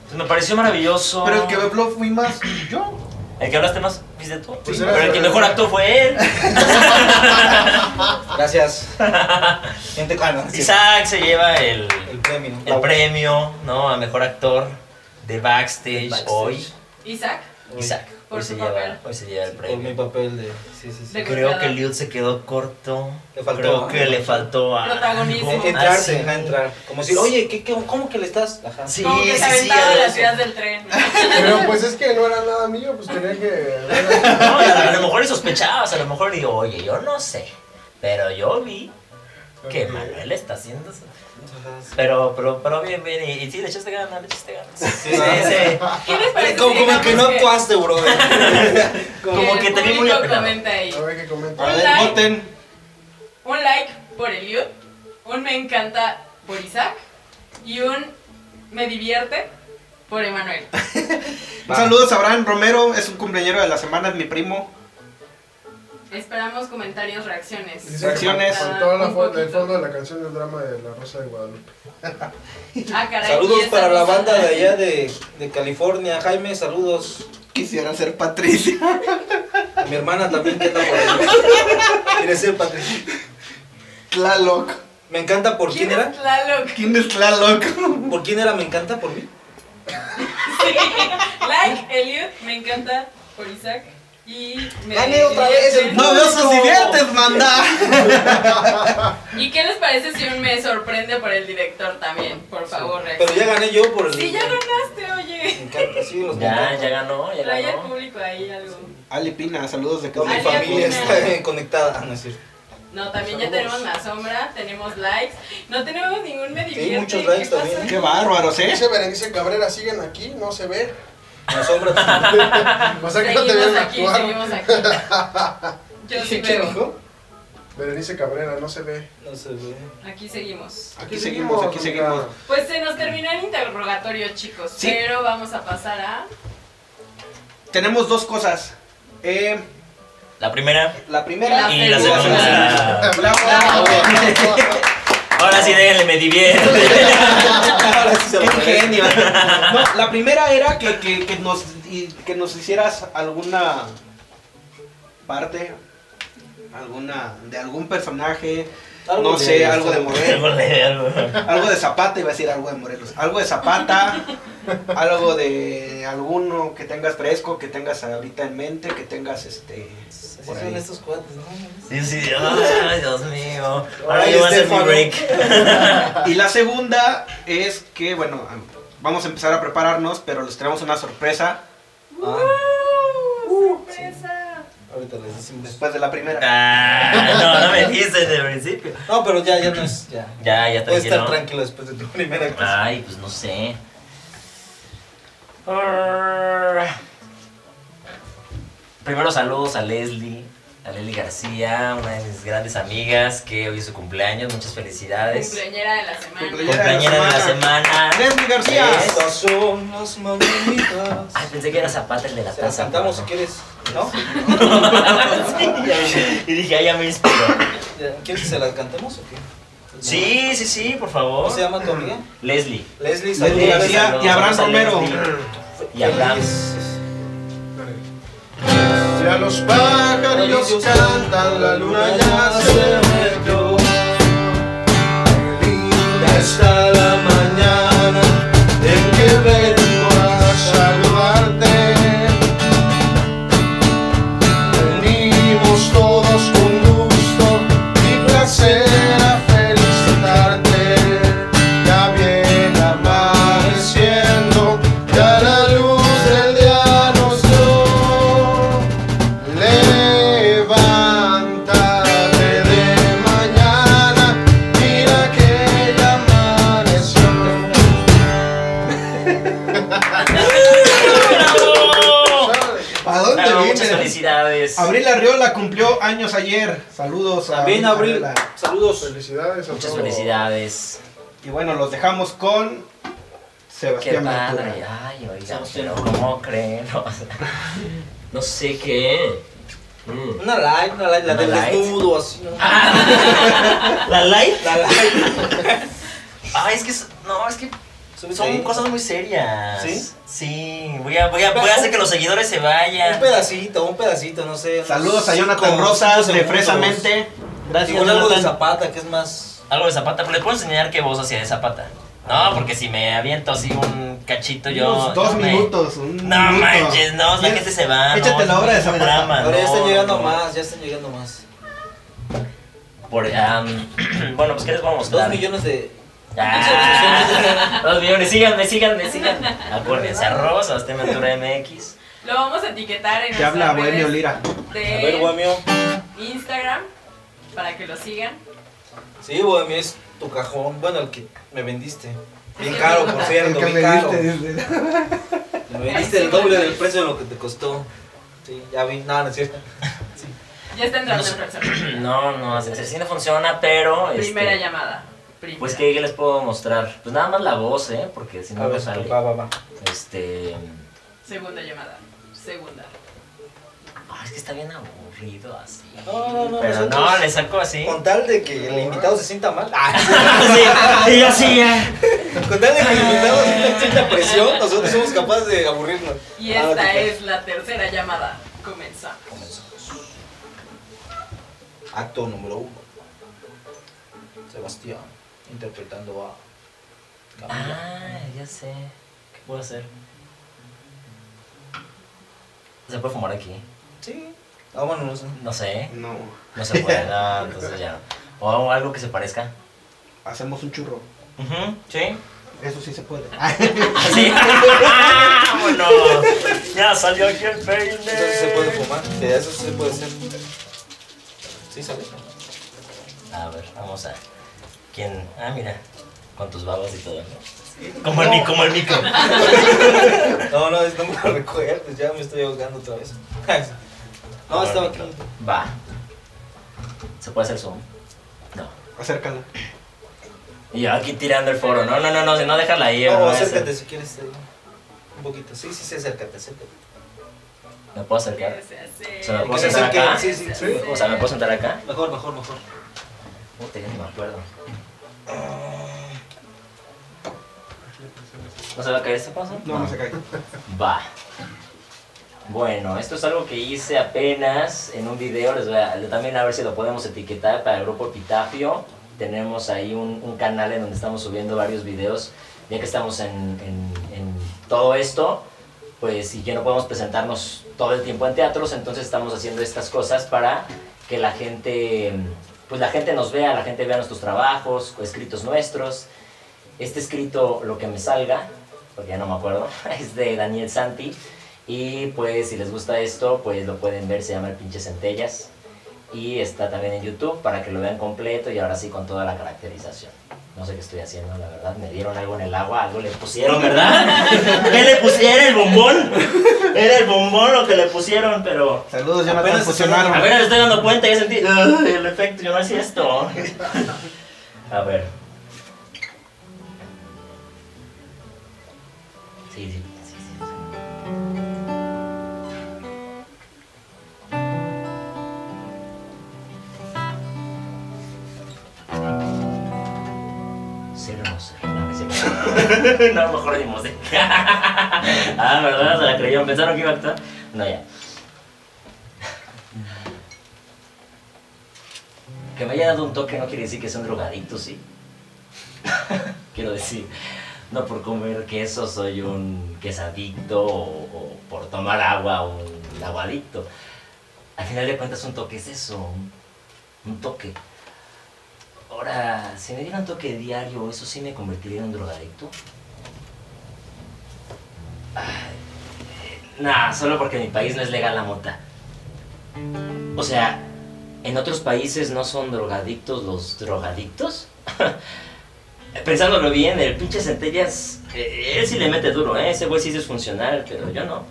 Speaker 5: pues me pareció maravilloso.
Speaker 1: Pero el que habló fui más yo.
Speaker 5: El que hablaste más, ¿viste tú?
Speaker 4: Pues
Speaker 5: pero el que mejor actuó fue él.
Speaker 2: Gracias. Gente, ah, no, sí.
Speaker 5: Isaac se lleva el,
Speaker 2: El premio.
Speaker 5: el premio, ¿no? A mejor actor de backstage,
Speaker 2: Backstage.
Speaker 5: hoy.
Speaker 3: Isaac,
Speaker 5: Isaac.
Speaker 3: Por
Speaker 5: Hoy
Speaker 3: su
Speaker 5: se, lleva,
Speaker 3: papel.
Speaker 5: hoy se lleva el
Speaker 2: Por mi
Speaker 5: premio.
Speaker 2: papel de. Sí, sí, sí.
Speaker 3: De-
Speaker 5: Creo
Speaker 3: Golpeada.
Speaker 5: que Liud se quedó corto.
Speaker 2: Le faltó,
Speaker 5: Creo
Speaker 2: ¿no?
Speaker 5: que le faltó a.
Speaker 3: Protagonismo.
Speaker 2: Entrarse, ajá, entrar. Como decir, oye, ¿qué, qué, ¿cómo que le estás? Ajá.
Speaker 5: Sí,
Speaker 3: como que
Speaker 5: sí,
Speaker 3: se
Speaker 5: sí,
Speaker 3: aventaba de las vías del tren.
Speaker 4: Pero pues es que no era nada mío, pues tenía que.
Speaker 5: No, a, a lo mejor y sospechabas, a lo mejor digo, oye, yo no sé. Pero yo vi que Manuel está haciendo eso. Pero, pero, pero bien, bien. Y, y sí, le echaste ganas, le echaste ganas. Sí, sí.
Speaker 3: ¿Qué les parece?
Speaker 2: Como, como que no actuaste, bro.
Speaker 5: como que te vi muy apenado.
Speaker 3: comenta ahí.
Speaker 4: A ver qué comenta.
Speaker 1: A ver,
Speaker 3: like.
Speaker 1: voten.
Speaker 3: Un like por Eliud, un me encanta por Isaac y un me divierte por Emanuel.
Speaker 1: Saludos a Abraham Romero, es un cumpleañero de la semana, es mi primo.
Speaker 3: Esperamos comentarios, reacciones.
Speaker 1: Reacciones.
Speaker 4: Faltó la
Speaker 3: Un
Speaker 4: fo- el fondo de la canción del drama de La Rosa de Guadalupe.
Speaker 3: Ah, caray.
Speaker 2: Saludos para la banda de allá de, de California. Jaime, saludos.
Speaker 1: Quisiera ser Patricia.
Speaker 2: Mi hermana también que anda por ahí. Quiere ser Patricia.
Speaker 1: Tlaloc.
Speaker 2: Me encanta por quién
Speaker 3: ¿Quién
Speaker 2: era.
Speaker 3: es Tlaloc?
Speaker 1: ¿Quién es Tlaloc?
Speaker 2: ¿Por quién era? Me encanta por mí.
Speaker 3: Like, Eliud, me encanta por Isaac. Y me
Speaker 2: Gané otra vez el.
Speaker 1: No veo sus diviertes, manda.
Speaker 3: ¿Y qué les parece si un me sorprende por el director también? Por favor,
Speaker 2: Pero
Speaker 3: reaccionen.
Speaker 2: ya gané yo por el.
Speaker 3: Sí, ya ganaste, oye.
Speaker 2: Me encanta, sí, los
Speaker 5: Ya,
Speaker 2: encanta.
Speaker 5: ya ganó, ya
Speaker 3: Trae al
Speaker 5: ganó.
Speaker 3: público ahí algo.
Speaker 1: Ali Pina, saludos de
Speaker 2: Toda mi familia está eh, conectada. Ah, no es cierto.
Speaker 3: No, también ya tenemos más sombra, tenemos likes. No tenemos ningún me divierte.
Speaker 2: muchos
Speaker 3: ¿qué
Speaker 2: likes
Speaker 3: pasa?
Speaker 2: también.
Speaker 1: Qué bárbaros, ¿eh?
Speaker 4: Dice Berenice Cabrera, siguen aquí, no se ve.
Speaker 2: La sombra.
Speaker 4: O sea que no te
Speaker 3: Seguimos aquí,
Speaker 4: actuar.
Speaker 3: seguimos aquí. Yo sí
Speaker 2: ¿Qué
Speaker 3: veo.
Speaker 2: dijo?
Speaker 4: Berenice Cabrera, no se ve.
Speaker 2: No se ve.
Speaker 3: Aquí seguimos.
Speaker 1: Aquí seguimos, aquí seguimos.
Speaker 3: Pues se nos terminó el interrogatorio, chicos.
Speaker 1: Sí.
Speaker 3: Pero vamos a pasar a.
Speaker 1: Tenemos dos cosas. Eh,
Speaker 5: La primera.
Speaker 1: la primera
Speaker 3: Y
Speaker 5: Y la
Speaker 3: segunda.
Speaker 5: segunda. Ahora sí, déjenle, me divierte.
Speaker 2: Ahora sí se lo.
Speaker 1: No, la primera era que, que, que nos, que nos hicieras alguna parte, alguna de algún personaje,
Speaker 2: Algo
Speaker 1: no
Speaker 2: de-
Speaker 1: sé, algo de
Speaker 5: Algo
Speaker 1: Morelos,
Speaker 5: de- algo.
Speaker 1: algo de Zapata, iba a decir algo de Morelos, algo de Zapata, algo de alguno que tengas fresco, que tengas ahorita en mente, que tengas este...
Speaker 2: Así
Speaker 1: por
Speaker 2: son
Speaker 1: ahí.
Speaker 2: estos cuates, ¿no?
Speaker 5: Sí, sí, ay, Dios mío. Ahora yo voy a hacer mi break.
Speaker 1: Y la segunda es que, bueno, vamos a empezar a prepararnos, pero les traemos una sorpresa
Speaker 2: Ah,
Speaker 3: ¡Uh! ¡Sorpresa!
Speaker 2: Ahorita les decimos.
Speaker 1: después de la primera.
Speaker 5: Ah, no, no me dijiste desde el principio.
Speaker 2: No, pero ya, ya no es. Ya.
Speaker 5: Ya, ya
Speaker 2: Puedes estar
Speaker 5: tranquilo.
Speaker 2: tranquilo después de tu primera actuación.
Speaker 5: Ay, pues no sé. Primero saludos a Leslie, a Leslie García, una de mis grandes amigas que hoy es su cumpleaños. Muchas felicidades.
Speaker 3: Cumpleañera de la semana.
Speaker 1: Cumpleañera.
Speaker 5: De la semana.
Speaker 1: Leslie García.
Speaker 5: Es-
Speaker 2: Estas son las mañanitas.
Speaker 5: Ay, pensé que era Zapata el de la
Speaker 2: Se las
Speaker 5: taza.
Speaker 2: cantamos si quieres, ¿no?
Speaker 5: y dije, ay, ya me inspiró.
Speaker 2: ¿Quieres que se las cantemos o qué?
Speaker 5: Sí, sí, sí, por favor.
Speaker 2: ¿Cómo se llama tu amiga?
Speaker 5: Leslie.
Speaker 2: Leslie,
Speaker 1: Leslie
Speaker 2: saludos.
Speaker 1: García
Speaker 5: Saludos,
Speaker 1: y Abraham Romero.
Speaker 5: Leslie Y Abraham.
Speaker 4: Ya los pájaros cantan, la luna ya se metió.
Speaker 1: Abril, saludos.
Speaker 4: Felicidades a
Speaker 5: Muchas
Speaker 4: todos.
Speaker 5: felicidades.
Speaker 1: Y bueno, los dejamos con
Speaker 5: Qué
Speaker 1: Sebastián
Speaker 5: padre.
Speaker 1: Ventura.
Speaker 5: Ay, pero ¿cómo creen? O sea, no sé qué. Mm.
Speaker 2: Una light, una light, la del desnudo, así, ¿no?
Speaker 5: ¿La light?
Speaker 2: La light.
Speaker 5: Ay, es que. No, es que son cosas muy serias.
Speaker 2: ¿Sí?
Speaker 5: Sí. Voy a, voy a, voy a hacer que los seguidores se
Speaker 2: Un
Speaker 5: vayan.
Speaker 2: pedacito, un pedacito, no sé.
Speaker 1: Saludos a Jonathan Rosas de. Fresamente. Gracias,
Speaker 2: Igual algo de. Zapata, que es más.
Speaker 5: Algo de Zapata, pero les puedo enseñar qué voz hacía de Zapata. No, porque si me aviento así un cachito yo.
Speaker 1: Unos dos
Speaker 5: no me-
Speaker 1: minutos. Un
Speaker 5: No
Speaker 1: minuto.
Speaker 5: manches, no, la gente se va.
Speaker 1: Échate
Speaker 5: no,
Speaker 1: la obra de Zapata.
Speaker 2: Ahora ya están llegando
Speaker 5: no.
Speaker 2: más, ya están llegando más.
Speaker 5: Por, am, bueno, pues ¿qué les vamos a
Speaker 2: Dos
Speaker 5: mostrar?
Speaker 2: millones de.
Speaker 5: Ah, dos millones, síganme, síganme, síganme. Acuérdense, arroba Sebastián Ventura MX.
Speaker 3: Lo vamos a etiquetar en
Speaker 1: Te habla Bohemio Lira.
Speaker 3: de
Speaker 2: A ver, Bohemio.
Speaker 3: Instagram para que lo sigan.
Speaker 2: Sí, Bohemio es tu cajón. Bueno, el que me vendiste. Bien caro, por
Speaker 1: El
Speaker 2: cierto, bien
Speaker 1: me
Speaker 2: caro. Me vendiste el doble del precio de lo que te costó. Sí, ya vi. No, no es cierto.
Speaker 3: Ya está entrando en persona.
Speaker 5: No, no, así no funciona, pero. este,
Speaker 3: Primera llamada. Primera.
Speaker 5: Pues, ¿qué, qué les puedo mostrar? Pues nada más la voz, ¿eh? Porque si
Speaker 2: A
Speaker 5: no, no
Speaker 2: ver,
Speaker 5: sale.
Speaker 2: va, va, va.
Speaker 5: Este.
Speaker 3: Segunda llamada. Segunda.
Speaker 5: ah, es que está bien aburrido así.
Speaker 2: No, no, no,
Speaker 5: Pero
Speaker 2: nosotros-
Speaker 5: no, le saco así.
Speaker 2: Con tal de que el invitado se sienta mal. Ah,
Speaker 5: sí, y yo sí, ya.
Speaker 2: con tal de que el invitado sienta, sienta presión, nosotros somos capaces de aburrirnos.
Speaker 3: Y
Speaker 2: Ah,
Speaker 3: esta
Speaker 2: ¿qué
Speaker 3: es la tercera llamada. Comenzamos.
Speaker 2: Comenzamos. Acto número uno. Sebastián interpretando a Camila.
Speaker 5: Ah, ya sé. ¿Qué puedo hacer? ¿Se puede fumar aquí?
Speaker 2: Sí. Ah, bueno, no sé.
Speaker 5: No sé.
Speaker 1: No.
Speaker 5: No se puede, no, entonces ya no. O algo que se parezca.
Speaker 1: Hacemos un churro.
Speaker 5: Ujú, Sí.
Speaker 1: Eso sí se puede.
Speaker 5: Sí. ¡Vámonos! Ya salió aquí el peine.
Speaker 2: Eso sí se puede fumar. De eso sí se puede hacer. Sí, sale.
Speaker 5: A ver, vamos a. ¿Quién? Ah, mira. Con tus babas y todo, ¿no? Como el, mi- como el micro.
Speaker 2: No, no, es- no me lo recuerdes. Ya me estoy ahogando otra vez. No, estaba aquí.
Speaker 5: Va. ¿Se puede hacer zoom? No.
Speaker 1: Acércala.
Speaker 5: Y yo aquí tirando el foro. No, no, no, no, si no déjala ahí.
Speaker 2: No,
Speaker 5: a
Speaker 2: acércate si quieres. ahí. Un poquito. Sí, sí, sí, acércate, acércate.
Speaker 5: ¿Me puedo acercar?
Speaker 3: Que se hace-
Speaker 5: Se me puedo
Speaker 2: se
Speaker 5: sentar acá.
Speaker 2: Sí, sí, sí.
Speaker 5: O sea, ¿me puedo sentar acá?
Speaker 2: Mejor, mejor, mejor.
Speaker 5: Puta, ya ni me acuerdo. ¿No se va a caer este paso?
Speaker 1: No, no se cae.
Speaker 5: Va. Bueno, esto es algo que hice apenas en un video. Les voy a, también a ver si lo podemos etiquetar para el grupo Epitafio. Tenemos ahí un, un canal en donde estamos subiendo varios videos. Ya que estamos en, todo esto, pues y que no podemos presentarnos todo el tiempo en teatros, entonces estamos haciendo estas cosas para que la gente, pues la gente nos vea, la gente vea nuestros trabajos, escritos nuestros. Este escrito, lo que me salga, porque ya no me acuerdo, es de Daniel Santi. Y pues si les gusta esto, pues lo pueden ver, se llama El Pinche Centellas. Y está también en YouTube para que lo vean completo y ahora sí con toda la caracterización. No sé qué estoy haciendo, la verdad. Me dieron algo en el agua, algo le pusieron, ¿verdad? ¿Qué le pusieron? ¿Era el bombón? Era el bombón lo que le pusieron, pero...
Speaker 1: Saludos, Jonathan.
Speaker 2: Apenas
Speaker 1: Fusionaron.
Speaker 5: A ver, me estoy dando cuenta, ya sentí "Ay, el efecto, yo no hacía esto. A ver. Sí, sí. no, mejor ni música. ah, ¿verdad? Se la creyeron, pensaron que iba a actuar. No, ya. Que me haya dado un toque no quiere decir que sea un drogadicto, ¿sí? Quiero decir, no por comer queso soy un quesadicto o, o por tomar agua un aguadicto. Al final de cuentas un toque es eso, un toque. Ahora, si me diera un toque diario, ¿eso sí me convertiría en un drogadicto? Nah, solo porque en mi país no es legal la mota. O sea, ¿en otros países no son drogadictos los drogadictos? Pensándolo bien, el pinche Centellas, eh, él sí le mete duro, ¿eh? Ese güey sí es funcional, pero yo no.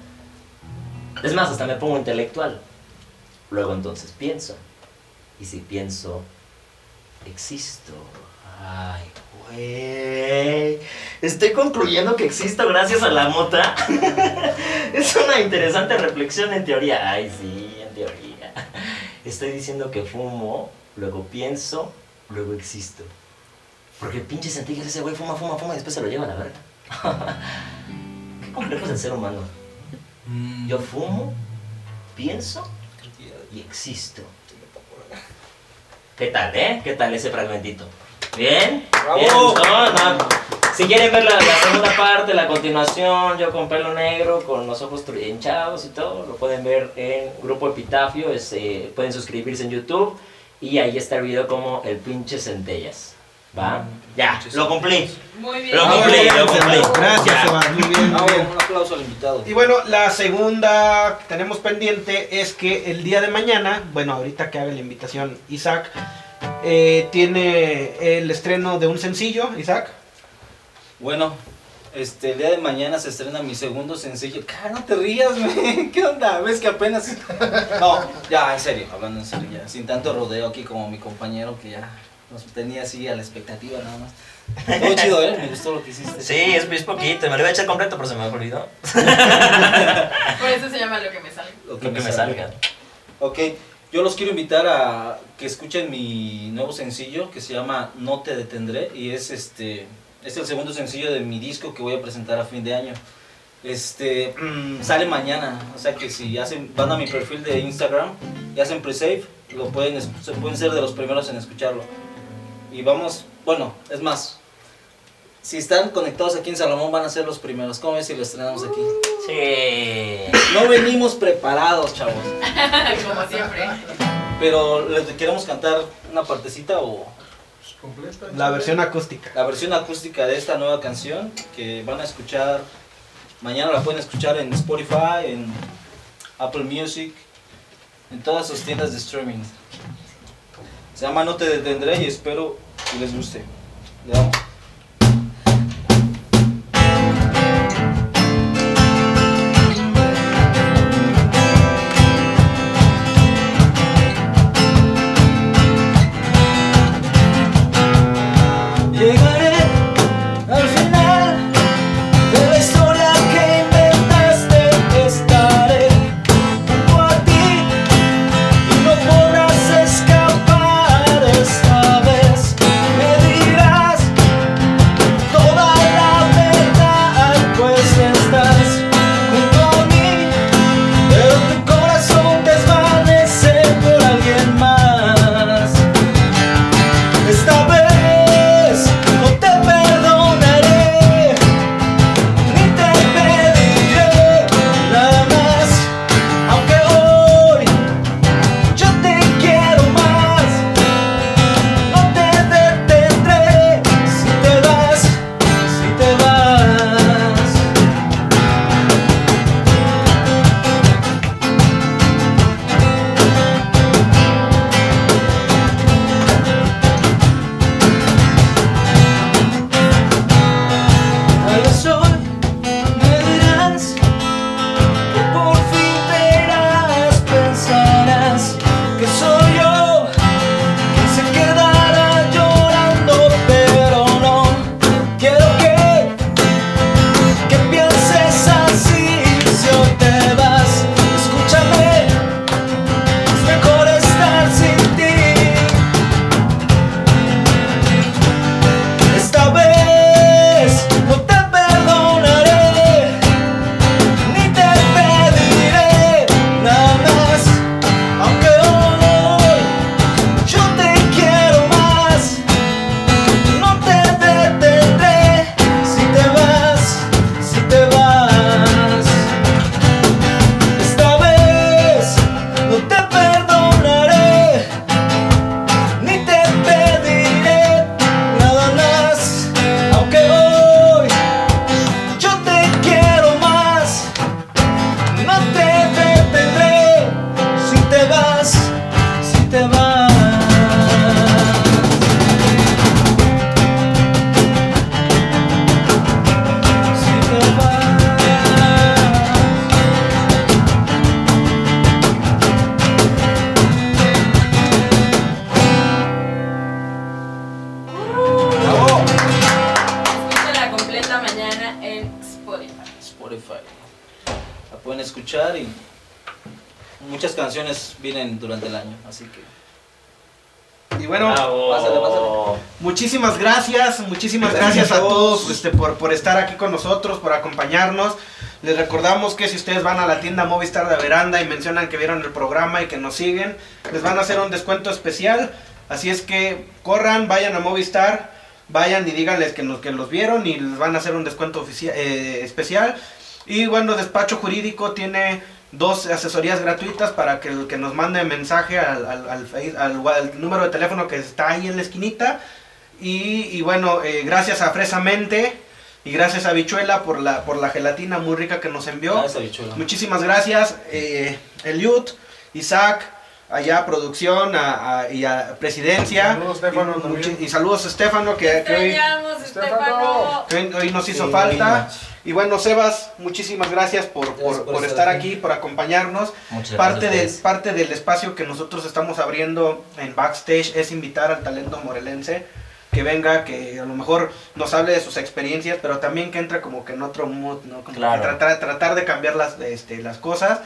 Speaker 5: Es más, hasta me pongo intelectual. luego entonces pienso. Y si pienso, existo. Ay, güey. Estoy concluyendo que existo gracias a la mota. es una interesante reflexión en teoría. Ay, sí, en teoría. Estoy diciendo que fumo, luego pienso, luego existo. Porque pinche centillas ese güey fuma, fuma, fuma y después se lo lleva a la verga. Qué complejo es el ser humano. Yo fumo, pienso y existo. ¿Qué tal, eh? ¿Qué tal ese fragmentito? ¿Bien?
Speaker 2: ¡Bravo!
Speaker 5: ¿Bien? ¿Gustó? No. Si quieren ver la, la segunda parte, la continuación, yo con pelo negro, con los ojos hinchados y todo, lo pueden ver en Grupo Epitafio, es, eh, pueden suscribirse en YouTube y ahí está el video como el pinche centellas. ¿Va? Ya, lo cumplí.
Speaker 3: Muy bien.
Speaker 5: Lo
Speaker 1: Ah,
Speaker 5: cumplí, lo cumplí.
Speaker 1: Gracias,
Speaker 5: Ya.
Speaker 1: Sebas, muy bien, muy bien.
Speaker 2: un aplauso al invitado.
Speaker 1: Y bueno, la segunda que tenemos pendiente es que el día de mañana, bueno, ahorita que haga la invitación Isaac, eh, tiene el estreno de un sencillo, Isaac.
Speaker 2: Bueno, este, el día de mañana se estrena mi segundo sencillo. Cara, no te rías, güey. ¿Qué onda? ¿Ves que apenas.? No, ya, en serio, hablando en serio, ya. Sin tanto rodeo aquí como mi compañero que ya nos tenía así a la expectativa nada más. Todo chido, ¿eh? Me gustó lo que hiciste.
Speaker 5: Sí, es, es poquito, me lo iba a echar completo, pero se me olvidó.
Speaker 3: Por eso se llama lo que me sale.
Speaker 2: Lo
Speaker 5: Lo que me salga.
Speaker 2: Ok, yo los quiero invitar a que escuchen mi nuevo sencillo que se llama No te detendré y es este es el segundo sencillo de mi disco que voy a presentar a fin de año. Este mm, sale mañana, o sea que si hacen van a mi perfil de Instagram y hacen pre-save, lo pueden se pueden ser de los primeros en escucharlo. Y vamos, bueno, es más si están conectados aquí en Salomón van a ser los primeros. ¿Cómo ves si lo estrenamos aquí?
Speaker 5: Sí.
Speaker 2: No venimos preparados, chavos.
Speaker 3: Como siempre.
Speaker 2: Pero les queremos cantar una partecita o
Speaker 4: Pues, completa.
Speaker 1: La versión acústica.
Speaker 2: la versión acústica de esta nueva canción que van a escuchar mañana la pueden escuchar en Spotify, en Apple Music, en todas sus tiendas de streaming. Se llama No te detendré y espero que les guste. Le damos.
Speaker 1: Muchísimas gracias a todos este, por, por estar aquí con nosotros, por acompañarnos. Les recordamos que si ustedes van a la tienda Movistar de Veranda y mencionan que vieron el programa y que nos siguen, les van a hacer un descuento especial. Así es que corran, vayan a Movistar, vayan y díganles que, nos, que los vieron y les van a hacer un descuento eh, especial. Y bueno, Despacho Jurídico tiene dos asesorías gratuitas para que el que nos mande mensaje al, al, al al número de teléfono que está ahí en la esquinita. Y, y bueno, eh, gracias a Fresamente y gracias a Bichuela por la, por la gelatina muy rica que nos envió.
Speaker 2: Gracias, bichuela.
Speaker 1: Muchísimas gracias, eh, Eliud, Isaac, allá a producción a- a- y a presidencia.
Speaker 4: Saludos, Estefano,
Speaker 1: y, saludos a Estefano que, que hoy,
Speaker 4: Estefano.
Speaker 1: Que hoy- hoy nos hizo
Speaker 2: Sí,
Speaker 1: falta. Y bueno, Sebas, muchísimas gracias por,
Speaker 2: Gracias
Speaker 1: por-
Speaker 2: por
Speaker 1: por
Speaker 2: estar aquí.
Speaker 1: aquí, por acompañarnos.
Speaker 5: Muchas
Speaker 1: Parte,
Speaker 5: gracias.
Speaker 1: de, parte del espacio que nosotros estamos abriendo en backstage es invitar al talento morelense que venga, que a lo mejor nos hable de sus experiencias, pero también que entre como que en otro mood, ¿no? Como
Speaker 5: Claro.
Speaker 1: que tratar, tratar de cambiar las, este, las cosas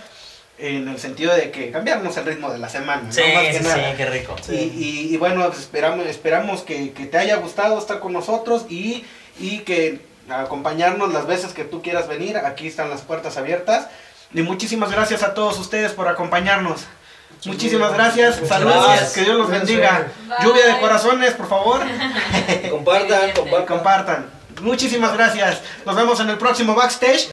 Speaker 1: en el sentido de que cambiarnos el ritmo de la semana, ¿no?
Speaker 5: Sí,
Speaker 1: Más que
Speaker 5: sí,
Speaker 1: nada.
Speaker 5: sí, qué rico.
Speaker 1: Y, y- y bueno, pues esperamos, esperamos que, que te haya gustado estar con nosotros y, y que acompañarnos las veces que tú quieras venir. Aquí están las puertas abiertas. Y muchísimas gracias a todos ustedes por acompañarnos. Muchísimas gracias.
Speaker 4: Muchas
Speaker 1: Saludos.
Speaker 5: gracias.
Speaker 1: Que Dios los bendiga.
Speaker 3: Bye.
Speaker 1: Lluvia de corazones, por favor.
Speaker 2: Compartan, compartan.
Speaker 1: Compartan. Muchísimas gracias. Nos vemos en el próximo backstage.